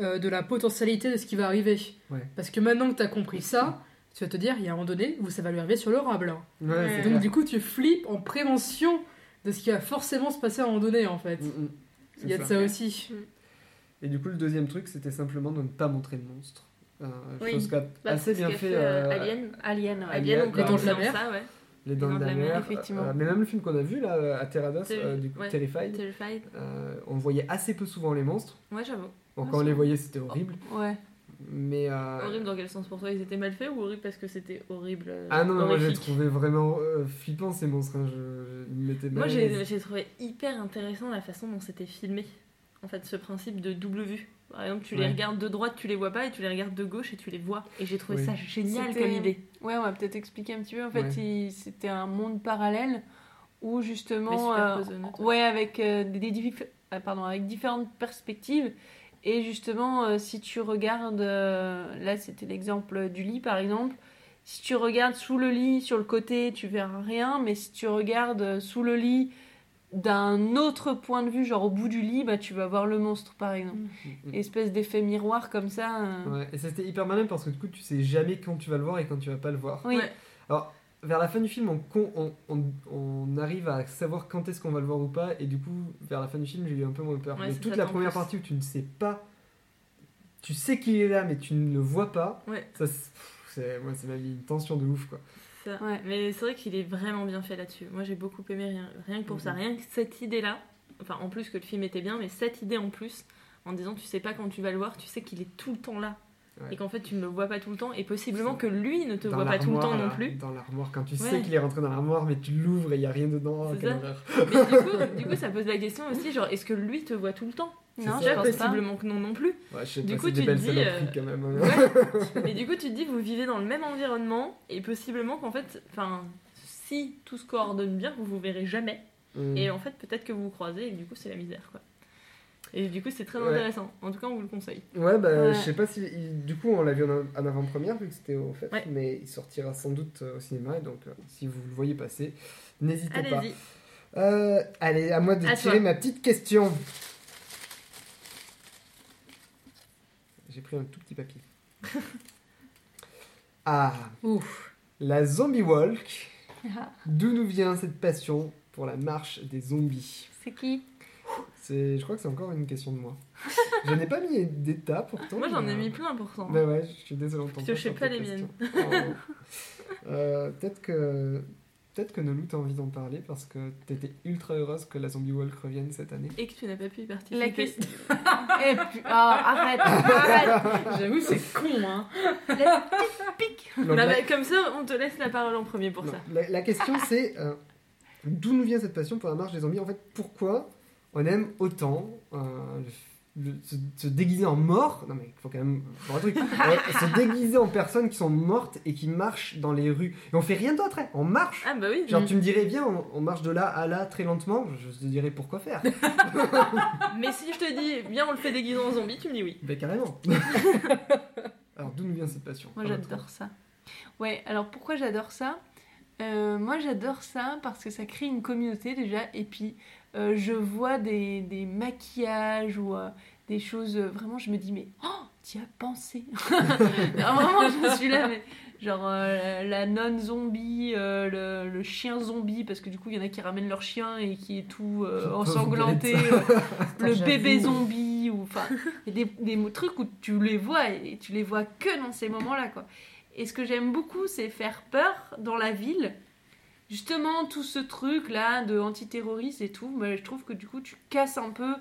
euh, de la potentialité de ce qui va arriver.
Ouais.
Parce que maintenant que tu as compris ça, tu vas te dire, il y a un moment donné où ça va lui arriver sur le rable. hein.
Ouais,
Ouais.
c'est
Donc
clair.
du coup, tu flippes en prévention de ce qui va forcément se passer à un moment donné, en fait.
Mm, mm.
Il y a de ça aussi.
Et du coup, le deuxième truc, c'était simplement de ne pas montrer le monstre. Euh,
Oui.
Chose qu'a
Bah,
assez bien fait,
euh, Alien.
Alien, ouais.
Alien,
Alien, on
de la Mer.
dans ça, ouais.
Les Dents de la Mer.
effectivement.
euh, mais même le film qu'on a vu là, à Terrados,
Ter-
euh, du coup,
ouais.
Terrified,
Terrified.
euh, on voyait assez peu souvent les monstres.
Ouais, j'avoue.
Bon, quand on les voyait, c'était horrible.
Ouais.
Mais. euh,
Horrible dans quel sens pour toi Ils étaient mal faits ou horrible parce que c'était horrible euh,
Ah non, moi j'ai trouvé vraiment euh, flippant ces monstres. hein, Je, je
Moi j'ai trouvé hyper intéressant la façon dont c'était filmé. En fait, ce principe de double vue. Par exemple, tu les
Ouais.
regardes de droite, tu les vois pas, et tu les regardes de gauche et tu les vois. Et j'ai trouvé
Oui.
ça génial comme idée.
Ouais, on va peut-être expliquer un petit peu. En fait,
Ouais.
il- c'était un monde parallèle où justement, euh, ouais, avec euh, des, ah, pardon, avec différentes perspectives. Et justement, euh, si tu regardes, euh, là, c'était l'exemple du lit, par exemple. Si tu regardes sous le lit, sur le côté, tu verras rien. Mais si tu regardes sous le lit d'un autre point de vue, genre au bout du lit, bah, tu vas voir le monstre, par exemple.
Mm.
Espèce d'effet miroir comme ça. euh.
Ouais, et c'était hyper malin parce que du coup, tu sais jamais quand tu vas le voir et quand tu vas pas le voir.
Oui.
Ouais.
Alors, vers la fin du film, on, on, on- on arrive à savoir quand est-ce qu'on va le voir ou pas, et du coup, vers la fin du film, j'ai eu un peu moins peur.
Ouais,
mais toute
ça,
la première
plus.
partie où tu ne sais pas, tu sais qu'il est là, mais tu ne le vois pas,
Ouais.
ça, c'est- moi, ça m'a mis une tension de ouf, quoi.
Ça.
Ouais.
Mais c'est vrai qu'il est vraiment bien fait là-dessus. Moi j'ai beaucoup aimé rien, rien que pour ça.
Mhm.
Rien que cette idée-là, enfin en plus que le film était bien, mais cette idée en plus, en disant tu sais pas quand tu vas le voir, tu sais qu'il est tout le temps là.
Ouais.
Et qu'en fait tu ne le vois pas tout le temps, et possiblement que lui ne te
Dans
voit pas tout le temps non plus.
Dans l'armoire, quand tu
Ouais.
sais qu'il est rentré dans l'armoire, mais tu l'ouvres et il n'y a rien dedans. Quelle horreur.
Mais du coup, <laughs> du coup, ça pose la question aussi, genre est-ce que lui te voit tout le temps?
Non,
ça.
je pense pas.
possiblement que non non plus.
Ouais, je sais
Du
pas,
coup, tu te dis, euh,
quand même. hein.
Ouais. <laughs> Mais du coup, tu te dis, vous vivez dans le même environnement, et possiblement qu'en fait, enfin, si tout se coordonne bien, vous vous verrez jamais.
Mm.
Et en fait, peut-être que vous vous croisez, et du coup, c'est la misère, quoi. Et du coup, c'est très
Ouais.
intéressant. En tout cas, on vous le conseille.
Ouais, bah,
Ouais.
je sais pas si. il- Du coup, on l'a vu en, en avant-première, vu que c'était au fait,
Ouais.
mais il sortira sans doute euh, au cinéma, et donc euh, si vous le voyez passer, n'hésitez pas.
Allez-y.
Euh, allez, à moi de
À
tirer
toi.
ma petite question. J'ai pris un tout petit papier. <laughs> ah,
Ouf.
la zombie walk.
Ah.
D'où nous vient cette passion pour la marche des zombies?
C'est qui?
C'est, je crois que c'est encore une question de moi. je n'ai pas mis d'état pourtant.
Moi, j'en ai
euh,
mis plein pourtant.
Bah ouais, je suis désolé. on t'en
Parce que je sais
passe
pas les miennes.
Oh. Euh, peut-être que peut-être que Nolou t'as envie d'en parler parce que t'étais ultra heureuse que la zombie walk revienne cette année.
Et que tu n'as pas pu y participer.
La question. <laughs> Eh, pu- ah, arrête, arrête.
J'avoue, c'est con, hein.
La petite pique.
Bah,
la,
bah, comme ça, on te laisse la parole en premier pour
non,
ça.
la- la question c'est euh, d'où nous vient cette passion pour la marche des zombies? En fait, pourquoi on aime autant euh, le- se, se déguiser en mort Non mais il faut quand même un truc. <laughs> Se déguiser en personnes qui sont mortes et qui marchent dans les rues. Et on fait rien d'autre, hein. on marche.
Ah bah oui.
Genre, tu me dirais, viens, on, on marche de là à là très lentement. Je te dirais pourquoi faire. <laughs>
Mais si je te dis, viens, on le fait déguisé en zombie, tu me dis oui.
ben, carrément. <laughs> Alors, d'où nous vient cette passion?
Moi, j'adore ça. Ouais, alors pourquoi j'adore ça? Euh, Moi, j'adore ça parce que ça crée une communauté déjà. Et puis, euh, je vois des, des maquillages ou euh, des choses. euh, vraiment, je me dis, mais oh, t'y as pensé? <laughs> Alors, vraiment, je suis là, mais. Genre euh, la, nonne zombie, euh, le, le chien zombie, parce que du coup il y en a qui ramènent leur chien et qui est tout euh, ensanglanté, euh, le <laughs> bébé zombie, ou enfin des, trucs où tu les vois et tu les vois que dans ces moments-là quoi. Et ce que j'aime beaucoup, c'est faire peur dans la ville. Justement, tout ce truc-là de antiterroriste et tout, moi, je trouve que du coup, tu casses un peu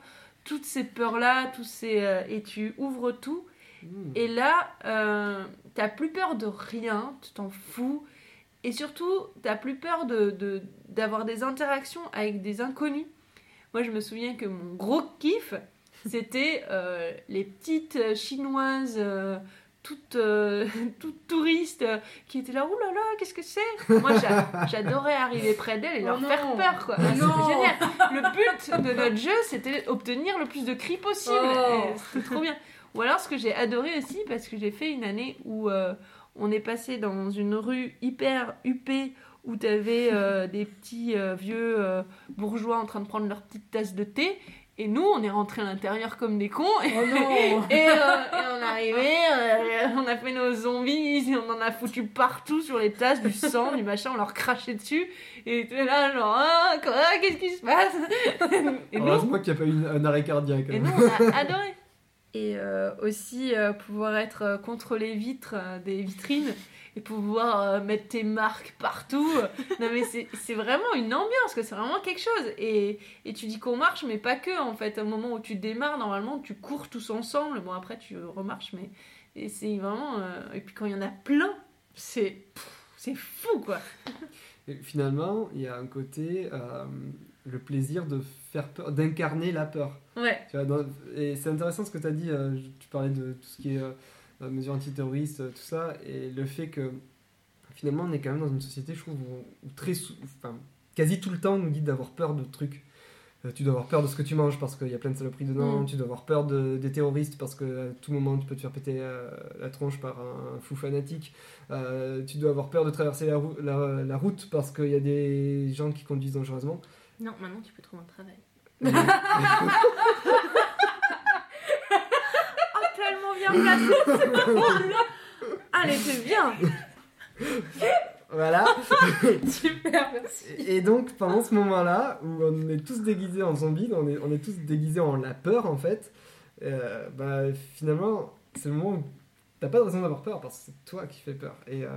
toutes ces peurs-là, tous ces, euh, et tu ouvres tout.
Mmh.
Et là, euh, t'as plus peur de rien, tu t'en fous. Et surtout, t'as plus peur de, de- d'avoir des interactions avec des inconnus. Moi, je me souviens que mon gros kiff, <laughs> c'était euh, les petites chinoises, toutes, euh, <laughs> toutes touristes, euh, qui étaient là, ouh là là, qu'est-ce que c'est? Moi, j'a- <laughs> j'adorais arriver près d'elles et
Oh
leur
non.
faire peur, quoi.
Oh non.
génial. Le but de notre jeu, c'était obtenir le plus de cris possible.
Oh.
C'était trop bien. Ou alors, ce que j'ai adoré aussi, parce que j'ai fait une année où euh, on est passé dans une rue hyper huppée, où t'avais euh, des petits vieux bourgeois en train de prendre leur petite tasse de thé. Et nous, on est rentrés à l'intérieur comme des cons.
Oh non <laughs>
Et, euh, et on est arrivé, euh, on a fait nos zombies, et on en a foutu partout sur les tasses, du sang, du machin, on leur crachait dessus. Et t'es là, genre, ah, quoi, qu'est-ce qui se passe? Et nous,
Heureusement qu'il n'y a pas eu un arrêt cardiaque.
et
hein.
nous, on a adoré. Et euh, aussi euh, pouvoir être euh, contre les vitres euh, des vitrines et pouvoir euh, mettre tes marques partout. <laughs> non mais c'est vraiment une ambiance, que c'est vraiment quelque chose. Et, et tu dis qu'on marche, mais pas que en fait. Au moment où tu démarres, normalement, tu cours tous ensemble. Bon après tu remarches, mais et c'est vraiment. euh, Et puis quand il y en a plein, c'est c'est fou quoi. <laughs>
Et finalement, il y a un côté, euh, le plaisir de faire peur, d'incarner la peur.
Ouais.
Tu vois, dans- et c'est intéressant ce que tu as dit, tu parlais de tout ce qui est mesures antiterroristes, euh, tout ça, et le fait que finalement on est quand même dans une société, je trouve, où, très enfin, quasi tout le temps on nous dit d'avoir peur de trucs. Euh, tu dois avoir peur de ce que tu manges parce qu'il y a plein de saloperies dedans,
Mm.
tu dois avoir peur de- des terroristes parce que à tout moment tu peux te faire péter euh, la tronche par un fou fanatique, Euh, tu dois avoir peur de traverser la, rou- la- la route parce qu'il y a des gens qui conduisent dangereusement.
Non, maintenant tu peux trouver un travail. <laughs>
Bien placé Ah, elle était bien
voilà. <laughs>
Super, merci.
Et donc, pendant ce moment-là, où on est tous déguisés en zombies, on est, on est tous déguisés en la peur, en fait, euh, bah, finalement, c'est le moment où t'as pas de raison d'avoir peur, parce que c'est toi qui fais peur. Et, euh,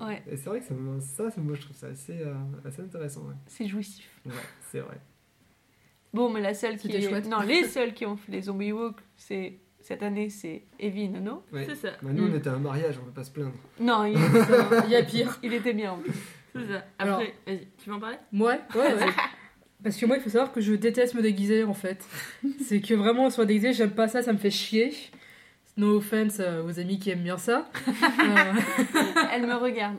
Ouais,
et c'est vrai que ça, ça, c'est- moi, je trouve ça assez, euh, assez intéressant. Ouais,
c'est jouissif.
Ouais, c'est vrai.
Bon, mais la seule qui est...
chouette.
Non, les seuls qui ont fait les zombie walk, c'est... Cette année, c'est Evie et Nono.
Ouais.
C'est ça.
Bah, nous,
Mm.
on était à un mariage, on peut pas se plaindre.
Non, il, <laughs>
Il y a pire.
il était bien en plus.
C'est ça.
Alors-
Après, vas-y, tu veux en parler?
Ouais, ouais, ouais. <laughs> Parce que moi, il faut savoir que je déteste me déguiser en fait. <laughs> C'est que vraiment, soit déguisé, j'aime pas ça, ça me fait chier. No offense euh, aux amis qui aiment bien ça. Euh,
Elle me regarde.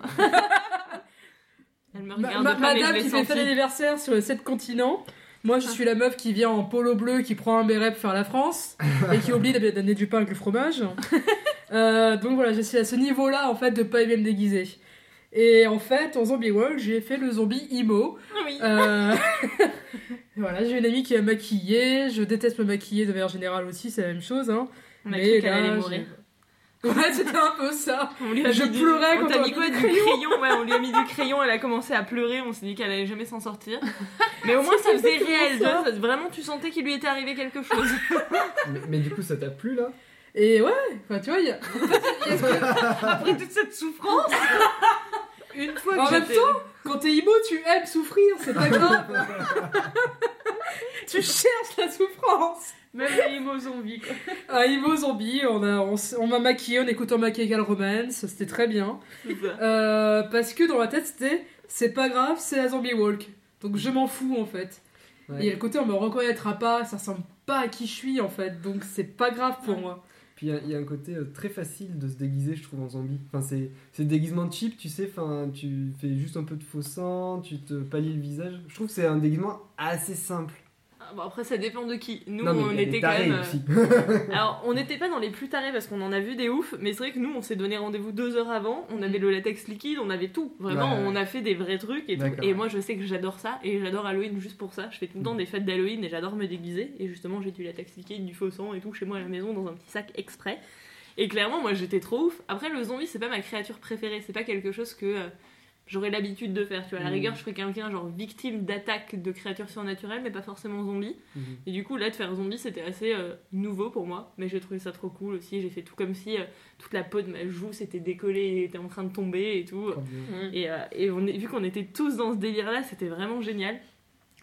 Elle me
ma-
regarde
ma-
pas, je
madame qui fait
senti.
fête d'anniversaire sur les sept continents. Moi, je suis la meuf qui vient en polo bleu, qui prend un béret pour faire la France et qui oublie d'amener du pain avec le fromage. <laughs> Euh, donc voilà, je suis à ce niveau-là en fait de pas aimer me déguiser. Et en fait, en Zombie World, j'ai fait le zombie emo.
Ah oui.
Euh, <laughs> voilà, j'ai une amie qui a maquillé. Je déteste me maquiller de manière générale aussi, c'est la même chose. Hein.
On a
Mais
cru qu'elle
là,
allait
j'ai-
mourir.
Ouais, c'était un peu ça.
On lui a
Je
mis du-
pleurais
on
quand
t'a
on
mis
a
quoi
mis
du
du
crayon. Ouais, on lui a mis du crayon, elle a commencé à pleurer, on s'est dit qu'elle allait jamais s'en sortir. Mais au <laughs> moins ça faisait réel, ça- vraiment tu sentais qu'il lui était arrivé quelque chose. <laughs>
mais, mais du coup, ça t'a plu, là?
Et ouais, enfin, tu vois, y a. <laughs> en
Après toute cette souffrance? Une fois
En
que
même
j'étais-
temps, quand t'es emo, tu aimes souffrir, c'est pas grave. <laughs> tu cherches la souffrance.
Même les mots zombies quoi. <laughs>
Un emo zombie, on a, on, on m'a maquillé en écoutant Chemical Romance, c'était très bien. Euh, parce que dans ma tête, c'était c'est pas grave, c'est la zombie walk. Donc je m'en fous en fait.
Ouais.
Et il y a le côté on me reconnaîtra pas, ça ressemble pas à qui je suis en fait, donc c'est pas grave pour moi.
Puis il y a- il y, a un côté euh, très facile de se déguiser, je trouve, en zombie. Enfin, c'est c'est déguisement cheap, tu sais. Enfin, tu fais juste un peu de faux sang, tu te pallies le visage. Je trouve que c'est un déguisement assez simple.
Bon, après ça dépend de qui. Nous
non, mais
on était quand même. euh,
aussi. <laughs>
Alors on n'était pas dans les plus tarés parce qu'on en a vu des oufs, mais c'est vrai que nous on s'est donné rendez-vous deux heures avant, on avait le latex liquide, on avait tout. Vraiment,
Ouais, ouais.
on a fait des vrais trucs et tout. Et moi je sais que j'adore ça et j'adore Halloween juste pour ça. Je fais tout le temps des fêtes d'Halloween et j'adore me déguiser. Et justement j'ai du latex liquide, du faux sang et tout chez moi à la maison dans un petit sac exprès. Et clairement moi j'étais trop ouf. Après le zombie c'est pas ma créature préférée, c'est pas quelque chose que euh, j'aurais l'habitude de faire. Tu vois, à la
Mhm.
rigueur je serais quelqu'un genre victime d'attaques de créatures surnaturelles mais pas forcément zombie.
Mhm.
Et du coup, là, de faire zombie, c'était assez euh, nouveau pour moi. Mais j'ai trouvé ça trop cool aussi. J'ai fait tout comme si euh, toute la peau de ma joue s'était décollée et était en train de tomber et tout.
Bien.
Et, euh, et on est, vu qu'on était tous dans ce délire-là, c'était vraiment génial.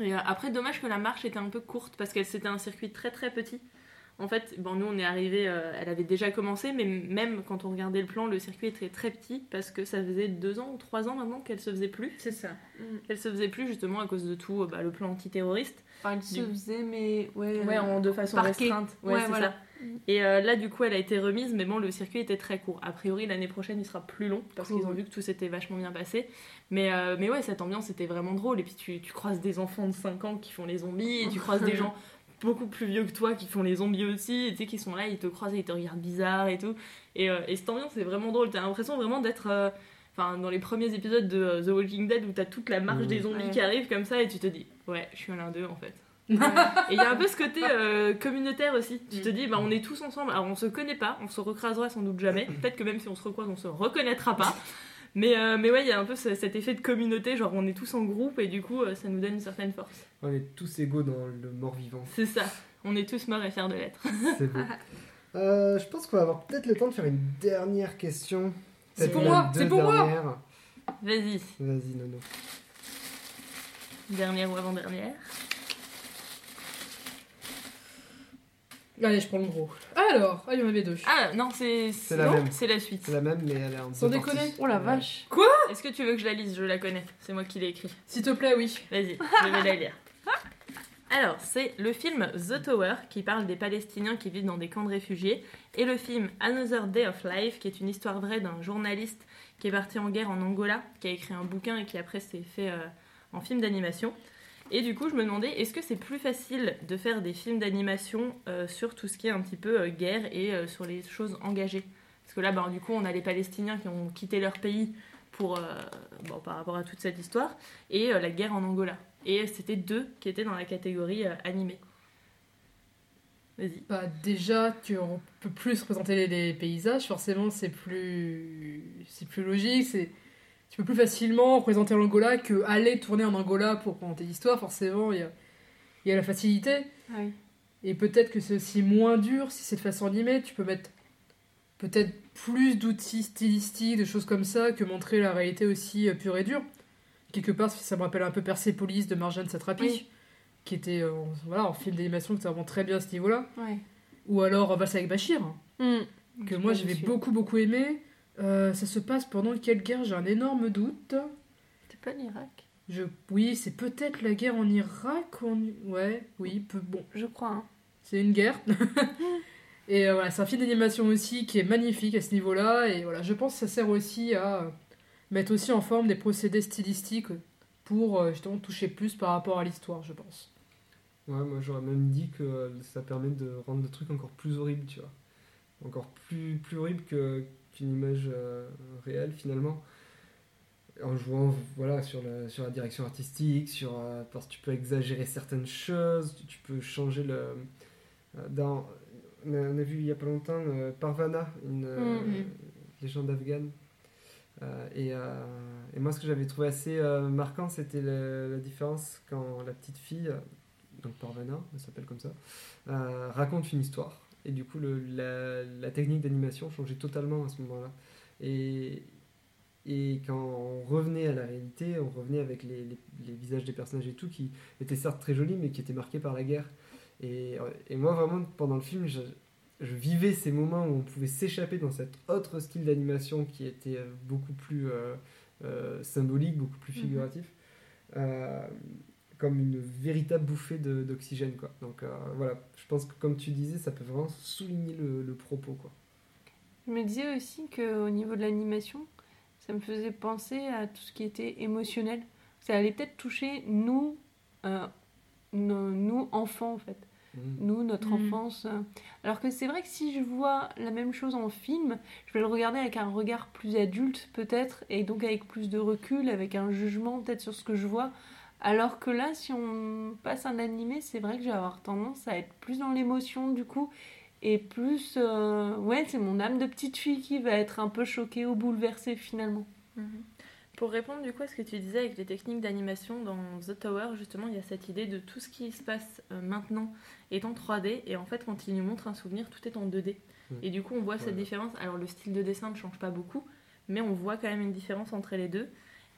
Et euh, après, dommage que la marche était un peu courte parce que c'était un circuit très très petit. En fait, bon, nous on est arrivé, elle avait déjà commencé, mais même quand on regardait le plan, le circuit était très petit parce que ça faisait deux ans ou trois ans maintenant qu'elle se faisait plus.
C'est ça.
Qu'elle se faisait plus justement à cause de tout, euh, bah, le plan antiterroriste.
Enfin, elle se
Du-
faisait, mais ouais.
Ouais, en, de façon
parquet.
restreinte. Ouais,
voilà.
ça. Et euh, là, du coup, elle a été remise, mais bon, le circuit était très court. A priori, l'année prochaine, il sera plus long parce qu'ils ont vu que tout s'était vachement bien passé. Mais, euh, mais ouais, cette ambiance était vraiment drôle. Et puis, tu, tu croises des enfants de 5 ans qui font les zombies, et tu croises des <laughs> gens beaucoup plus vieux que toi qui font les zombies aussi, et tu sais, qui sont là, ils te croisent et ils te regardent bizarre et tout. Et, euh, et cette ambiance est vraiment drôle. T'as l'impression vraiment d'être. euh, Enfin, dans les premiers épisodes de euh, The Walking Dead où t'as toute la marche
Mhm.
des zombies
Ouais.
qui arrivent comme ça et tu te dis, ouais, je suis l'un d'eux en fait. <laughs> Et il y a un peu ce côté euh, communautaire aussi. Tu te dis, bah, on est tous ensemble. Alors on se connaît pas, on se recrasera sans doute jamais. <laughs> Peut-être que même si on se recroise, on se reconnaîtra pas. Mais, euh, mais ouais, il y a un peu ce- cet effet de communauté, genre on est tous en groupe et du coup euh, ça nous donne une certaine force.
On est tous égaux dans le mort-vivant.
C'est ça, on est tous morts et fiers de l'être.
C'est beau. <laughs> Euh, je pense qu'on va avoir peut-être le temps de faire une dernière question.
C'est pour moi, c'est pour moi.
dernières.
Vas-y,
Vas-y, Nono.
dernière ou avant-dernière.
Allez, je prends le gros. Alors, ah, il y en avait deux.
Ah non, c'est
C'est la
non,
même.
C'est la suite.
C'est la même, mais elle est en
Sans
deux
déconner.
Oh la vache.
Est-ce que tu veux que je la lise? Je la connais. C'est moi qui l'ai écrit.
S'il te plaît, oui.
Vas-y, je vais la lire. <laughs> Alors, c'est le film The Tower qui parle des Palestiniens qui vivent dans des camps de réfugiés et le film Another Day of Life qui est une histoire vraie d'un journaliste qui est parti en guerre en Angola, qui a écrit un bouquin et qui après s'est fait euh, en film d'animation. Et du coup, je me demandais, est-ce que c'est plus facile de faire des films d'animation euh, sur tout ce qui est un petit peu euh, guerre et euh, sur les choses engagées? Parce que là, ben, du coup, on a les Palestiniens qui ont quitté leur pays pour, bon, par rapport à toute cette histoire et la guerre en Angola. Et c'était deux qui étaient dans la catégorie animée. Vas-y.
Bah, déjà, tu on peut plus représenter les, les paysages, forcément, c'est plus, plus logique. C'est, tu peux plus facilement représenter l'Angola que aller tourner en Angola pour raconter l'histoire. Forcément, il y a, il y a la facilité.
Oui.
Et peut-être que c'est aussi moins dur si c'est de façon animée. Tu peux mettre peut-être plus d'outils stylistiques, de choses comme ça, que montrer la réalité aussi euh, pure et dure. Quelque part, ça me rappelle un peu Persepolis de Marjane Satrapi,
Oui.
qui était euh, en- voilà, en film d'animation qui était vraiment très bien à ce niveau-là.
Ouais.
Ou alors Valse avec Bachir,
Hmm.
que moi j'avais beaucoup beaucoup aimé. Euh, ça se passe pendant quelle guerre J'ai un énorme doute.
C'est pas l'Irak
Je... Oui, c'est peut-être la guerre en Irak. ou en- Ouais, oui, peu... bon,
Je crois. hein.
c'est une guerre. <laughs> et euh, voilà, c'est un film d'animation aussi qui est magnifique à ce niveau-là. Et voilà, je pense que ça sert aussi à euh, mettre aussi en forme des procédés stylistiques pour justement toucher plus par rapport à l'histoire, je pense.
Ouais, moi j'aurais même dit que ça permet de rendre le truc encore plus horrible, tu vois. Encore plus, plus horrible que- qu'une image euh, réelle finalement. En jouant voilà, sur, la, sur la direction artistique, sur, euh, parce que tu peux exagérer certaines choses, tu, tu peux changer le. euh, Dans, on, a, on a vu il y a pas longtemps euh, Parvana, une euh,
Mhm.
légende afghane. Euh, et, euh, et moi, ce que j'avais trouvé assez euh, marquant, c'était le- la différence quand la petite fille, euh, donc Parvana, elle s'appelle comme ça, euh, raconte une histoire. Et du coup, le- la, la technique d'animation changeait totalement à ce moment-là. Et, et quand on revenait à la réalité, on revenait avec les, les- les visages des personnages et tout, qui étaient certes très jolis, mais qui étaient marqués par la guerre. Et, et moi, vraiment, pendant le film, je, je vivais ces moments où on pouvait s'échapper dans cet autre style d'animation qui était euh, beaucoup plus euh, euh, symbolique, beaucoup plus figuratif, euh, comme une véritable bouffée de- d'oxygène. quoi. Donc euh, voilà, je pense que comme tu disais, ça peut vraiment souligner le, le propos. Quoi.
Je me disais aussi qu'au niveau de l'animation, ça me faisait penser à tout ce qui était émotionnel. Ça allait peut-être toucher nous, euh, nos- nous enfants en fait.
Mm.
Nous, notre
Mhm.
enfance. Alors que c'est vrai que si je vois la même chose en film, je vais le regarder avec un regard plus adulte peut-être, et donc avec plus de recul, avec un jugement peut-être sur ce que je vois. Alors que là, si on passe un animé, c'est vrai que je vais avoir tendance à être plus dans l'émotion du coup, et plus... euh, Ouais, c'est mon âme de petite fille qui va être un peu choquée ou bouleversée finalement.
Pour répondre du coup à ce que tu disais avec les techniques d'animation dans The Tower, justement, il y a cette idée de tout ce qui se passe euh, maintenant est en 3D et en fait, quand il nous montre un souvenir, tout est en 2D.
Mm.
Et du coup, on voit cette différence. Alors, le style de dessin ne change pas beaucoup, mais on voit quand même une différence entre les deux.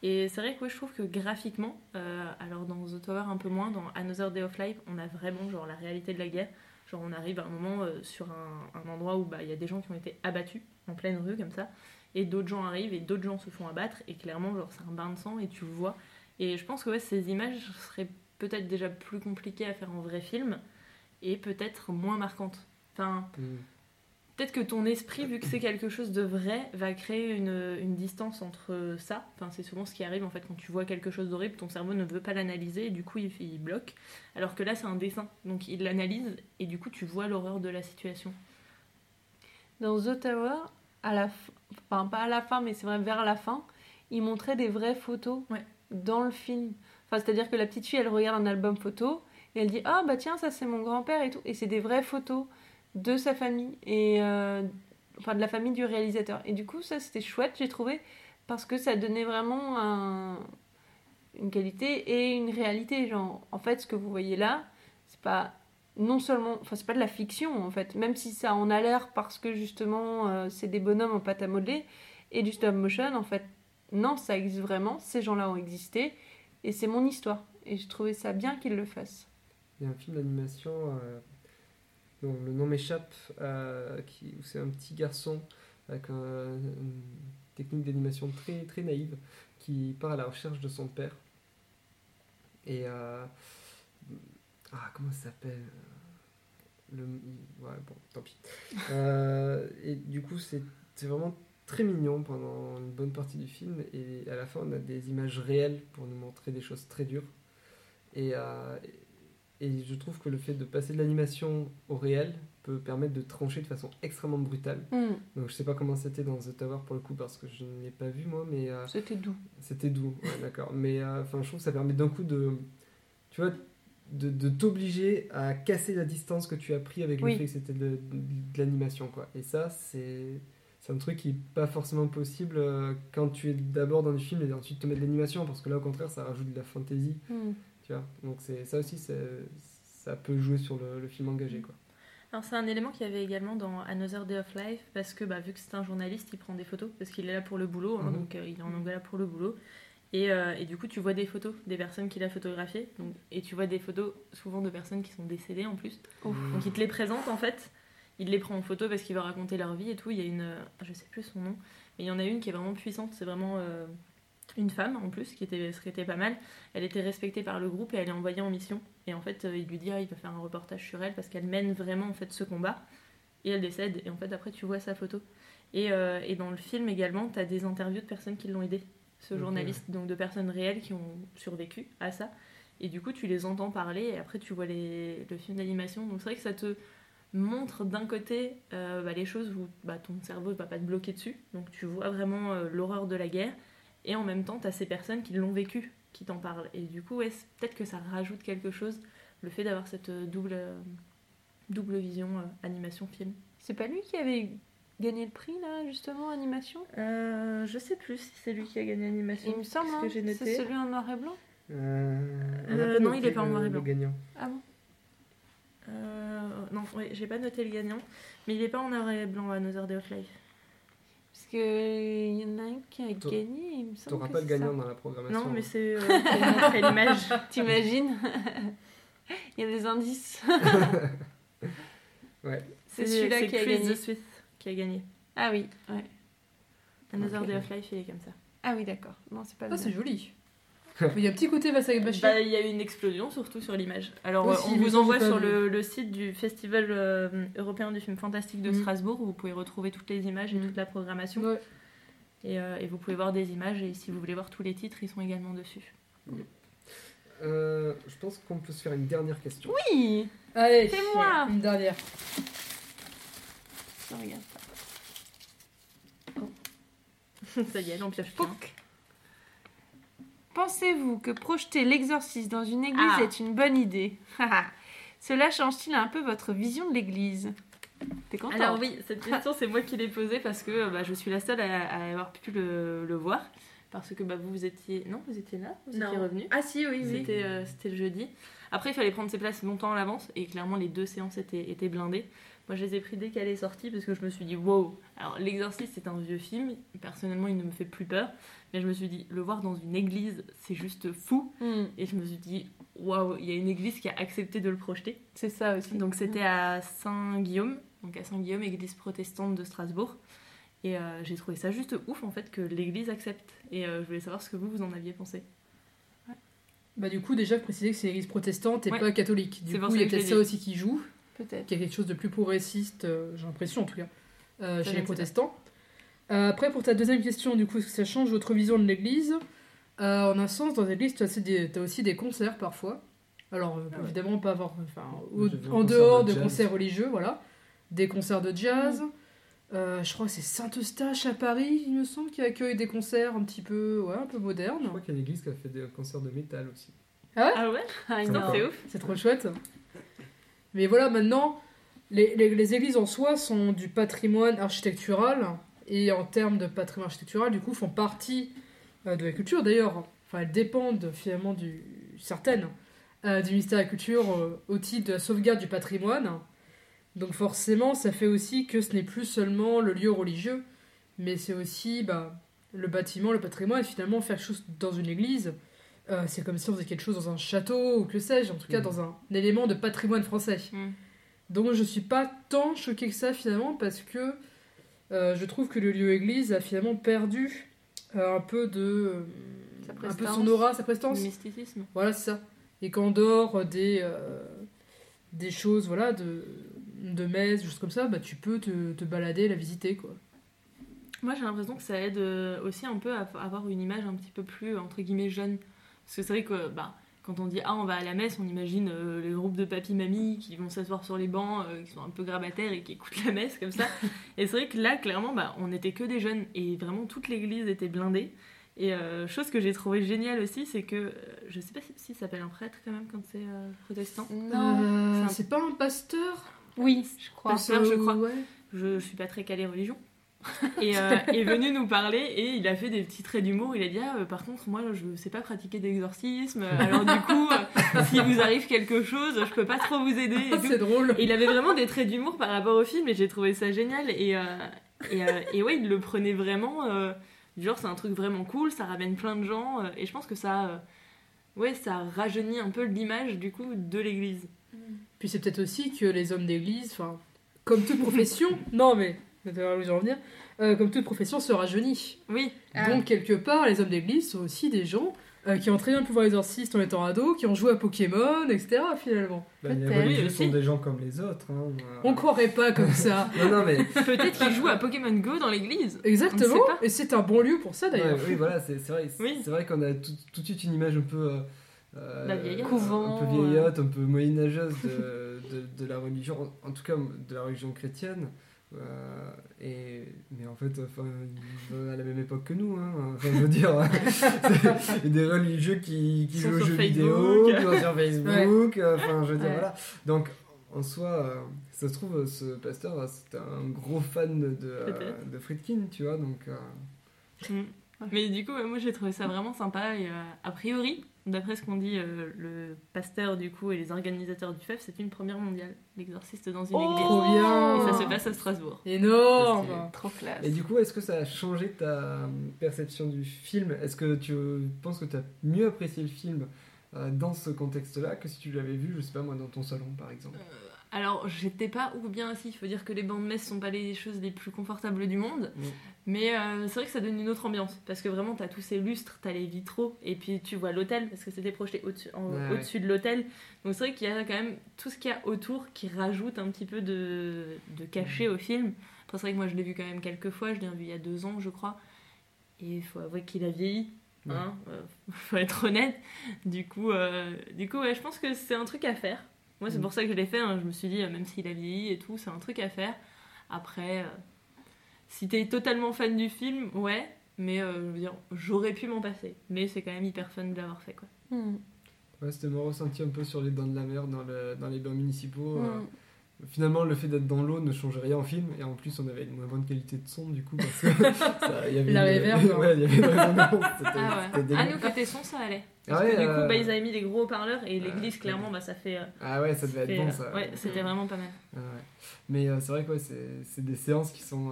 Et c'est vrai que je trouve que graphiquement, euh, alors dans The Tower un peu moins, dans Another Day of Life, on a vraiment genre la réalité de la guerre. Genre on arrive à un moment euh, sur un, endroit où bah, il y a des gens qui ont été abattus en pleine rue comme ça, et d'autres gens arrivent et d'autres gens se font abattre, et clairement genre c'est un bain de sang et tu vois. Et je pense que ces images seraient peut-être déjà plus compliquées à faire en vrai film, et peut-être moins marquantes. Enfin,
Mm.
Peut-être que ton esprit, vu que c'est quelque chose de vrai, va créer une, une distance entre ça. Enfin, c'est souvent ce qui arrive en fait quand tu vois quelque chose d'horrible, ton cerveau ne veut pas l'analyser et du coup il, il bloque. Alors que là c'est un dessin, donc il l'analyse et du coup tu vois l'horreur de la situation.
Dans The Tower, à la f- enfin pas à la fin, mais c'est vrai vers la fin, ils montraient des vraies photos
Ouais.
dans le film. Enfin, c'est-à-dire que la petite fille, elle regarde un album photo et elle dit ah bah tiens ça c'est mon grand-père et tout, et c'est des vraies photos de sa famille et euh, enfin de la famille du réalisateur. Et du coup ça c'était chouette j'ai trouvé parce que ça donnait vraiment un- une qualité et une réalité. Genre en fait ce que vous voyez là, c'est pas non seulement, enfin c'est pas de la fiction en fait, même si ça en a l'air parce que justement euh, c'est des bonhommes en pâte à modeler, Et du stop motion, en fait, non, ça existe vraiment, ces gens-là ont existé, et c'est mon histoire. Et je trouvais ça bien qu'ils le fassent.
Il y a un film d'animation euh, dont le nom m'échappe, euh, qui- c'est un petit garçon avec un- une technique d'animation très, très naïve qui part à la recherche de son père. Et. euh, ah, comment ça s'appelle le, Ouais, bon, tant pis. <laughs> Euh, et du coup, c'est c'est vraiment très mignon pendant une bonne partie du film. Et à la fin, on a des images réelles pour nous montrer des choses très dures. Et, euh, et je trouve que le fait de passer de l'animation au réel peut permettre de trancher de façon extrêmement brutale.
Hmm,
Donc je sais pas comment c'était dans The Tower pour le coup parce que je ne l'ai pas vu moi, mais euh,
C'était doux.
c'était doux, ouais, <laughs> d'accord. Mais euh, enfin, je trouve que ça permet d'un coup de, tu vois, de, de t'obliger à casser la distance que tu as pris avec
Oui.
le fait que c'était de, de l'animation, quoi. Et ça, c'est c'est un truc qui est pas forcément possible euh, quand tu es d'abord dans du film et ensuite te mettre de l'animation parce que là, au contraire, ça rajoute de la fantaisie,
Hmm.
Tu vois. Donc c'est ça aussi, c'est- ça peut jouer sur le, le film engagé, quoi.
Alors c'est un élément qu'il y avait également dans Another Day of Life parce que bah, vu que c'est un journaliste, il prend des photos parce qu'il est là pour le boulot, hein,
Mhm.
donc euh, il est en anglais là pour le boulot. Et, euh, et du coup, tu vois des photos des personnes qu'il a photographiées donc, et tu vois des photos souvent de personnes qui sont décédées en plus.
Ouf.
Donc il te les présente en fait, il les prend en photo parce qu'il va raconter leur vie et tout. Il y a une, euh, je sais plus son nom, mais il y en a une qui est vraiment puissante. C'est vraiment euh, une femme en plus qui était, ce qui était pas mal. Elle était respectée par le groupe et elle est envoyée en mission. Et en fait, euh, il lui dit ah, il va faire un reportage sur elle parce qu'elle mène vraiment en fait ce combat. Et elle décède. Et en fait, après, tu vois sa photo. Et, euh, et dans le film également, tu as des interviews de personnes qui l'ont aidé, ce journaliste, donc de personnes réelles qui ont survécu à ça. Et du coup, tu les entends parler et après, tu vois les, le film d'animation. Donc, c'est vrai que ça te montre d'un côté euh, bah, les choses où bah, ton cerveau ne va pas te bloquer dessus. Donc, tu vois vraiment euh, l'horreur de la guerre. Et en même temps, tu as ces personnes qui l'ont vécu, qui t'en parlent. Et du coup, ouais, peut-être que ça rajoute quelque chose, le fait d'avoir cette euh, double, euh, double vision euh, animation-film.
C'est pas lui qui avait gagné le prix, là, justement, animation?
Euh, je sais plus si c'est lui qui a gagné animation.
Il me semble,
ce
hein, c'est celui en noir et blanc?
Euh,
Euh, non, il est pas en noir et
le
blanc.
gagnant.
Ah bon?
Euh, non, ouais, j'ai pas noté le gagnant, mais il est pas en noir et blanc à Another Day of Life.
Parce qu'il y en a un qui a gagné, il me semble.
T'auras pas le gagnant
ça.
dans la programmation.
Non, mais
hein.
c'est euh, <laughs> l'image.
T'imagines? <laughs> Il y a des indices. <laughs>
Ouais.
C'est celui-là qui a
Chris
gagné.
the Swift qui a gagné.
Ah oui, ouais.
Another
Ok.
Day of Life, il est comme ça.
Ah oui, d'accord. Non, c'est pas
Ah, c'est joli. <laughs> Il y a un petit côté Vasak.
Bah, il y a eu une explosion surtout sur l'image. Alors, on vous
ça,
envoie sur le, le site du Festival euh, européen du film fantastique de
Mhm.
Strasbourg où vous pouvez retrouver toutes les images et
Mhm.
toute la programmation.
Ouais.
Et, euh, et vous pouvez voir des images et si vous voulez voir tous les titres, ils sont également dessus.
Euh, je pense qu'on peut se faire une dernière question.
Oui
Allez,
C'est moi.
Une dernière.
Je regarde pas. <laughs>
Ça y est, on pioche.
Pensez-vous que projeter l'exorciste dans une église
Ah.
est une bonne idée? <laughs> Cela change-t-il un peu votre vision de l'église? T'es content
Alors oui, cette question c'est moi qui l'ai posée parce que bah, je suis la seule à, à avoir pu le, le voir. Parce que bah, vous, vous étiez... Non, vous étiez là? Vous étiez revenu
Ah si, oui,
C'était euh, c'était le jeudi. Après, il fallait prendre ses places longtemps à l'avance et clairement, les deux séances étaient, étaient blindées. Moi, je les ai pris dès qu'elle est sortie parce que je me suis dit, wow. Alors, L'Exorciste, c'est un vieux film. Personnellement, il ne me fait plus peur. Mais je me suis dit, le voir dans une église, c'est juste fou.
Hmm,
Et je me suis dit, waouh, il y a une église qui a accepté de le projeter.
C'est ça aussi.
Donc, c'était à Saint-Guillaume, donc à Saint-Guillaume, église protestante de Strasbourg. Et euh, j'ai trouvé ça juste ouf en fait que l'église accepte. Et euh, je voulais savoir ce que vous, vous en aviez pensé.
Bah du coup, déjà, préciser que c'est l'église protestante et
Ouais.
pas catholique. Du
C'est
coup, il
ça
y a peut-être ça aussi qui joue,
Peut-être.
qu'il y a quelque chose de plus progressiste, euh, j'ai l'impression en tout cas, euh, chez
je
les protestants. Euh, après, pour ta deuxième question, du coup, est-ce que ça change votre vision de l'église? Euh, En un sens, dans l'église, tu as, aussi des- t'as aussi des concerts parfois. Alors, euh,
Ah ouais.
évidemment, pas avoir, enfin, au- en dehors
de
concerts religieux, voilà. Des concerts de jazz. Euh, je crois que c'est Saint-Eustache à Paris, il me semble, qui accueille des concerts un petit peu, ouais, un peu
Je
modernes.
crois qu'il y a une église qui a fait des concerts de métal aussi.
Ah ouais?
Ah, non.
pas-
C'est ouf.
C'est trop chouette. Mais voilà, maintenant, les, églises en soi sont du patrimoine architectural et en termes de patrimoine architectural, du coup, font partie euh, de la culture. D'ailleurs, enfin, elles dépendent finalement du certaines euh, du ministère de la Culture euh, au titre de la sauvegarde du patrimoine. Donc forcément, ça fait aussi que ce n'est plus seulement le lieu religieux, mais c'est aussi bah, le bâtiment, le patrimoine. Finalement, faire chose dans une église, euh, c'est comme si on faisait quelque chose dans un château ou que sais-je, en tout cas
Mhm.
dans un élément de patrimoine français.
Mm.
Donc je suis pas tant choquée que ça finalement parce que euh, je trouve que le lieu église a finalement perdu euh, un peu de
Sa
un peu son aura, sa prestance.
Le mysticisme.
Voilà, c'est ça. Et qu'en dehors des, des choses, voilà, de, de messe, choses comme ça, bah, tu peux te, te balader, la visiter, quoi.
Moi, j'ai l'impression que ça aide aussi un peu à avoir une image un petit peu plus, entre guillemets, jeune. Parce que c'est vrai que bah, quand on dit « Ah, on va à la messe », on imagine euh, les groupes de papy-mamie qui vont s'asseoir sur les bancs, euh, qui sont un peu grabataires et qui écoutent la messe comme ça. <laughs> et c'est vrai que là, clairement, bah, on n'était que des jeunes et vraiment toute l'église était blindée. Et euh, chose que j'ai trouvé géniale aussi, c'est que, je sais pas si, si ça s'appelle un prêtre quand même quand c'est euh, protestant.
Euh,
c'est un-
pas un pasteur?
Oui, je crois. Pasteur, je crois.
Ouais.
je, je suis pas très calée religion. <laughs> Et euh, est venu nous parler et il a fait des petits traits d'humour. Il a dit ah, euh, par contre moi je sais pas pratiquer d'exorcisme. <laughs> Alors du coup euh, si vous arrive quelque chose je peux pas trop vous aider. <laughs>
C'est drôle.
Et il avait vraiment des traits d'humour par rapport au film et j'ai trouvé ça génial. Et, euh, et, euh, et ouais il le prenait vraiment euh, du genre c'est un truc vraiment cool, ça ramène plein de gens euh, et je pense que ça euh, ouais ça rajeunit un peu l'image du coup de l'église.
Puis c'est peut-être aussi que les hommes d'église, enfin, comme toute profession, non mais, vous allez voir où je veux en venir, euh, comme toute profession se rajeunit.
Oui,
Donc, quelque part, les hommes d'église sont aussi des gens euh, qui ont très bien le pouvoir exorciste en étant ados, qui ont joué à Pokémon, etc. finalement.
Bah, les religieux sont des gens comme les autres. hein. Euh,
On croirait pas comme ça. <laughs>
Non, non, mais.
peut-être qu'il joue à Pokémon Go dans l'église.
Exactement. Et c'est un bon lieu pour ça d'ailleurs.
Ouais, oui, voilà, c'est vrai, c'est
Oui.
vrai qu'on a tout, tout de suite une image un peu. euh, euh,
La vieillotte.
Un
Couvent,
peu vieillotte, un peu moyenâgeuse de, de, de la religion, en, en tout cas de la religion chrétienne. Euh, et, mais en fait, enfin, ils à la même époque que nous. Hein. Enfin, je veux dire, <laughs> des religieux qui, qui jouent aux jeux
Facebook.
vidéo, qui sont sur Facebook. Enfin, je veux dire,
Ouais.
voilà. Donc, en soi, euh, ça se trouve, ce pasteur, euh, c'était un gros fan de, euh, de Friedkin, tu vois. Donc,
Mm. Mais du coup, moi j'ai trouvé ça vraiment sympa. Et a priori, d'après ce qu'on dit, euh, le pasteur du coup et les organisateurs du FEF, c'est une première mondiale, l'exorciste dans une église.
Trop bien.
Et ça se passe à Strasbourg.
Énorme.
Trop classe.
Et du coup, est-ce que ça a changé ta perception du film? Est-ce que tu penses que tu as mieux apprécié le film euh, dans ce contexte-là que si tu l'avais vu, je sais pas moi, dans ton salon par exemple?
Alors, j'étais pas ou bien assis. Il faut dire que les bancs de messe sont pas les choses les plus confortables du monde.
Mm.
Mais euh, c'est vrai que ça donne une autre ambiance. Parce que vraiment, t'as tous ces lustres, t'as les vitraux. Et puis tu vois l'hôtel, parce que c'était projeté au-dessus
ouais.
de l'hôtel. Donc c'est vrai qu'il y a quand même tout ce qu'il y a autour qui rajoute un petit peu de, de cachet au film. Après, c'est vrai que moi, je l'ai vu quand même quelques fois. Je l'ai vu il y a deux ans, je crois. Et il faut avouer qu'il a vieilli.
Ouais.
Hein, euh, <laughs> faut être honnête. Du coup, euh, du coup ouais, je pense que c'est un truc à faire. Moi, c'est
Mm.
pour ça que je l'ai fait. hein. Je me suis dit, même s'il a vieilli et tout, c'est un truc à faire. Après, si t'es totalement fan du film, ouais. Mais euh, je veux dire, j'aurais pu m'en passer. Mais c'est quand même hyper fun de l'avoir fait, quoi.
Ouais, c'était mon ressenti un peu sur les dents de la mer dans, le- dans les bains municipaux. Euh, Finalement, le fait d'être dans l'eau ne changeait rien en film, et en plus, on avait une moins bonne qualité de son du coup, parce que <laughs> ça- il y avait
La réverb, <laughs> hein.
ouais, il y avait <laughs> c'était-
Ah ouais. Ah, nous, côté son, ça allait.
Ah
Parce
ouais,
que du
euh,
coup, bah, ils avaient mis des gros haut-parleurs et
euh,
l'église, clairement, bah, ça fait. euh,
Ah ouais, ça devait
fait,
être bon
euh,
ça.
Ouais, c'était vraiment pas mal.
Ah ouais. Mais euh, c'est vrai que ouais, c'est c'est des séances qui sont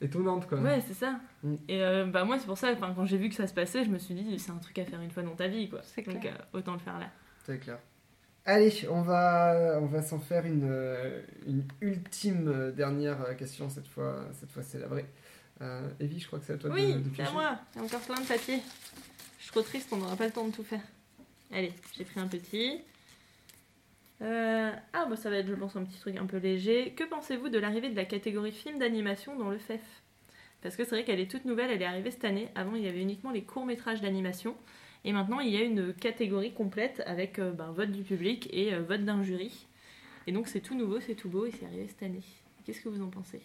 étonnantes quoi.
Ouais, c'est ça.
Mm.
Et euh, bah, moi, c'est pour ça, quand j'ai vu que ça se passait, je me suis dit, c'est un truc à faire une fois dans ta vie, quoi.
C'est
Donc,
clair.
euh, autant le faire là.
C'est clair. Allez, on va, on va s'en faire une, euh, une ultime dernière question cette fois. Cette fois, c'est la vraie. Euh, Evie, je crois que c'est à toi de,
Oui,
de
c'est à moi. Il y a encore plein de papiers. Je suis trop triste, on n'aura pas le temps de tout faire. Allez, j'ai pris un petit. Euh, Ah, bah ça va être, je pense, un petit truc un peu léger. Que pensez-vous de l'arrivée de la catégorie film d'animation dans le FEF Parce que c'est vrai qu'elle est toute nouvelle, elle est arrivée cette année. Avant, il y avait uniquement les courts-métrages d'animation. Et maintenant, il y a une catégorie complète avec euh, ben, vote du public et euh, vote d'un jury. Et donc, c'est tout nouveau, c'est tout beau et c'est arrivé cette année. Qu'est-ce que vous en pensez?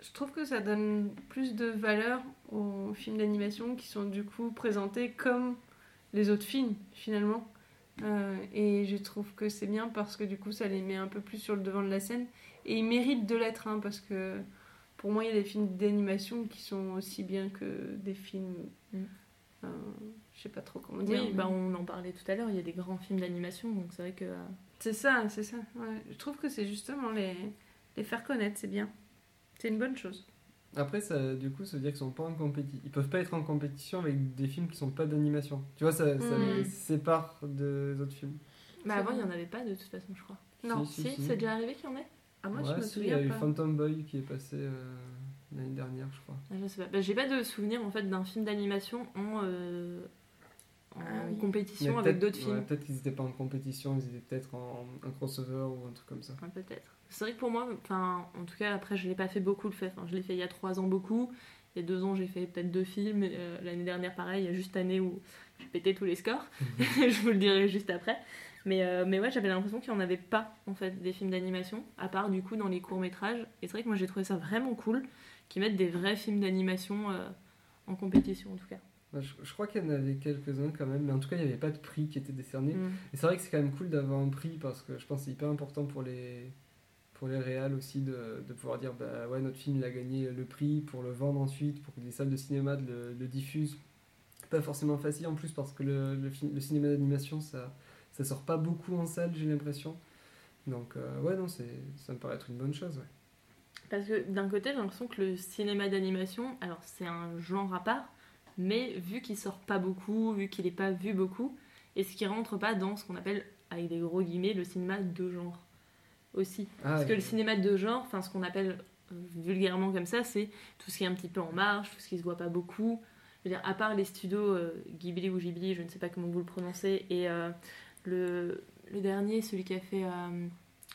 Je trouve que ça donne plus de valeur aux films d'animation qui sont du coup présentés comme les autres films finalement. Euh, et je trouve que c'est bien parce que du coup ça les met un peu plus sur le devant de la scène. Et ils méritent de l'être hein, parce que pour moi il y a des films d'animation qui sont aussi bien que des films...
Mm.
euh, je sais pas trop comment dire.
Oui,
mais-
bah, on en parlait tout à l'heure, il y a des grands films d'animation, donc c'est vrai que... euh,
C'est ça, c'est ça. ouais. Je trouve que c'est justement les, les faire connaître, c'est bien. C'est une bonne chose.
Après, ça, du coup, ça veut dire qu'ils sont pas en compétition. Ils peuvent pas être en compétition avec des films qui sont pas d'animation. Tu vois, ça, ça
Mm.
les sépare des autres films.
Bah
C'est
avant, il n'y en avait pas de toute façon, je crois. Non,
si,
si,
si.
c'est déjà arrivé qu'il y en ait Ah, moi, je me
si, il y a
souviens
eu. Phantom Boy qui est passé euh, l'année dernière, je crois.
Ah, je sais pas. Bah, j'ai pas de souvenir en fait d'un film d'animation en, euh, en
Ah oui.
compétition
Mais
avec d'autres films.
ouais, peut-être qu'ils étaient pas en compétition, ils étaient peut-être en un crossover ou un truc comme ça.
Ouais, peut-être. C'est vrai que pour moi, enfin, en tout cas, après, je l'ai pas fait beaucoup le fait. Enfin, je l'ai fait il y a trois ans beaucoup. Il y a deux ans, j'ai fait peut-être deux films. Euh, L'année dernière, pareil, il y a juste l'année où j'ai pété tous les scores. <laughs> je vous le dirai juste après. Mais, euh, mais ouais, j'avais l'impression qu'il n'y en avait pas, en fait, des films d'animation, à part du coup dans les courts-métrages. Et c'est vrai que moi, j'ai trouvé ça vraiment cool qu'ils mettent des vrais films d'animation euh, en compétition, en tout cas.
Je, je crois qu'il y en avait quelques-uns quand même, mais en tout cas, il n'y avait pas de prix qui était décerné.
Mm.
Et c'est vrai que c'est quand même cool d'avoir un prix parce que je pense que c'est hyper important pour les, pour les réals aussi de, de pouvoir dire bah ouais, notre film il a gagné le prix pour le vendre ensuite, pour que les salles de cinéma le, le diffusent. Pas forcément facile en plus parce que le, le, cinéma d'animation ça, ça sort pas beaucoup en salle, j'ai l'impression. Donc euh, ouais, non, c'est, ça me paraît être une bonne chose. Ouais.
Parce que d'un côté, j'ai l'impression que le cinéma d'animation, alors c'est un genre à part, mais vu qu'il sort pas beaucoup, vu qu'il est pas vu beaucoup, est-ce qu'il rentre pas dans ce qu'on appelle, avec des gros guillemets, le cinéma de genre aussi
Ah,
Parce que
et-
le cinéma de genre, enfin ce qu'on appelle euh, vulgairement comme ça, c'est tout ce qui est un petit peu en marge, tout ce qui se voit pas beaucoup. Je veux dire, à part les studios euh, Ghibli ou Ghibli, je ne sais pas comment vous le prononcez, et euh, le, le dernier, celui qui a fait euh,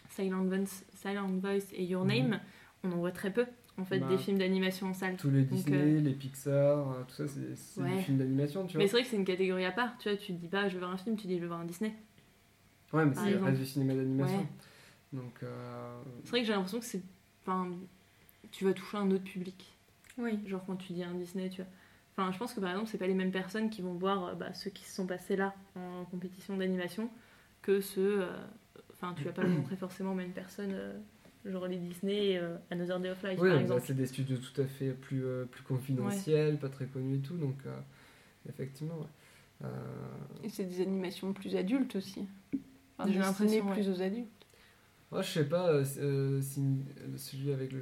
Silent, Voice, Silent Voice et Your Name,
Mhm.
on en voit très peu en fait
Bah,
des films d'animation en salle.
Tous les
Donc,
Disney,
euh,
les Pixar, euh, tout ça, c'est,
Ouais.
des films d'animation, tu vois.
Mais c'est vrai que c'est une catégorie à part, tu vois, tu te dis pas je veux voir un film, tu dis je veux voir un Disney.
Ouais, mais c'est reste du cinéma d'animation.
Ouais.
Donc, euh,
C'est vrai que j'ai l'impression que c'est. Enfin, tu vas toucher un autre public.
Oui.
Genre quand tu dis un Disney, tu vois. Enfin, je pense que par exemple, c'est pas les mêmes personnes qui vont voir euh, bah, ceux qui se sont passés là en compétition d'animation que ceux. euh, Enfin, tu vas pas le <clears throat> montrer forcément à une personne, euh, genre les Disney et euh, Another Day of Life
Oui,
par
bah,
exemple.
c'est des studios tout à fait plus, euh, plus confidentiels, pas très connus et tout, donc euh, effectivement. ouais. Euh,
Et c'est des animations plus adultes aussi. Enfin,
J'ai l'impression, ouais.
plus aux adultes.
moi, je sais pas, si- celui avec le,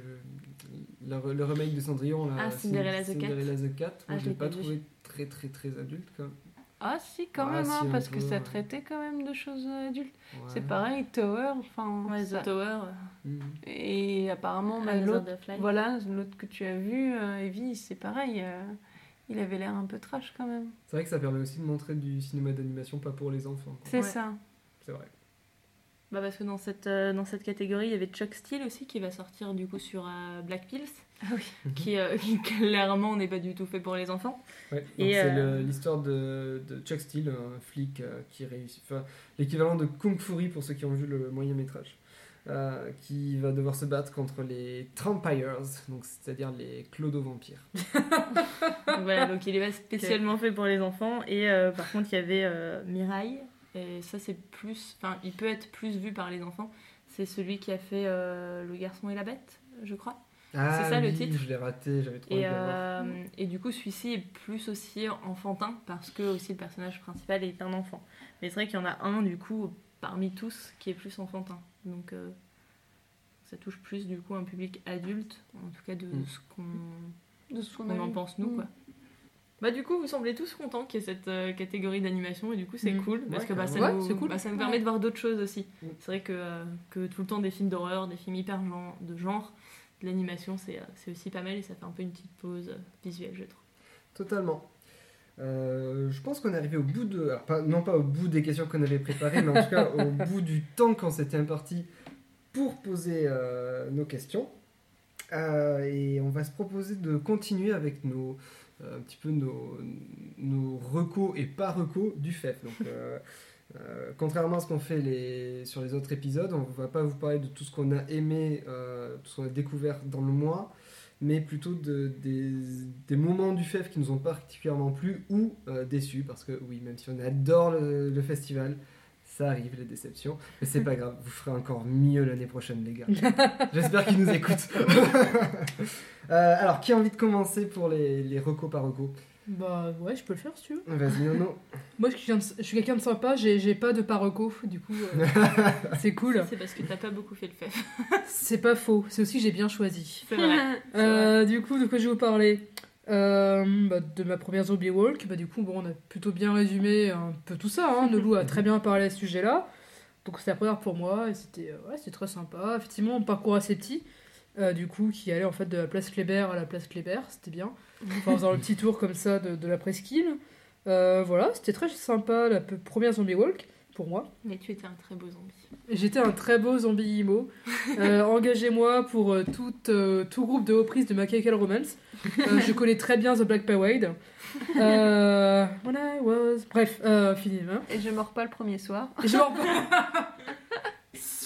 le, le remake de Cendrillon, là,
Ah, Cinderella the Cat.
Cinderella the Cat,
Ah,
moi,
je
je l'ai pas trouvé très très très adulte quand même.
Ah si, quand
Ah,
même,
si,
hein, parce
peu,
que ça traitait quand même de choses adultes.
Ouais.
C'est pareil, Tower, enfin...
Ouais,
ça-
Tower.
Et apparemment, bah, l'autre, voilà, l'autre que tu as vu, euh, Evie, c'est pareil. euh, il avait l'air un peu trash quand même.
C'est vrai que ça permet aussi de montrer du cinéma d'animation pas pour les enfants.
C'est
Ouais.
ça.
C'est vrai.
Bah parce que dans cette, euh, dans cette catégorie, il y avait Chuck Steele aussi qui va sortir du coup sur euh, Black Pills,
Ah oui.
qui, euh, qui <laughs> clairement n'est pas du tout fait pour les enfants.
Ouais, donc
Et,
c'est
euh,
le- l'histoire de, de Chuck Steele, un flic euh, qui réussit. Enfin, l'équivalent de Kung Fury pour ceux qui ont vu le moyen métrage. euh, qui va devoir se battre contre les Trampires, donc c'est-à-dire les clodo-vampires.
Donc <laughs> voilà, donc il est pas spécialement fait pour les enfants. Et euh, par contre, il y avait euh, Mirai, et ça c'est plus. Enfin, il peut être plus vu par les enfants. C'est celui qui a fait euh, Le garçon et la bête, je crois.
Ah,
ça, le titre.
Je l'ai raté, j'avais trop envie
Et,
de le voir.
euh, et du coup, celui-ci est plus aussi enfantin parce que aussi le personnage principal est un enfant. Mais c'est vrai qu'il y en a un du coup parmi tous qui est plus enfantin. Donc euh, ça touche plus du coup un public adulte, en tout cas de
Mm.
ce qu'on
De ce qu'on
en pense nous
Mm.
quoi. Bah du coup vous semblez tous contents qu'il y ait cette euh, catégorie d'animation et du coup c'est
Mm.
cool parce
Ouais,
que bah, ça, nous,
Ouais, c'est cool.
bah, ça nous
Ouais.
permet de voir d'autres choses aussi. C'est vrai que, euh, que tout le temps des films d'horreur, des films hyper genre, de genre, l'animation c'est euh, c'est aussi pas mal et ça fait un peu une petite pause euh, visuelle je trouve.
Totalement. Euh, je pense qu'on est arrivé au bout de. alors, pas- non pas au bout des questions qu'on avait préparées, mais en tout cas au <laughs> bout du temps qu'on s'était imparti pour poser euh, nos questions. Euh, et on va se proposer de continuer avec nos, un petit peu nos, nos recos et pas recos du FEF. Donc, <laughs> euh, contrairement à ce qu'on fait les, sur les autres épisodes, on ne va pas vous parler de tout ce qu'on a aimé, euh, tout ce qu'on a découvert dans le mois, mais plutôt de, des, des moments du FEF qui nous ont particulièrement plu ou euh, déçus, parce que oui, même si on adore le, le festival, ça arrive les déceptions, mais c'est pas <laughs> grave, vous ferez encore mieux l'année prochaine, les gars. J'espère qu'ils nous <laughs> écoutent. <laughs> Euh, alors, qui a envie de commencer pour les, les recos par recos
Bah ouais, je peux le faire si tu veux.
Vas-y, Nono. <laughs>
Moi, je suis quelqu'un de- sympa, j'ai pas de paroco, du coup, euh, <laughs> c'est cool.
C'est parce que t'as pas beaucoup fait le fait. <laughs>
C'est pas faux, c'est aussi que j'ai bien choisi.
C'est vrai.
Euh, du coup, de quoi je vais vous parler? Euh, bah, De ma première zombie walk. Bah, du coup, bon, on a plutôt bien résumé un peu tout ça. Hein. Nolou a très bien parlé à ce sujet-là. Donc, c'était la première pour moi et c'était euh, ouais, très sympa. Effectivement, un parcours assez petit. euh, du coup, qui allait en fait de la place Kléber à la place Kléber, c'était bien. Enfin, en faisant le petit tour comme ça de, de la presqu'île. Euh, voilà, c'était très sympa la première zombie walk pour moi.
Mais tu étais un très beau zombie.
J'étais un très beau zombie emo. <laughs> Euh, Engagez-moi pour euh, tout, euh, tout groupe de reprises de My Chemical Romance. Euh, je connais très bien The Black Parade. Euh, when I was... Bref, euh, fini. Hein.
Et je mords pas le premier soir.
Et je m'en- <laughs>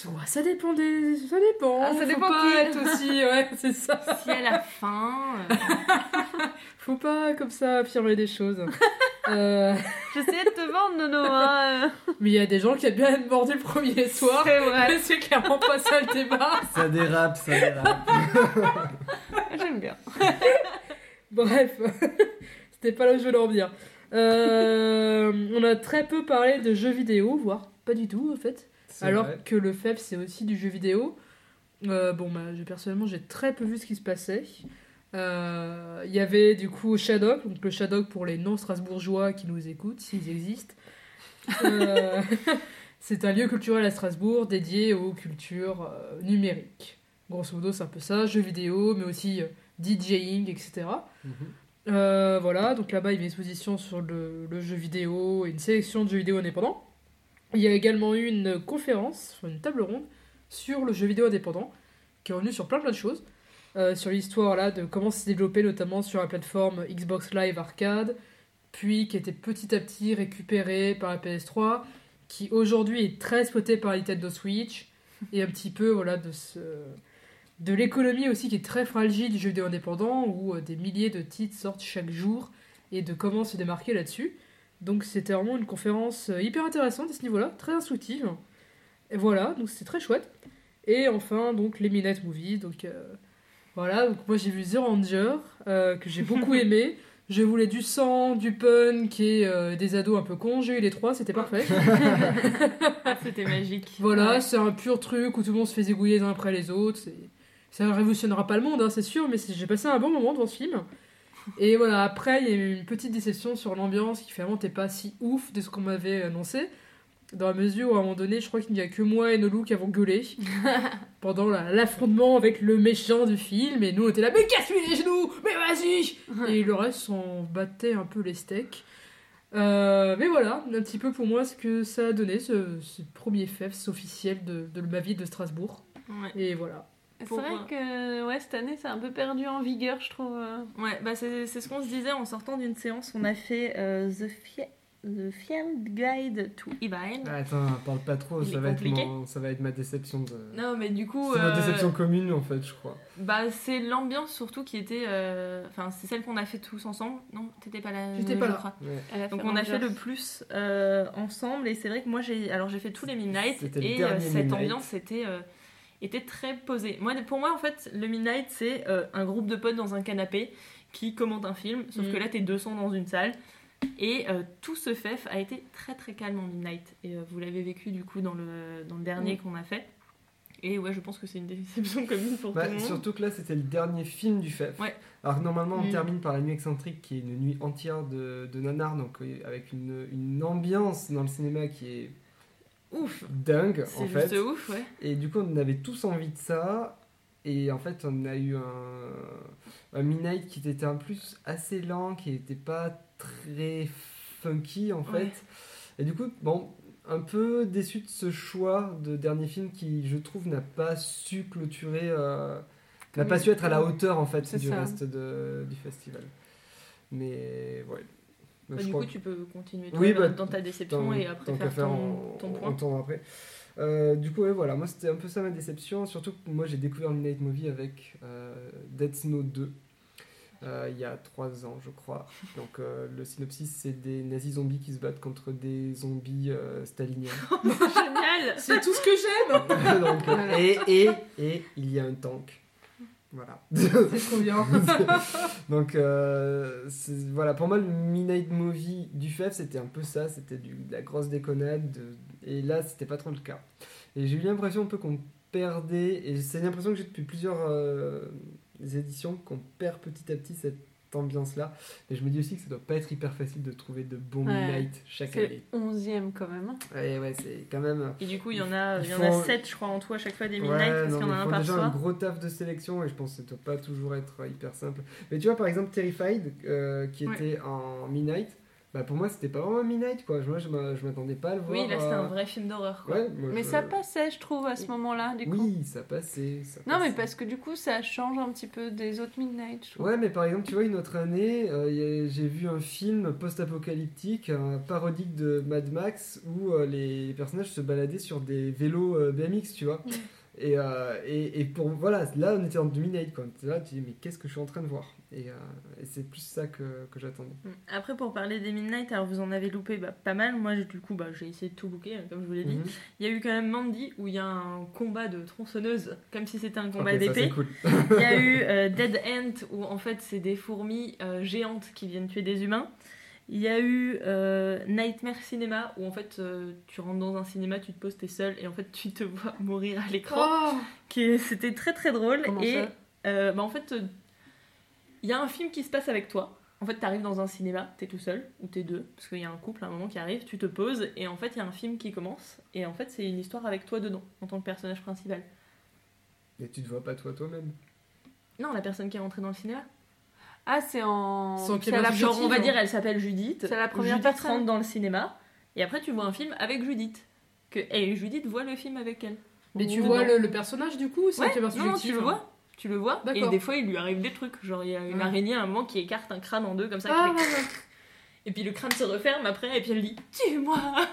Ouais, ça dépend des... Ça dépend.
Ah, ça
Faut
dépend
pas être aussi... Ouais, <laughs> c'est ça.
Si à la fin. euh, <laughs>
Faut pas comme ça affirmer des choses. <laughs> Euh,
J'essayais de te vendre, Nono. Hein.
Mais il y a des gens qui aiment bien être mordus le premier soir.
C'est vrai.
Mais c'est clairement pas ça le débat.
Ça dérape, ça dérape.
J'aime bien.
Bref, c'était pas là où je voulais en venir. Euh, on a très peu parlé de jeux vidéo, voire pas du tout en fait. Alors
vrai.
que le FEF c'est aussi du jeu vidéo. Euh, bon, bah, personnellement, j'ai très peu vu ce qui se passait. Euh, Il y avait du coup Shadok, donc le Shadok pour les non-strasbourgeois qui nous écoutent, s'ils existent. Euh, <laughs> c'est un lieu culturel à Strasbourg dédié aux cultures euh, numériques. Grosso modo, c'est un peu ça, jeux vidéo, mais aussi euh, DJing, etc.
Mhm.
Euh, voilà, donc là-bas il y avait une exposition sur le, le jeu vidéo et une sélection de jeux vidéo indépendants. Il y a également eu une conférence, une table ronde sur le jeu vidéo indépendant qui est revenu sur plein plein de choses. Euh, sur l'histoire là de comment c'est développé notamment sur la plateforme Xbox Live Arcade, puis qui a été petit à petit récupéré par la PS3, qui aujourd'hui est très exploité par Nintendo Switch, et un petit peu voilà de ce de l'économie aussi qui est très fragile du jeu vidéo indépendant où euh, des milliers de titres sortent chaque jour et de comment se démarquer là-dessus. Donc c'était vraiment une conférence euh, hyper intéressante à ce niveau-là, très instructive. Et voilà, donc c'était très chouette. Et enfin donc les Midnight Movies, donc euh, voilà, donc moi j'ai vu The Ranger euh, que j'ai beaucoup <laughs> aimé. Je voulais du sang, du punk et euh, des ados un peu cons. J'ai eu les trois, c'était parfait. <laughs>
Ah, c'était magique.
Voilà,
Ouais.
c'est un pur truc où tout le monde se fait zigouiller les uns après les autres. Ça révolutionnera pas le monde, hein, c'est sûr, mais j'ai passé un bon moment devant ce film. Et voilà, après, il y a eu une petite déception sur l'ambiance qui finalement n'était pas si ouf de ce qu'on m'avait annoncé. Dans la mesure où à un moment donné, je crois qu'il n'y a que moi et Nolou qui avons gueulé <laughs> pendant la- l'affrontement avec le méchant du film. Et nous, on était là, mais casse-lui les genoux, mais vas-y Et le reste s'en battait un peu les steaks. Euh, mais voilà, un petit peu pour moi ce que ça a donné, ce, ce premier FEFS officiel de, de ma vie de Strasbourg.
Ouais.
Et voilà.
C'est vrai que ouais, cette année, c'est un peu perdu en vigueur, je trouve. euh.
Ouais, bah c'est c'est ce qu'on se disait en sortant d'une séance. On a fait euh, The, Fie- The Field Guide to Evil.
Ah, Attends, parle pas trop, ça va, être mon- ça va être ma déception de.
Non, mais du coup,
C'est ma
euh,
déception commune en fait, je crois.
bah c'est l'ambiance surtout qui était. euh, Enfin, c'est celle qu'on a fait tous ensemble. Non, t'étais pas là.
J'étais pas
je
là.
Ouais.
Donc on a fait le plus euh, ensemble et c'est vrai que moi j'ai alors j'ai fait tous les midnight
C'était le
et euh, cette
Midnight.
ambiance était euh, était très posée. Moi pour moi en fait le midnight c'est euh, un groupe de potes dans un canapé qui commentent un film sauf
Mhm.
que là t'es 200 dans une salle et euh, tout ce fef a été très très calme en midnight et euh, vous l'avez vécu du coup dans le dans le dernier
Mhm.
qu'on a fait. Et ouais, je pense que c'est une déception <laughs> commune pour
Bah,
tout le monde.
surtout que là, c'était le dernier film du FEF.
Ouais.
Alors que normalement, on
Mm.
termine par La Nuit Excentrique, qui est une nuit entière de, de nanar, donc euh, avec une, une ambiance dans le cinéma qui est
Ouf,
dingue,
c'est
en
juste
fait.
ouf, ouais.
Et du coup, on avait tous envie de ça. Et en fait, on a eu un, un Midnight qui était en plus assez lent, qui n'était pas très funky en fait.
Ouais.
Et du coup, bon, un peu déçu de ce choix de dernier film qui, je trouve, n'a pas su clôturer, euh, n'a pas su être à la hauteur en fait
C'est
du
ça.
reste de, du festival. Mais ouais.
Bah, du coup, tu peux continuer
Oui,
dans,
bah,
dans ta déception et après
qu'à
faire ton,
on,
ton
on
point.
tournera après. Euh, du coup, ouais, voilà, moi c'était un peu ça ma déception. Surtout que moi j'ai découvert Midnight Movie avec euh, Dead Snow 2 euh, il y a 3 ans, je crois. Donc euh, le synopsis c'est des nazis zombies qui se battent contre des zombies staliniens. <laughs>
Génial
C'est tout ce que j'aime <laughs>
et, et, et il y a un tank. Voilà. <laughs>
C'est trop bien. <laughs>
Donc euh, voilà, pour moi le Midnight Movie du FEF c'était un peu ça, c'était de la grosse déconnade, de- et là c'était pas trop le cas. Et j'ai eu l'impression un peu qu'on perdait, et c'est l'impression que j'ai depuis plusieurs euh, éditions, qu'on perd petit à petit cette ambiance-là. Et je me dis aussi que ça doit pas être hyper facile de trouver de bons
Ouais.
Midnight chaque
C'est
année.
le 11e quand même.
Ouais, ouais, c'est quand même...
Et du coup, il y en a, il y en a
font-
7, je crois, en tout à chaque fois des
Ouais,
Midnight, parce qu'il y en a
mais
un par
déjà
soir.
un gros taf de sélection et je pense que ça doit pas toujours être hyper simple. Mais tu vois, par exemple, Terrified, euh, qui
Ouais.
était en Midnight, bah pour moi, c'était pas vraiment un Midnight, quoi. Moi, je m'a- je m'attendais pas à le voir.
Oui, là, c'était
euh,
un vrai film d'horreur, quoi.
Ouais, moi,
Mais
je-
ça passait, je trouve, à ce moment-là, du coup.
Oui, ça passait. ça
Non, mais parce que du coup, ça change un petit peu des autres Midnight, je trouve.
Ouais, mais par exemple, tu vois, une autre année, euh, j'ai vu un film post-apocalyptique, un parodique de Mad Max, où euh, les personnages se baladaient sur des vélos euh, BMX, tu vois. Et, euh, et, et pour voilà, là on était en Midnight quoi. Là tu dis mais qu'est-ce que je suis en train de voir? Et, euh, et c'est plus ça que, que j'attendais.
Mm. Après, pour parler des Midnight, alors vous en avez loupé bah, pas mal. Moi, du coup, bah, j'ai essayé de tout booker, hein, comme je vous l'ai dit.
Mhm.
Il y a eu quand même Mandy, où il y a un combat de tronçonneuse, comme si c'était un combat
Ok, ça,
d'épée.
cool.
Il y a eu <laughs> euh, Dead Ant, où en fait c'est des fourmis euh, géantes qui viennent tuer des humains. Il y a eu euh, Nightmare Cinema, où en fait euh, tu rentres dans un cinéma, tu te poses, t'es seul, et en fait tu te <laughs> vois mourir à l'écran.
Oh
qui C'était très très drôle.
Comment
et
ça
euh, bah, en fait, euh, il y a un film qui se passe avec toi. En fait, t'arrives dans un cinéma, t'es tout seul, ou t'es deux, parce qu'il y a un couple à un moment qui arrive, tu te poses, et en fait, il y a un film qui commence, et en fait, c'est une histoire avec toi dedans, en tant que personnage principal.
Mais tu te vois pas toi toi-même?
Non, la personne qui est rentrée dans le cinéma.
Ah, c'est en. C'est la
Genre, on va
hein.
dire, elle s'appelle Judith.
C'est la première
Judith
personne.
rentre dans le cinéma, et après, tu vois un film avec Judith. Que, et Judith voit le film avec elle.
Mais tu vois le, le personnage du coup ou c'est
Ouais, non, non, tu le
hein
vois. Tu le vois, et des fois, il lui arrive des trucs. Genre, il y a une
Ouais.
araignée à un moment qui écarte un crâne en deux, comme ça.
Ah,
qui
ouais,
fait
ouais.
Et puis le crâne se referme après, et puis elle dit Tue-moi. <laughs>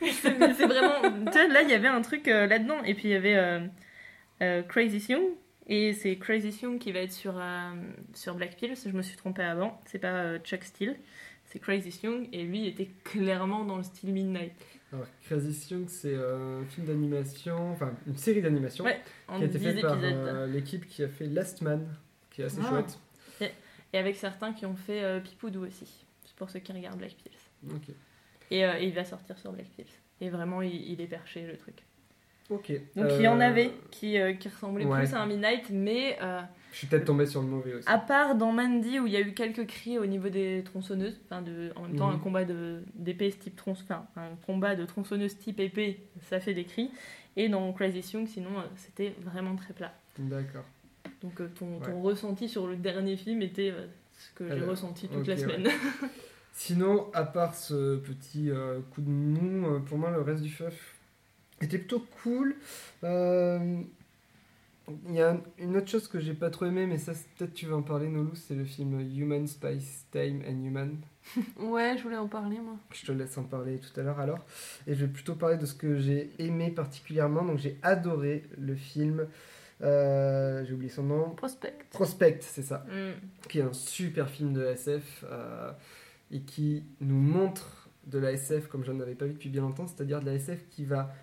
C'est vraiment. Tu vois, là, il y avait un truc euh, là-dedans. Et puis il y avait euh, euh, Crazy Young. Et c'est Crazy Young qui va être sur, euh, sur Black Pills. Je me suis trompée avant. C'est pas euh, Chuck Steele. C'est Crazy Young. Et lui était clairement dans le style Midnight.
Alors Crazy Young c'est euh, un film d'animation, enfin une série d'animation
Ouais,
qui a été
10
faite par l'équipe qui a fait Last Man, qui est assez
Ah.
chouette.
Et avec certains qui ont fait Pipoudou aussi. C'est pour ceux qui regardent Black Pills. Et, et il va sortir sur Black Pills. Et vraiment, il, il est perché le truc.
Ok.
Donc il y en
Euh,
avait qui, euh, qui ressemblaient
ouais.
plus à un Midnight, mais euh,
Je suis peut-être tombé sur le mauvais aussi.
à part dans Mandy où il y a eu quelques cris au niveau des tronçonneuses, enfin de, en même temps
Mhm.
un combat de- d'épée type tronçonneuse, un combat de tronçonneuse type épée, ça fait des cris. Et dans Crazy Young, sinon c'était vraiment très plat.
D'accord.
Donc ton, ton
Ouais.
ressenti sur le dernier film était ce que j'ai ressenti toute la
ouais.
semaine. <laughs>
Sinon, à part ce petit euh, coup de mou, pour moi, le reste du FUF était plutôt cool. Euh, Il y a un- une autre chose que j'ai pas trop aimé, mais ça, peut-être tu veux en parler, Nolou, c'est le film Human Spice Time and Human. <laughs>
Ouais, je voulais en parler, moi.
Je te laisse en parler tout à l'heure alors. Et je vais plutôt parler de ce que j'ai aimé particulièrement. Donc, j'ai adoré le film. euh, j'ai oublié son nom.
Prospect.
Prospect, c'est ça
Mm.
qui est un super film de SF euh, et qui nous montre de la SF comme je n'en avais pas vu depuis bien longtemps, c'est-à-dire de la SF qui va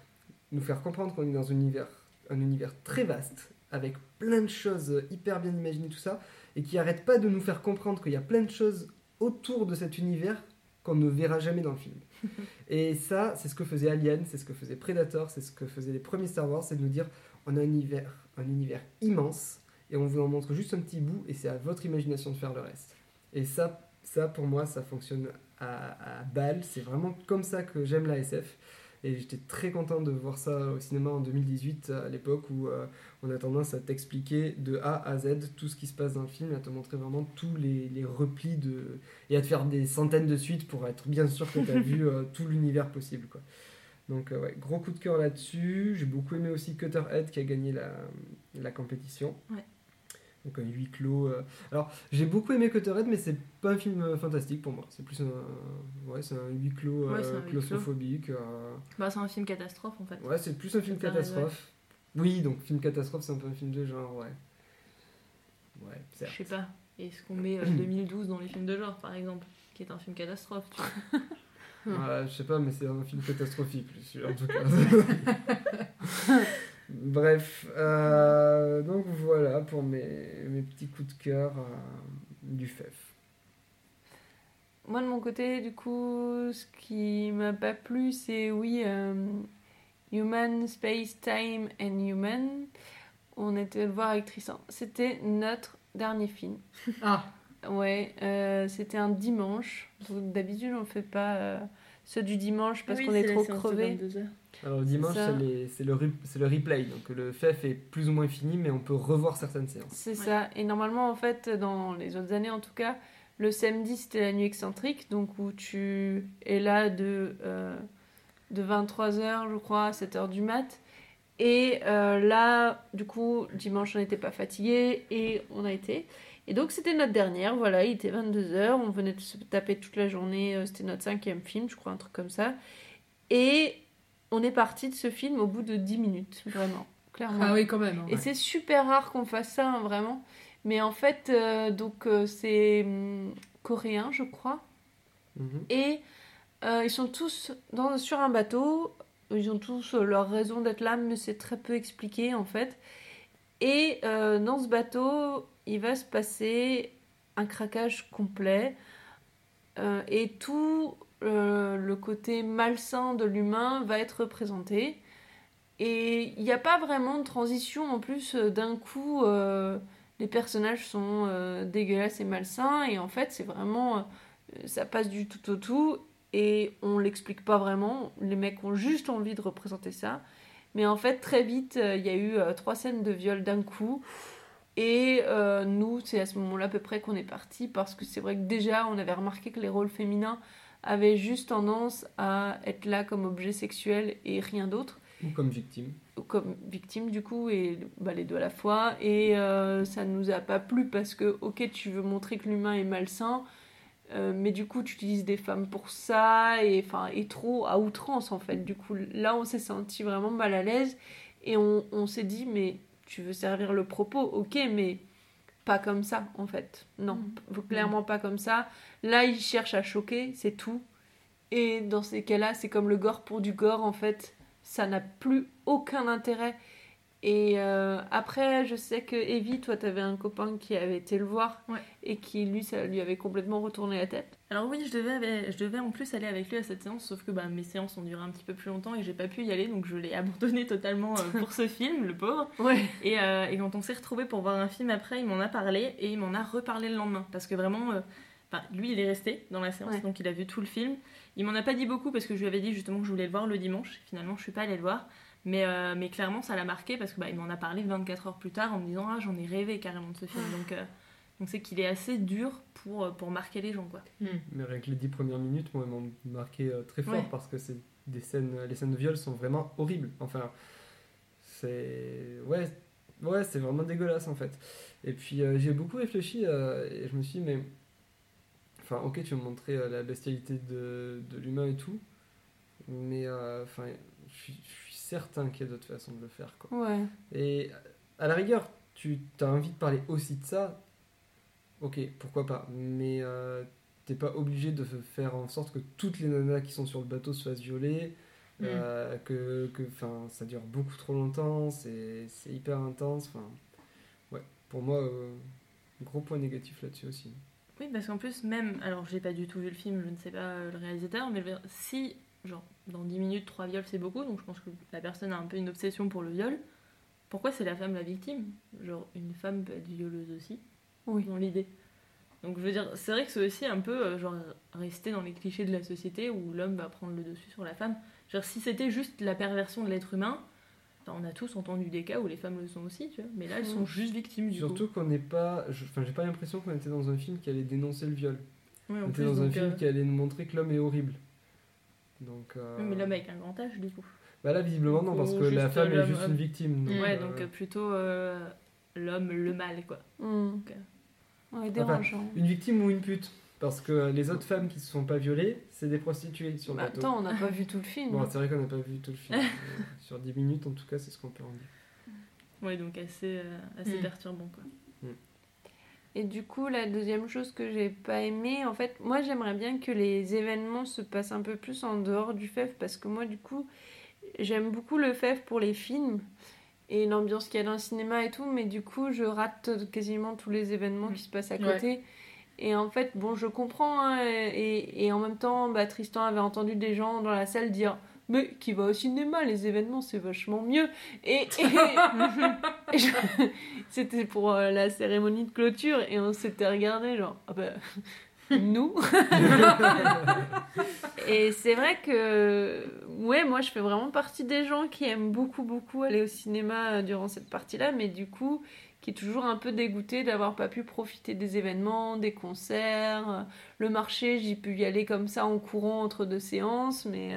nous faire comprendre qu'on est dans un univers, un univers très vaste, avec plein de choses hyper bien imaginées, tout ça, et qui arrête pas de nous faire comprendre qu'il y a plein de choses autour de cet univers qu'on ne verra jamais dans le film. <laughs> et ça, c'est ce que faisait Alien, c'est ce que faisait Predator, c'est ce que faisaient les premiers Star Wars, c'est de nous dire on a un univers, un univers immense, et on vous en montre juste un petit bout, et c'est à votre imagination de faire le reste. Et ça, ça pour moi, ça fonctionne à, à balle. C'est vraiment comme ça que j'aime la SF. Et j'étais très content de voir ça au cinéma en 2018, à l'époque où euh, on a tendance à t'expliquer de A à Z tout ce qui se passe dans le film, à te montrer vraiment tous les, les replis de... et à te faire des centaines de suites pour être bien sûr que tu as <laughs> vu euh, tout l'univers possible. Quoi. Donc euh, ouais, gros coup de cœur là-dessus. J'ai beaucoup aimé aussi Cutterhead qui a gagné la, la compétition.
Ouais.
Donc un huis clos. euh. Alors j'ai beaucoup aimé Cutterhead, mais c'est pas un film euh, fantastique pour moi. C'est plus un, ouais, c'est un huis clos
Ouais,
euh,
c'est un
claustrophobique.
Bah, c'est un film catastrophe en fait.
Ouais, c'est plus un film catastrophe. Oui, donc film catastrophe, c'est un peu un film de genre, ouais. Ouais,
Je sais pas. Est-ce qu'on met euh, <clears throat> 2012 dans les films de genre par exemple, qui est un film catastrophe tu vois <laughs>
Ouais, je sais pas, mais c'est un film catastrophique, je suis en tout cas. <laughs> Bref, euh, donc voilà pour mes, mes petits coups de cœur euh, du FEF.
Moi, de mon côté, du coup, ce qui m'a pas plu, c'est oui, euh, Human, Space, Time and Human. On était le voir avec Tristan. C'était notre dernier film.
Ah,
Ouais, euh, c'était un dimanche. D'habitude, on fait pas euh, ceux du dimanche parce qu'on est trop crevé.
Alors le dimanche,
ça.
c'est les- c'est le, re- c'est le replay, donc le FEF est plus ou moins fini, mais on peut revoir certaines séances.
C'est ça. Et normalement, en fait, dans les autres années, en tout cas, le samedi, c'était la nuit excentrique, donc où tu es là de, euh, de 23h, je crois, à 7h du mat. Et euh, là, du coup, dimanche, on n'était pas fatigué et on a été. Et donc, c'était notre dernière, voilà, il était 22h, on venait de se taper toute la journée, euh, c'était notre cinquième film, je crois, un truc comme ça. Et on est parti de ce film au bout de 10 minutes, vraiment, clairement.
ah oui, quand même. hein.
Et c'est super rare qu'on fasse ça, hein, vraiment. Mais en fait, euh, donc euh, c'est hum, coréen, je crois.
Mhm.
Et euh, ils sont tous dans, sur un bateau. Ils ont tous euh, leur raison d'être là, mais c'est très peu expliqué en fait. Et euh, dans ce bateau, il va se passer un craquage complet. Euh, et tout euh, le côté malsain de l'humain va être représenté. Et il n'y a pas vraiment de transition en plus euh, d'un coup. euh, les personnages sont dégueulasses et malsains. Et en fait, c'est vraiment. ça passe du tout au tout. Et on l'explique pas vraiment. Les mecs ont juste envie de représenter ça. Mais en fait, très vite, il y a eu trois scènes de viol d'un coup. Et nous, c'est à ce moment-là à peu près qu'on est parti. Parce que c'est vrai que déjà, on avait remarqué que les rôles féminins avaient juste tendance à être là comme objet sexuel et rien d'autre.
Ou comme victime.
comme victime du coup et bah, les deux à la fois. Et euh, ça nous a pas plu parce que ok tu veux montrer que l'humain est malsain euh, mais du coup tu utilises des femmes pour ça et enfin et trop à outrance en fait. Du coup là on s'est senti vraiment mal à l'aise et on, on s'est dit mais tu veux servir le propos ok mais pas comme ça en fait. Non clairement pas comme ça. Là il cherche à choquer c'est tout. Et dans ces cas-là c'est comme le gore pour du gore en fait. Ça n'a plus aucun intérêt. Et euh, après, je sais que Evie, toi, t'avais un copain qui avait été le voir
Ouais.
et qui, lui, ça lui avait complètement retourné la tête.
Alors oui, je devais, avec- je devais en plus aller avec lui à cette séance, sauf que bah, mes séances ont duré un petit peu plus longtemps et j'ai pas pu y aller, donc je l'ai <laughs> abandonné totalement euh, pour ce film, le pauvre.
Ouais.
Et, euh, et quand on s'est retrouvés pour voir un film après, il m'en a parlé et il m'en a reparlé le lendemain. Parce que vraiment, enfin, lui, il est resté dans la séance,
Ouais.
donc il a vu tout le film. Il m'en a pas dit beaucoup parce que je lui avais dit justement que je voulais le voir le dimanche. Finalement, je suis pas allée le voir. Mais, euh, mais clairement, ça l'a marqué parce que bah, il m'en a parlé 24 heures plus tard en me disant Ah, j'en ai rêvé carrément de ce film. Donc, euh, donc c'est qu'il est assez dur pour, euh, pour marquer les gens, quoi.
Mais rien que les dix premières minutes, moi, elles m'ont marqué euh, très fort
Ouais.
parce que c'est des scènes, les scènes de viol sont vraiment horribles. Enfin, c'est ouais, ouais, c'est vraiment dégueulasse en fait. Et puis euh, j'ai beaucoup réfléchi euh, et je me suis dit, mais enfin, ok, tu veux me montrer euh, la bestialité de, de l'humain et tout, mais enfin, je suis certain qu'il y a d'autres façons de le faire, quoi.
Ouais.
Et à la rigueur, tu as envie de parler aussi de ça, ok, pourquoi pas. Mais euh, t'es pas obligé de faire en sorte que toutes les nanas qui sont sur le bateau se fassent violer,
Mm.
euh, que, ça dure beaucoup trop longtemps, c'est hyper intense. Ouais, pour moi, euh, gros point négatif là-dessus aussi.
Oui, parce qu'en plus, même, alors j'ai pas du tout vu le film, je ne sais pas euh, le réalisateur, mais si, genre, dans 10 minutes, 3 viols c'est beaucoup, donc je pense que la personne a un peu une obsession pour le viol, pourquoi c'est la femme la victime? Genre, une femme peut être violeuse aussi,
Oui.
dans l'idée. Donc je veux dire, c'est vrai que c'est aussi un peu, euh, genre, rester dans les clichés de la société où l'homme va prendre le dessus sur la femme. Genre, si c'était juste la perversion de l'être humain, enfin, on a tous entendu des cas où les femmes le sont aussi, tu vois, mais là, elles sont juste victimes du
Surtout qu'on n'est pas. Enfin, j'ai pas l'impression qu'on était dans un film qui allait dénoncer le viol.
En
On était
plus,
dans un film
euh,
qui allait nous montrer que l'homme est horrible. Donc. euh,
mais l'homme avec un grand âge, du coup.
Bah là, visiblement, non, parce que la femme est juste
euh,
une victime. donc,
Ouais,
euh,
donc euh, plutôt euh, l'homme, le mal, quoi. Ok.
Ouais, dérangeant.
Une victime ou une pute Parce que les autres femmes qui se sont pas violées, c'est des prostituées sur le
Bah,
bateau.
attends, on n'a pas vu tout le film.
Bon, c'est vrai qu'on n'a pas vu tout le film. <laughs> Euh, sur 10 minutes, en tout cas, c'est ce qu'on peut en dire.
Ouais, donc assez, euh, assez
Mm.
perturbant, quoi.
Et du coup, la deuxième chose que j'ai pas aimé, en fait, moi j'aimerais bien que les événements se passent un peu plus en dehors du FEF parce que moi, du coup, j'aime beaucoup le FEF pour les films, et l'ambiance qu'il y a dans le cinéma et tout, mais du coup, je rate quasiment tous les événements qui se passent à côté. Et en fait, bon, je comprends, hein, et, et en même temps, bah, Tristan avait entendu des gens dans la salle dire mais qui va au cinéma, les événements c'est vachement mieux. Et, <laughs> c'était pour euh, la cérémonie de clôture et on s'était regardé genre ah bah, nous? <laughs> et c'est vrai que ouais, moi je fais vraiment partie des gens qui aiment beaucoup beaucoup aller au cinéma euh, durant cette partie-là, mais du coup qui est toujours un peu dégoûté d'avoir pas pu profiter des événements, des concerts, euh, le marché, j'ai pu y aller comme ça en courant entre deux séances, mais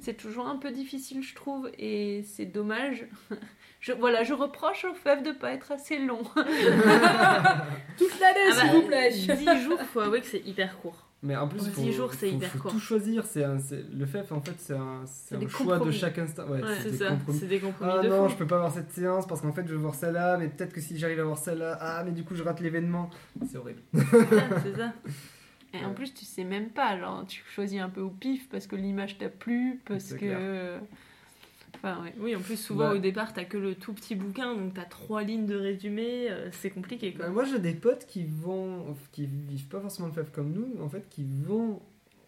c'est toujours un peu difficile, je trouve, et c'est dommage. <laughs> Je, voilà, je reproche au FEF de pas être assez long. <laughs>
Toute l'année,
Ah
s'il
bah,
vous plaît.
10 jours, faut avouer que c'est hyper court.
Mais en plus,
En
il faut,
10 jours, c'est
faut-
hyper
faut
court.
tout choisir. C'est un- c'est- le FEF, en fait, c'est un, choix de chaque instant. Ouais,
Ouais,
C'est
des
ça,
compromis.
c'est des compromis
Ah
de
non,
fou.
je peux pas voir cette séance parce qu'en fait je veux voir celle-là, mais peut-être que si j'arrive à voir celle-là, ah mais du coup je rate l'événement. C'est horrible.
c'est ça. <laughs>
Et en plus, tu sais même pas, genre, tu choisis un peu au pif parce que l'image t'a plu, parce que.
clair.
Enfin, ouais.
Oui, en plus, souvent
Bah.
au départ, t'as que le tout petit bouquin, donc t'as trois lignes de résumé, euh, c'est compliqué quoi.
Bah, moi j'ai des potes qui vont, qui vivent pas forcément le FEF comme nous, en fait, qui vont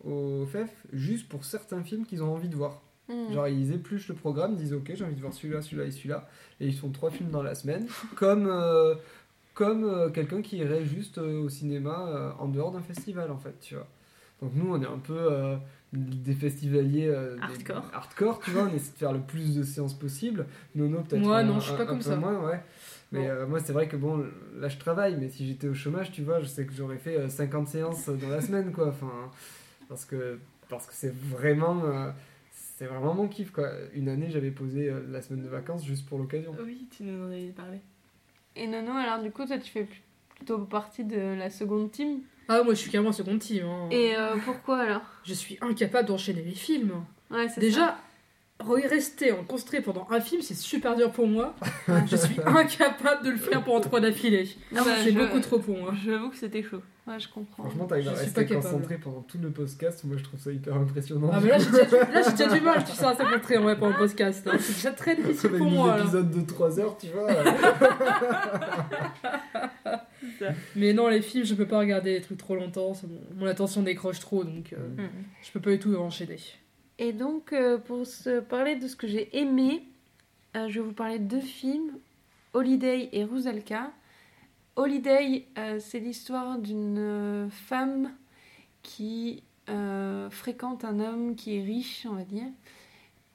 au FEF juste pour certains films qu'ils ont envie de voir.
Hmm.
Genre ils épluchent le programme, ils disent ok j'ai envie de voir celui-là, celui-là et celui-là, et ils font trois films dans la semaine, comme, euh, comme euh, quelqu'un qui irait juste euh, au cinéma euh, en dehors d'un festival en fait, tu vois. Donc nous on est un peu euh, des festivaliers euh, des-
Hardcore.
hardcore, tu vois, on essaie de faire le plus de séances possible. Nono peut-être
Moi,
un-
non, je suis pas
un
comme ça.
moins, ouais. Mais euh, moi c'est vrai que bon là je travaille, mais si j'étais au chômage, tu vois, je sais que j'aurais fait euh, 50 séances dans la semaine quoi, enfin parce que parce que c'est vraiment c'est vraiment mon kiff quoi. Une année j'avais posé la semaine de vacances juste pour l'occasion.
Oui, tu nous en avais parlé.
Et Nono, alors du coup, toi, tu fais pl- plutôt partie de la seconde team?
Ah, moi je suis carrément second team. hein.
Et euh, pourquoi alors?
Je suis incapable d'enchaîner les films.
Ouais, c'est ça.
Déjà, re- rester en concentré pendant un film, c'est super dur pour moi. <laughs> je suis incapable de le faire pendant trois d'affilée.
Ah bah,
c'est
je-
beaucoup trop pour moi.
J'avoue que c'était chaud.
Ouais, je comprends.
Franchement t'arrives à rester concentré pendant tout le podcast, moi je trouve ça hyper impressionnant.
Ah, mais là j'ai déjà, <laughs> du- mal, je suis ça concentrer en vrai pendant le podcast. hein. C'est déjà très difficile pour moi. là.
épisodes de 3 heures, tu vois. <laughs>
Mais non, les films, je peux pas regarder des trucs trop longtemps. mon, mon attention décroche trop, donc euh,
Mhm.
je peux pas du tout enchaîner.
Et donc, euh, pour se parler de ce que j'ai aimé, euh, je vais vous parler de deux films, Holiday et Rusalka. Holiday, euh, c'est l'histoire d'une euh, femme qui euh, fréquente un homme qui est riche, on va dire.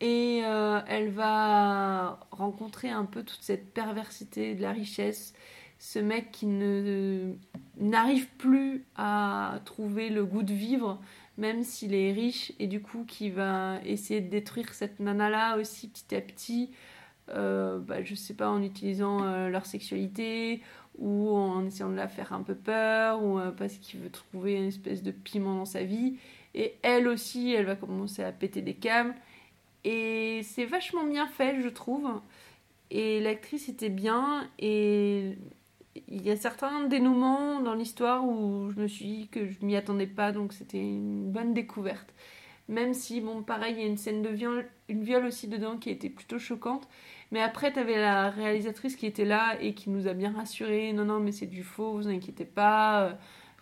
Et elle va rencontrer un peu toute cette perversité de la richesse. Ce mec qui ne n'arrive plus à trouver le goût de vivre, même s'il est riche, et du coup qui va essayer de détruire cette nana-là aussi petit à petit, bah, je sais pas, en utilisant leur sexualité, ou en essayant de la faire un peu peur, ou euh, parce qu'il veut trouver une espèce de piment dans sa vie. Et elle aussi, elle va commencer à péter des câbles. Et c'est vachement bien fait, je trouve. Et l'actrice était bien, et il y a certains dénouements dans l'histoire où je me suis dit que je m'y attendais pas, donc c'était une bonne découverte. Même si, bon, pareil, il y a une scène de viol, une viol aussi dedans qui était plutôt choquante. Mais après, t'avais la réalisatrice qui était là et qui nous a bien rassuré. Non, non, mais c'est du faux, vous inquiétez pas. euh,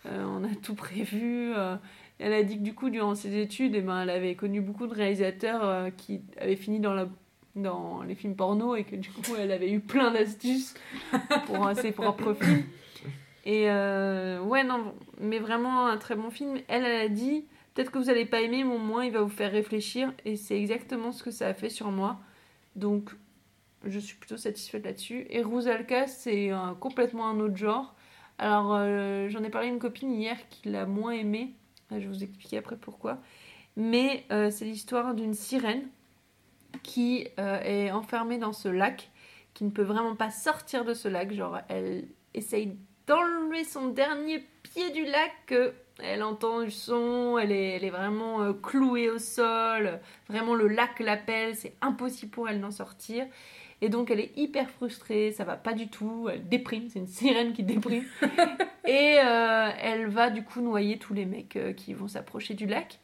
euh, on a <laughs> tout prévu. euh. Elle a dit que du coup, durant ses études, eh ben, elle avait connu beaucoup de réalisateurs euh, qui avaient fini dans, la, dans les films porno et que du coup, elle avait eu plein d'astuces pour ses propres <laughs> films. Et ouais, non, mais vraiment un très bon film. Elle, elle a dit peut-être que vous allez pas aimer, mais au moins il va vous faire réfléchir. Et c'est exactement ce que ça a fait sur moi. Donc, je suis plutôt satisfaite là-dessus. Et Rusalka, c'est un- complètement un autre genre. Alors, euh, j'en ai parlé à une copine hier qui l'a moins aimé. Euh, Je vais vous expliquer après pourquoi. Mais euh, c'est l'histoire d'une sirène qui euh, est enfermée dans ce lac, qui ne peut vraiment pas sortir de ce lac. Genre, elle essaye d'enlever son dernier pied du lac, elle entend du son, elle est, elle est vraiment euh, clouée au sol, vraiment le lac l'appelle, c'est impossible pour elle d'en sortir. Et donc elle est hyper frustrée, ça va pas du tout, elle déprime, c'est une sirène qui déprime. <laughs> et euh, elle va du coup noyer tous les mecs euh, qui vont s'approcher du lac.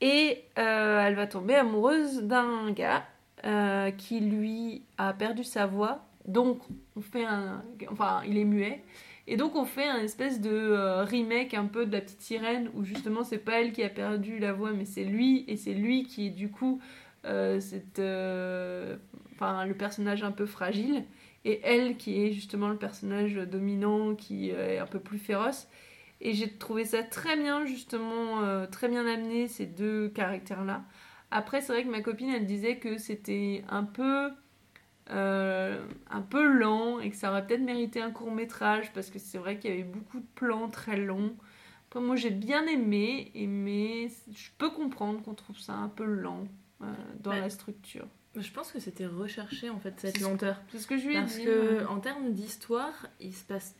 Et euh, elle va tomber amoureuse d'un gars euh, qui lui a perdu sa voix. Donc, on fait un. Enfin, il est muet. Et donc, on fait un espèce de remake un peu de la petite sirène où justement, c'est pas elle qui a perdu la voix, mais c'est lui. Et c'est lui qui est du coup. Euh, cette, euh, enfin, le personnage un peu fragile. Et elle qui est justement le personnage dominant qui euh, est un peu plus féroce. Et j'ai trouvé ça très bien, justement, très bien amené, ces deux caractères-là. Après, c'est vrai que ma copine, elle disait que c'était un peu, un peu lent et que ça aurait peut-être mérité un court métrage parce que c'est vrai qu'il y avait beaucoup de plans très longs. Après, moi, j'ai bien aimé, mais je peux comprendre qu'on trouve ça un peu lent euh, dans
Ouais.
la structure.
Je pense que c'était recherché en fait cette lenteur.
C'est ce que je lui ai
Parce
dit.
que
ouais.
en termes d'histoire, il se passe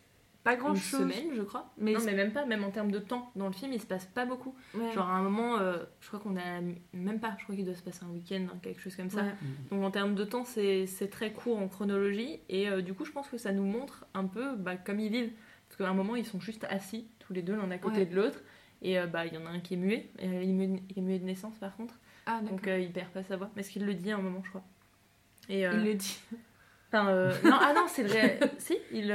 pas
une
grand chose.
semaine, je crois.
Mais
non, mais même pas, même en termes de temps. Dans le film, il se passe pas beaucoup.
Ouais.
Genre à un moment, euh, je crois qu'on a même pas, je crois qu'il doit se passer un week-end, hein, quelque chose comme ça.
Ouais.
Donc en termes de temps, c'est c'est très court en chronologie. Et euh, du coup, je pense que ça nous montre un peu bah, comme ils vivent. Parce qu'à un moment, ils sont juste assis, tous les deux, l'un à côté
Ouais.
de l'autre. Et euh, bah, il y en a un qui est muet il est muet de naissance par contre.
Ah.
Donc euh, il perd pas sa voix. Mais ce qu'il le dit à un moment, je crois. Et, euh,
Il le dit.
Enfin, euh, <laughs> non, ah non, c'est le ré- si, il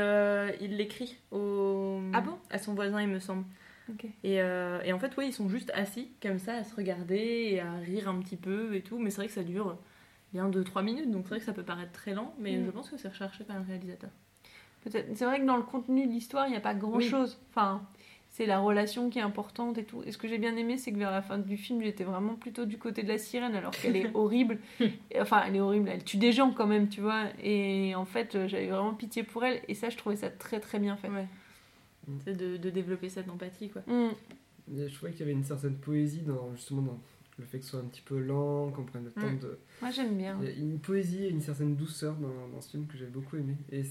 il l'écrit au
Ah bon?
à son voisin, il me semble. Et, et en fait, oui, ils sont juste assis comme ça, à se regarder et à rire un petit peu et tout. Mais c'est vrai que ça dure bien 2-3 minutes, donc c'est vrai que ça peut paraître très lent, mais
Mm.
je pense que c'est recherché par le réalisateur.
Peut-être. C'est vrai que dans le contenu de l'histoire, il n'y a pas grand-chose. Enfin, c'est la relation qui est importante et tout. Et ce que j'ai bien aimé, c'est que vers la fin du film, j'étais vraiment plutôt du côté de la sirène, alors qu'elle est <laughs> horrible. Et, enfin, elle est horrible. Elle tue des gens quand même, tu vois. Et en fait, euh, j'avais vraiment pitié pour elle. Et ça, je trouvais ça très très bien fait.
Ouais.
Mm.
C'est de, de développer cette empathie, quoi.
Mm.
Je trouvais qu'il y avait une certaine poésie dans justement dans le fait que ce soit un petit peu lent, qu'on prenne le temps
Mm.
de.
Moi, j'aime bien.
Il y a une poésie et une certaine douceur dans, dans ce film que j'ai beaucoup aimé. Et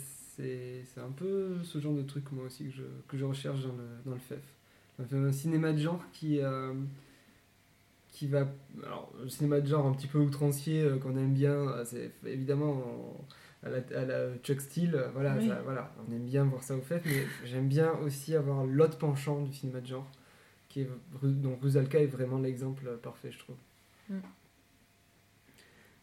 c'est un peu ce genre de truc, moi aussi, que je, que je recherche dans le, dans le FEF. Enfin, un cinéma de genre qui, euh, qui va. Alors, le cinéma de genre un petit peu outrancier euh, qu'on aime bien, euh, c'est évidemment en- à, la, à la Chuck Steele, voilà,
Oui.
ça- voilà, on aime bien voir ça au FEF, mais j'aime bien aussi avoir l'autre penchant du cinéma de genre, qui est, dont Rusalka est vraiment l'exemple parfait, je trouve.
Mm.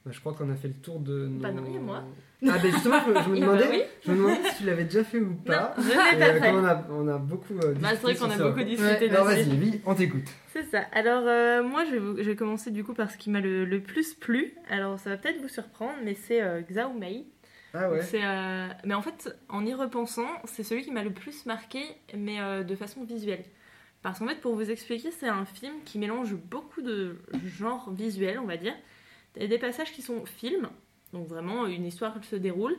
Bah, je crois qu'on a fait le tour de nos...
Bah non, et moi
Ah ben justement, je, <laughs> me- je me
ben
demandais,
oui.
je me demandais si tu l'avais déjà fait ou pas.
Non, je l'ai
euh,
pas fait.
comme on a, on a beaucoup euh,
Bah, c'est vrai
discuté
qu'on a
ça.
beaucoup discuté
Alors
dessus.
vas-y, oui, on t'écoute.
C'est ça. Alors, euh, moi, je vais, vous- je vais commencer du coup par ce qui m'a le, le plus plu. Alors, ça va peut-être vous surprendre, mais c'est euh, Xiao Mei.
Ah ouais.
C'est, euh, Mais en fait, en y repensant, c'est celui qui m'a le plus marqué, mais euh, de façon visuelle. Parce qu'en fait, pour vous expliquer, c'est un film qui mélange beaucoup de genres visuels, on va dire. Il y a des passages qui sont films, donc vraiment une histoire se déroule.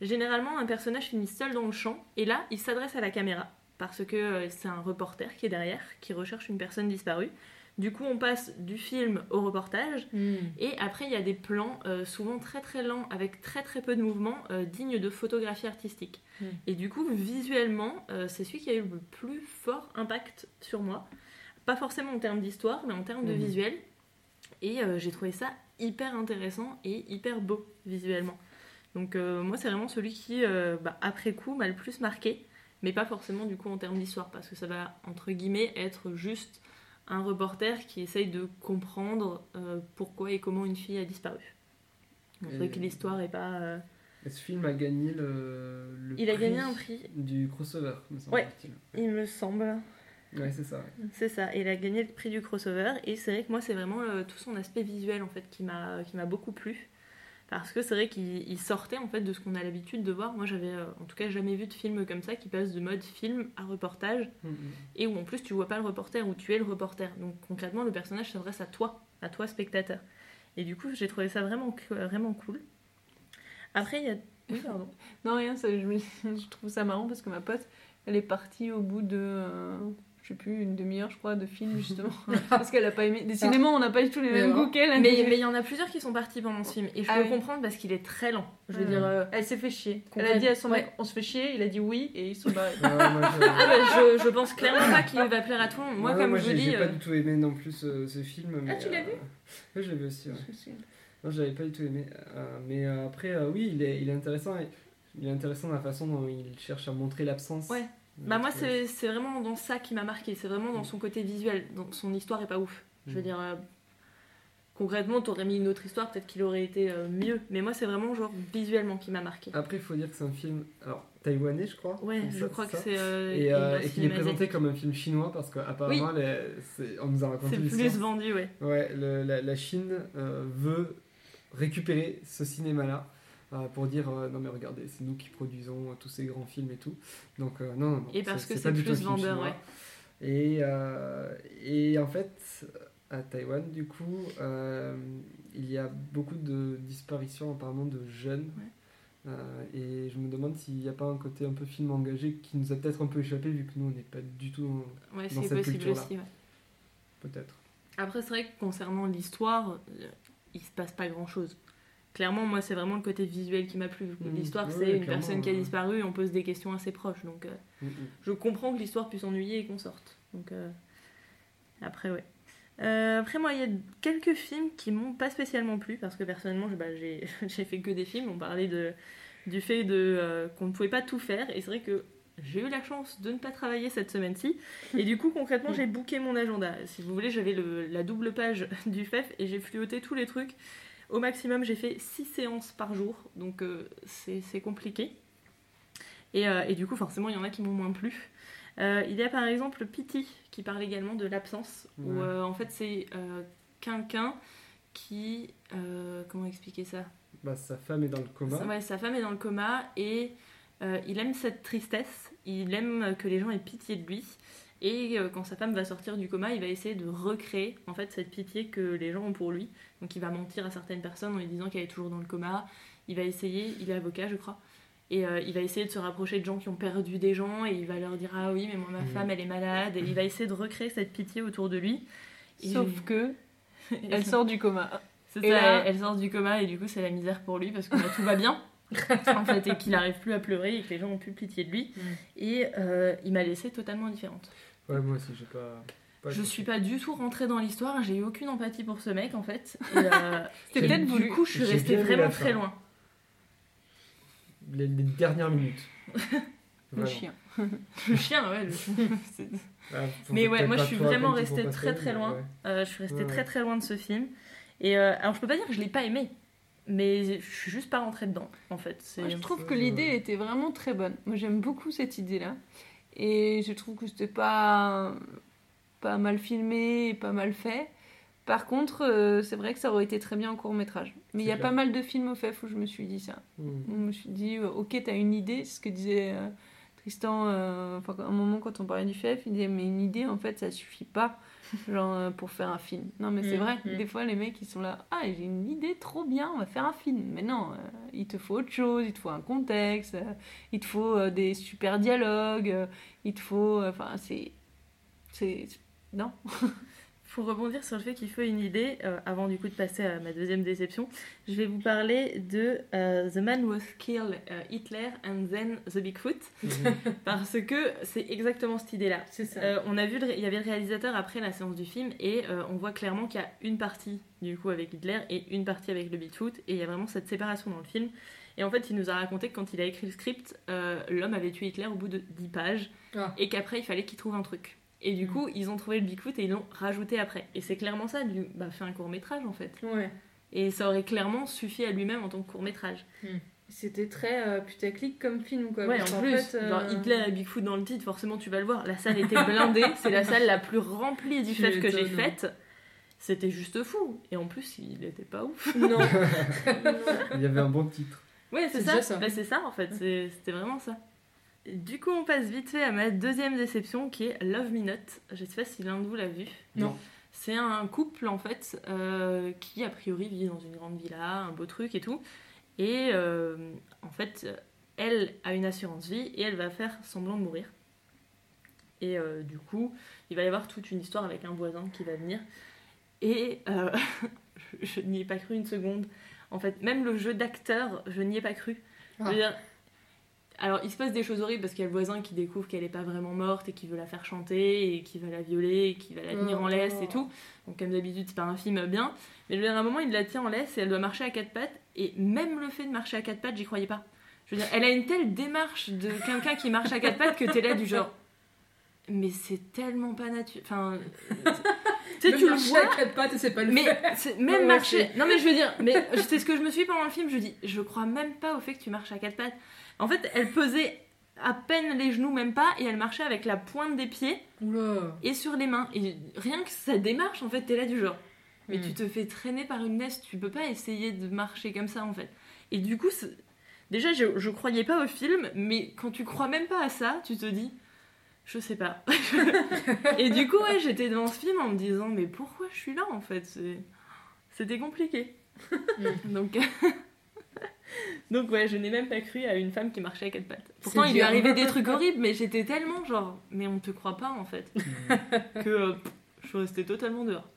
Généralement, un personnage finit seul dans le champ, et là, il s'adresse à la caméra, parce que euh, c'est un reporter qui est derrière, qui recherche une personne disparue. Du coup, on passe du film au reportage, et après, il y a des plans euh, souvent très très lents, avec très très peu de mouvements, euh, dignes de photographie artistique.
Mm.
Et du coup, visuellement, euh, c'est celui qui a eu le plus fort impact sur moi. Pas forcément en termes d'histoire, mais en termes de
Mhm.
visuel. Et j'ai trouvé ça hyper intéressant et hyper beau visuellement. Donc euh, moi, c'est vraiment celui qui, euh, bah, après coup, m'a le plus marqué. Mais pas forcément du coup en termes d'histoire, parce que ça va, entre guillemets, être juste un reporter qui essaye de comprendre euh, pourquoi et comment une fille a disparu. Donc, C'est vrai que l'histoire est pas...
Et ce film a gagné le, le
Il a
prix
gagné un prix,
du crossover, me
Ouais. il me semble.
Ouais, c'est ça. ouais.
C'est ça, il a gagné le prix du crossover et c'est vrai que moi c'est vraiment euh, tout son aspect visuel en fait qui m'a qui m'a beaucoup plu parce que c'est vrai qu'il il sortait en fait de ce qu'on a l'habitude de voir. Moi j'avais euh, en tout cas jamais vu de film comme ça qui passe de mode film à reportage
Mhm.
et où en plus tu vois pas le reporter où tu es le reporter. Donc concrètement le personnage s'adresse à toi, à toi spectateur. Et du coup j'ai trouvé ça vraiment vraiment cool. Après il y a <laughs> oui pardon.
Non, rien, ça, je, me- <laughs> je trouve ça marrant parce que ma pote, elle est partie au bout de, euh, je sais plus, une demi-heure, je crois, de film, <laughs> justement. <laughs> parce qu'elle a pas aimé. Décidément, on n'a pas du tout les mêmes goûts qu'elle. elle.
Mais il y en a plusieurs qui sont partis pendant ce film et je
Ah
peux
oui.
comprendre parce qu'il est très lent. Je veux dire euh,
Elle s'est fait chier. Elle a dit à son
ouais.
mec, on se fait chier, il a dit oui, et ils sont barrés.
Ouais, moi, je-
Ah bah, je, je pense clairement pas qu'il va plaire à tout le monde. Moi,
Ouais,
comme
moi,
je
j'ai
dis.
j'ai pas
euh,
du tout aimé non plus ce, ce film. mais,
tu l'as vu
euh, Oui, je l'ai vu aussi. ouais. Non, je l'avais pas du tout aimé. Euh, mais euh, après, euh, oui, il est, il est intéressant. il est intéressant la façon dont il cherche à montrer l'absence.
Ouais. Bah, moi, c'est c'est vraiment dans ça qui m'a marqué. C'est vraiment dans son côté visuel. Donc, son histoire est pas ouf. Je veux
Mm.
dire. euh, concrètement, t'aurais mis une autre histoire, peut-être qu'il aurait été euh, mieux. Mais moi, c'est vraiment genre visuellement qui m'a marqué.
Après, il faut dire que c'est un film alors, taïwanais, je crois.
Ouais, je
ça,
crois que c'est. euh,
Et, euh, et qu'il est présenté comme un film chinois parce qu'apparemment, on nous a raconté
C'est
l'histoire.
plus vendu, ouais.
Ouais, le- la, la Chine euh, veut récupérer ce cinéma-là pour dire euh, non mais regardez, c'est nous qui produisons euh, tous ces grands films et tout. Donc euh, non, non, non.
Et parce que
pas
c'est
du tout un
plus vendeur, ouais.
Et, euh, et en fait, à Taïwan, du coup, euh, il y a beaucoup de disparitions apparemment de jeunes. Euh, et je me demande s'il n'y a pas un côté un peu film engagé qui nous a peut-être un peu échappé vu que nous on n'est pas du tout dans-
Ouais,
dans
c'est
cette
possible
culture-là.
aussi, ouais.
peut-être.
Après, c'est vrai que concernant l'histoire, euh, il se passe pas grand chose. Clairement, moi, c'est vraiment le côté visuel qui m'a plu.
Mhm.
L'histoire,
Ouais,
c'est une personne qui a disparu et on pose des questions assez proches. Donc, euh,
Mm, mm.
je comprends que l'histoire puisse ennuyer et qu'on sorte. Donc, euh, après, ouais. Euh, après, moi, il y a quelques films qui m'ont pas spécialement plu parce que personnellement, bah, <laughs> j'ai fait que des films. On parlait de, du fait de, qu'on ne pouvait pas tout faire et c'est vrai que j'ai eu la chance de ne pas travailler cette semaine-ci et du coup, concrètement, j'ai booké mon agenda. Si vous voulez, j'avais la double page <laughs> du FEF et j'ai fluoté tous les trucs. Au maximum, j'ai fait 6 séances par jour, donc euh, c'est compliqué. Et, euh, et du coup, forcément, il y en a qui m'ont moins plu. Euh, il y a par exemple Pity qui parle également de l'absence,
Ouais.
en fait c'est quelqu'un qui. comment expliquer ça?
Bah, sa femme est dans le coma.
Ouais, sa femme est dans le coma et il aime cette tristesse, il aime que les gens aient pitié de lui. Et euh, quand sa femme va sortir du coma, il va essayer de recréer en fait cette pitié que les gens ont pour lui. Donc il va mentir à certaines personnes en lui disant qu'elle est toujours dans le coma. Il va essayer, il est avocat je crois, et euh, il va essayer de se rapprocher de gens qui ont perdu des gens et il va leur dire ah oui mais moi ma
Mhm.
femme elle est malade et il va essayer de recréer cette pitié autour de lui. Et-
Sauf que <laughs> elle sort du coma.
c'est ça,
là-
elle, sort du coma et du coup c'est la misère pour lui parce que bah, tout va bien. <laughs> en fait, et qu'il n'arrive plus à pleurer et que les gens ont plus pitié de lui.
Mm.
Et euh, il m'a laissé totalement indifférente.
Ouais, moi aussi, j'ai pas. pas
Je suis pas du tout rentrée dans l'histoire, j'ai eu aucune empathie pour ce mec en fait. <laughs> Euh,
C'était peut-être
du
voulu.
coup, je suis restée vraiment très loin.
Les, les dernières minutes. <laughs>
Le chien.
Le chien, ouais. le- <laughs>
Ah,
Mais ouais, moi je suis vraiment restée très très loin.
ouais.
Euh, je suis restée
Ouais,
très
ouais.
très loin de ce film. Et euh, alors je peux pas dire que je l'ai pas aimé, mais je suis juste pas rentrée dedans en fait.
Je trouve que l'idée était vraiment très bonne. Moi, j'aime beaucoup cette idée-là. Et je trouve que c'était pas, pas mal filmé et pas mal fait. Par contre, euh, c'est vrai que ça aurait été très bien en court métrage. Mais il y a pas mal de films au FEF où je me suis dit ça.
Mm.
Je me suis dit, euh, ok, t'as une idée, c'est ce que disait euh, Tristan, euh, enfin, un moment quand on parlait du FEF, il disait, mais une idée, en fait, ça suffit pas <laughs> genre, euh, pour faire un film. Non, mais c'est
Mm,
vrai,
mm.
des fois, les mecs, ils sont là, ah, j'ai une idée trop bien, on va faire un film. Mais non, euh, il te faut autre chose, il te faut un contexte, euh, il te faut euh, des super dialogues, il te faut, enfin, c'est... c'est... Non <laughs>
Pour rebondir sur le fait qu'il faut une idée, euh, avant du coup de passer à ma deuxième déception, je vais vous parler de euh, The Man Who Killed euh, Hitler and Then the Bigfoot,
Mhm. <laughs>
parce que c'est exactement cette idée-là. Euh, on a vu, il y avait le réalisateur après la séance du film et on voit clairement qu'il y a une partie du coup avec Hitler et une partie avec le Bigfoot et il y a vraiment cette séparation dans le film. Et en fait, il nous a raconté que quand il a écrit le script, l'homme avait tué Hitler au bout de 10 pages
Ah.
et qu'après il fallait qu'il trouve un truc. Et du
Mm.
coup, ils ont trouvé le Bigfoot et ils l'ont rajouté après. Et c'est clairement ça, du bah fais un court métrage en fait.
Ouais.
Et ça aurait clairement suffi à lui-même en tant que court métrage.
C'était très euh, putaclic comme film, quoi.
Ouais,
parce
en plus,
fait, euh,
genre Hitler et Bigfoot dans le titre, forcément tu vas le voir. La salle était blindée, <laughs> c'est la salle la plus remplie du fait que j'ai faite. C'était juste fou. Et en plus, il était pas ouf.
Non. <laughs>
Il y avait un bon titre.
Ouais, c'est ça.
ça.
Bah, c'est ça en fait, c'était vraiment ça. Du coup, on passe vite fait à ma deuxième déception qui est Love Me Not. Je sais pas si l'un de vous l'a vu.
Non.
C'est un couple en fait euh, qui a priori vit dans une grande villa, un beau truc et tout. Et euh, en fait, elle a une assurance vie et elle va faire semblant de mourir. Et euh, du coup, il va y avoir toute une histoire avec un voisin qui va venir. Et euh, <laughs> je, je n'y ai pas cru une seconde. En fait, même le jeu d'acteur, je n'y ai pas cru. Je veux
Ah.
dire, alors, il se passe des choses horribles parce qu'il y a le voisin qui découvre qu'elle n'est pas vraiment morte et qui veut la faire chanter et qui va la violer et qui va la tenir en laisse et tout. Donc, comme d'habitude, c'est pas un film bien. Mais je veux dire, à un moment, il la tient en laisse et elle doit marcher à quatre pattes. Et même le fait de marcher à quatre pattes, j'y croyais pas. Je veux dire, elle a une telle démarche de quelqu'un qui marche à quatre pattes que t'es là du genre. mais c'est tellement pas naturel. Enfin, <laughs> tu sais, tu le vois.
à quatre pattes et c'est pas le
Mais <laughs> même
ouais,
marcher. Non, mais je veux dire, mais c'est ce que je me suis dit pendant le film. Je dis, je crois même pas au fait que tu marches à quatre pattes. En fait, elle pesait à peine les genoux, même pas, et elle marchait avec la pointe des pieds
Oula.
et sur les mains. Et rien que ça démarche, en fait, t'es là du genre. Mais
Hmm.
tu te fais traîner par une laisse, tu peux pas essayer de marcher comme ça, en fait. Et du coup, c'est- déjà, je, je croyais pas au film, mais quand tu crois même pas à ça, tu te dis. Je sais pas. <laughs> et du coup, ouais, j'étais devant ce film en me disant, mais pourquoi je suis là en fait? C'est- C'était compliqué. <laughs> Donc, <laughs> <laughs> donc ouais, je n'ai même pas cru à une femme qui marchait à quatre pattes. Pourtant, il lui arrivait des trucs <laughs> horribles, mais j'étais tellement genre, mais on te croit pas en fait, <laughs> que euh, je suis restée totalement dehors.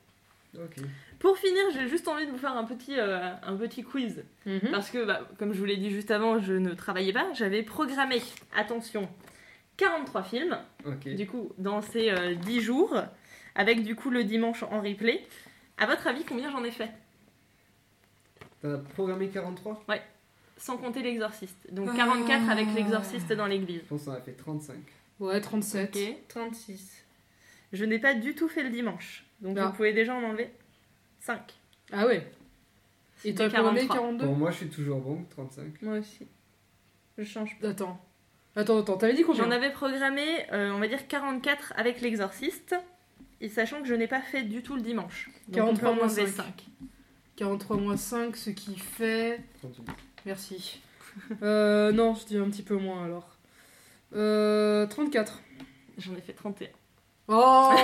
Pour finir, j'ai juste envie de vous faire un petit, euh, un petit quiz.
Mhm.
Parce que, bah, comme je vous l'ai dit juste avant, je ne travaillais pas. J'avais programmé, attention, 43 films, du coup, dans ces euh, 10 jours, avec du coup le dimanche en replay. À votre avis, combien j'en ai fait?
T'as programmé 43
Sans compter l'exorciste. Donc
Ah.
44 avec l'exorciste dans l'église.
Je pense qu'on a fait 35.
Ouais, 37.
Ok, 36. Je n'ai pas du tout fait le dimanche. Donc
Ah.
vous pouvez déjà en enlever 5.
Ah ouais. Et t'as programmé
43.
42
Pour moi, je suis toujours bon, 35.
Moi aussi. Je change pas.
Attends. Attends, attends, t'avais dit combien?
J'en avais programmé, euh, on va dire 44 avec l'exorciste. Et sachant que je n'ai pas fait du tout le dimanche. Donc
43
on peut en
moins
enlever
5.
5.
43 moins 5, ce qui fait.
38.
Merci. <laughs> Euh, non, je dis un petit peu moins alors. Euh, 34.
J'en ai fait 31.
Oh <laughs>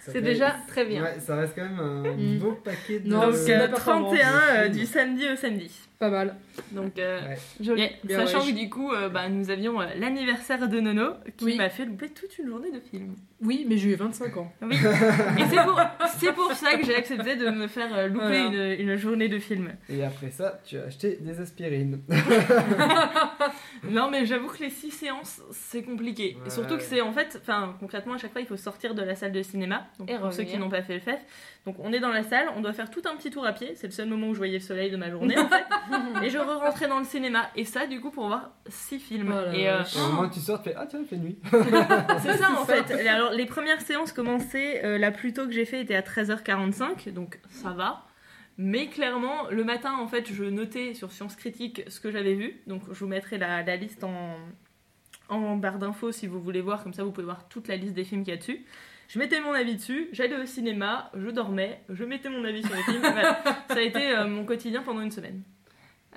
C'est
fait-
déjà très bien.
Ouais, ça reste quand même un
Mm.
beau paquet de.
Non,
Donc
c'est
euh,
la performance.
31 euh, du samedi au samedi.
Pas mal.
Donc, euh,
Ouais.
Yeah. Sachant
ouais,
que du coup, euh, bah, nous avions euh, l'anniversaire de Nono qui
Oui.
m'a fait louper toute une journée de film.
Oui, mais j'ai eu 25 ans.
Oui. Et c'est pour, c'est pour ça que j'ai accepté de me faire euh, louper
Voilà.
une, une journée de film.
Et après ça, tu as acheté des aspirines. <laughs>
Non, mais j'avoue que les six séances, c'est compliqué.
Ouais.
Et surtout que c'est en fait, enfin, concrètement, à chaque fois, il faut sortir de la salle de cinéma. Donc,
Et
pour ceux qui n'ont pas fait le FEF. Donc, on est dans la salle, on doit faire tout un petit tour à pied. C'est le seul moment où je voyais le soleil de ma journée, en fait. <laughs> et je re-rentrais dans le cinéma. Et ça, du coup, pour voir six films.
Oh
et euh,
au moment où tu sors, tu fais Ah, tiens, il fait nuit. <laughs>
c'est ça, en fait. Et Alors, les premières séances commençaient, euh, la plus tôt que j'ai fait était à 13h45. Donc, ça va. Mais clairement, le matin, en fait, je notais sur Science Critique ce que j'avais vu. Donc, je vous mettrai la, la liste en, en barre d'infos si vous voulez voir. Comme ça, vous pouvez voir toute la liste des films qu'il y a dessus. Je mettais mon avis dessus, j'allais au cinéma, je dormais, je mettais mon avis sur les films. Ça a été euh, mon quotidien pendant une semaine.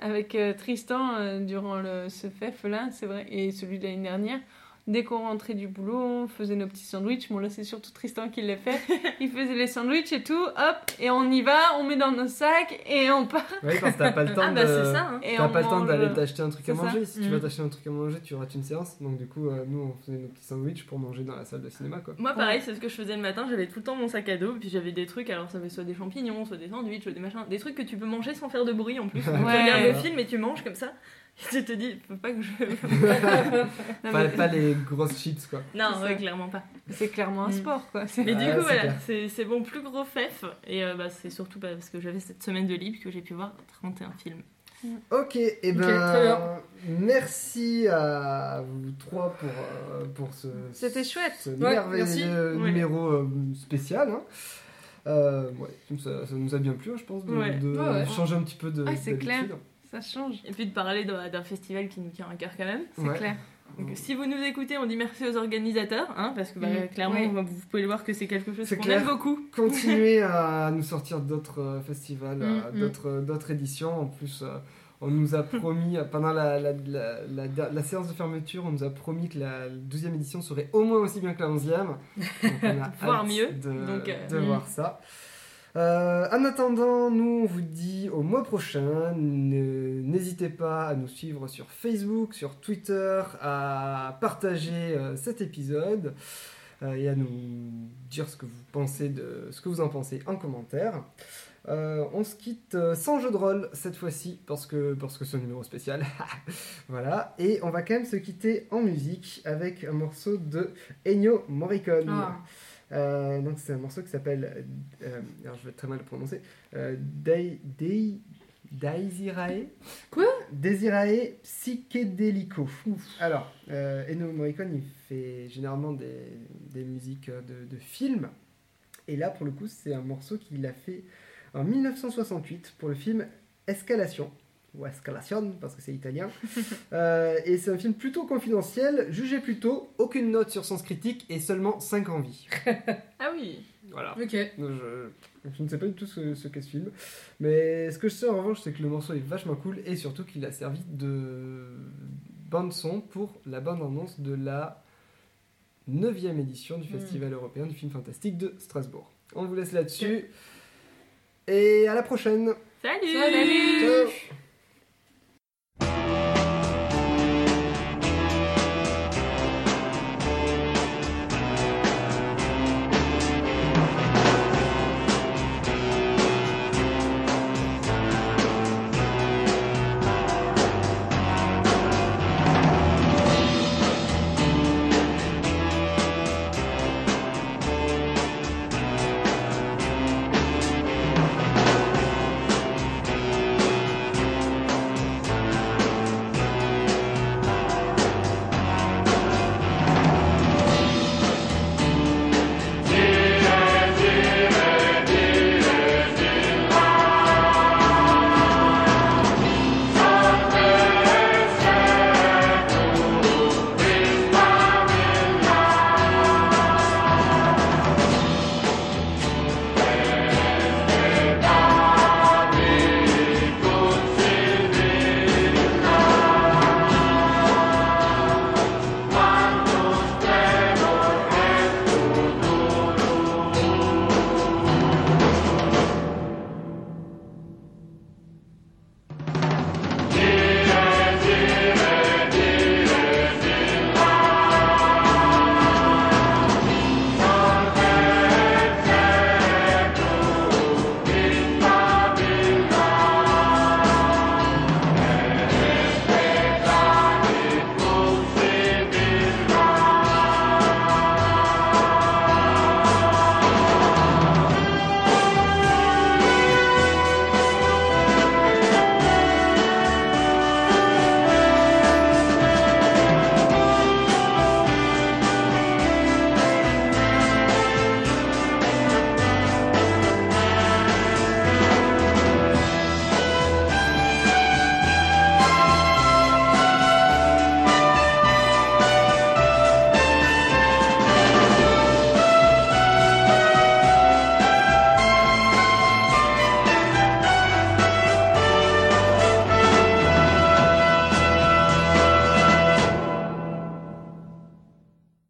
Avec euh, Tristan, euh, durant ce FEF là, c'est vrai, et celui de l'année dernière, dès qu'on rentrait du boulot, on faisait nos petits sandwichs. Bon, là, c'est surtout Tristan qui l'a fait. <laughs> Il faisait les sandwichs et tout, hop, et on y va, on met dans nos sacs et on part.
Oui, parce que t'as pas le <laughs> temps
Ah,
de.
bah c'est ça. hein.
Pas le temps d'aller t'acheter un truc à
ça.
manger. Si tu
Mm.
vas t'acheter un truc à manger, tu rates une séance. Donc, du coup, euh, nous, on faisait nos petits sandwichs pour manger dans la salle de cinéma, quoi.
Moi, pareil, c'est ce que je faisais le matin. J'avais tout le temps mon sac à dos, puis j'avais des trucs. Alors, ça avait soit des champignons, soit des sandwichs, soit des machins. Des trucs que tu peux manger sans faire de bruit en plus.
Ouais. <laughs>
Tu regardes le film et tu manges comme ça. Tu te dis, faut pas que je.
Non, <laughs>
Pas,
mais
pas les grosses chips, quoi.
non, ouais, clairement pas.
C'est clairement un
Mm.
sport, quoi.
Mais du coup,
c'est
voilà, c'est c'est mon plus gros fef. Et euh, bah, c'est surtout parce que j'avais cette semaine de libre que j'ai pu voir 31 films.
Ok, et ben.
très bien.
merci à vous trois pour, euh, pour ce.
C'était chouette.
Ce
Ouais,
merveilleux
merci.
Ouais.
numéro euh, spécial. hein. Euh, ouais, ça, ça nous a bien plu, hein, je pense, de,
Ouais.
de
Ouais, ouais.
changer un petit peu de.
Ah, c'est clair. Ça change.
Et puis de parler d'un festival qui nous tient à cœur quand même.
C'est
Ouais.
clair.
Donc, si vous nous écoutez, on dit merci aux organisateurs, hein, parce que bah,
Mm.
clairement, vous pouvez le voir que c'est quelque chose qu'on aime beaucoup.
Continuez à nous sortir d'autres euh, festivals,
Mm,
euh,
mm.
d'autres, d'autres éditions. En plus, euh, on nous a <laughs> promis, euh, pendant la, la, la, la- la séance de fermeture, on nous a promis que la 12e édition serait au moins aussi bien que la 11e. Donc on a <laughs>
Voire
hâte
mieux.
de,
Donc, euh,
de voir ça. Euh, en attendant, nous on vous dit au mois prochain. N'hésitez pas à nous suivre sur Facebook, sur Twitter, à partager euh, cet épisode euh, et à nous dire ce que vous pensez de ce que vous en pensez en commentaire. On se quitte sans jeu de rôle cette fois-ci parce que parce que c'est un numéro spécial. <laughs> voilà et on va quand même se quitter en musique avec un morceau de Ennio Morricone.
Ah.
Euh, donc c'est un morceau qui s'appelle, euh, alors je vais très mal le prononcer, euh, Day, Daisirae.
Quoi?
Desirae Psychedelico. Alors, euh, Ennio Morricone, il fait généralement des, des musiques de, de films. Et là, pour le coup, c'est un morceau qu'il a fait en 1968 pour le film Escalation. Ou Escalation, parce que c'est italien. <laughs> Euh, et c'est un film plutôt confidentiel. Jugez plutôt, aucune note sur sens critique et seulement 5 envies. <laughs>
Ah oui.
Voilà.
Ok.
Je, je ne sais pas du tout ce, ce qu'est ce film. Mais ce que je sais en revanche, c'est que le morceau est vachement cool et surtout qu'il a servi de bande-son pour la bande-annonce de la 9 édition du Festival européen du film fantastique de Strasbourg. On vous laisse là-dessus. Et à la prochaine
Salut.
Salut.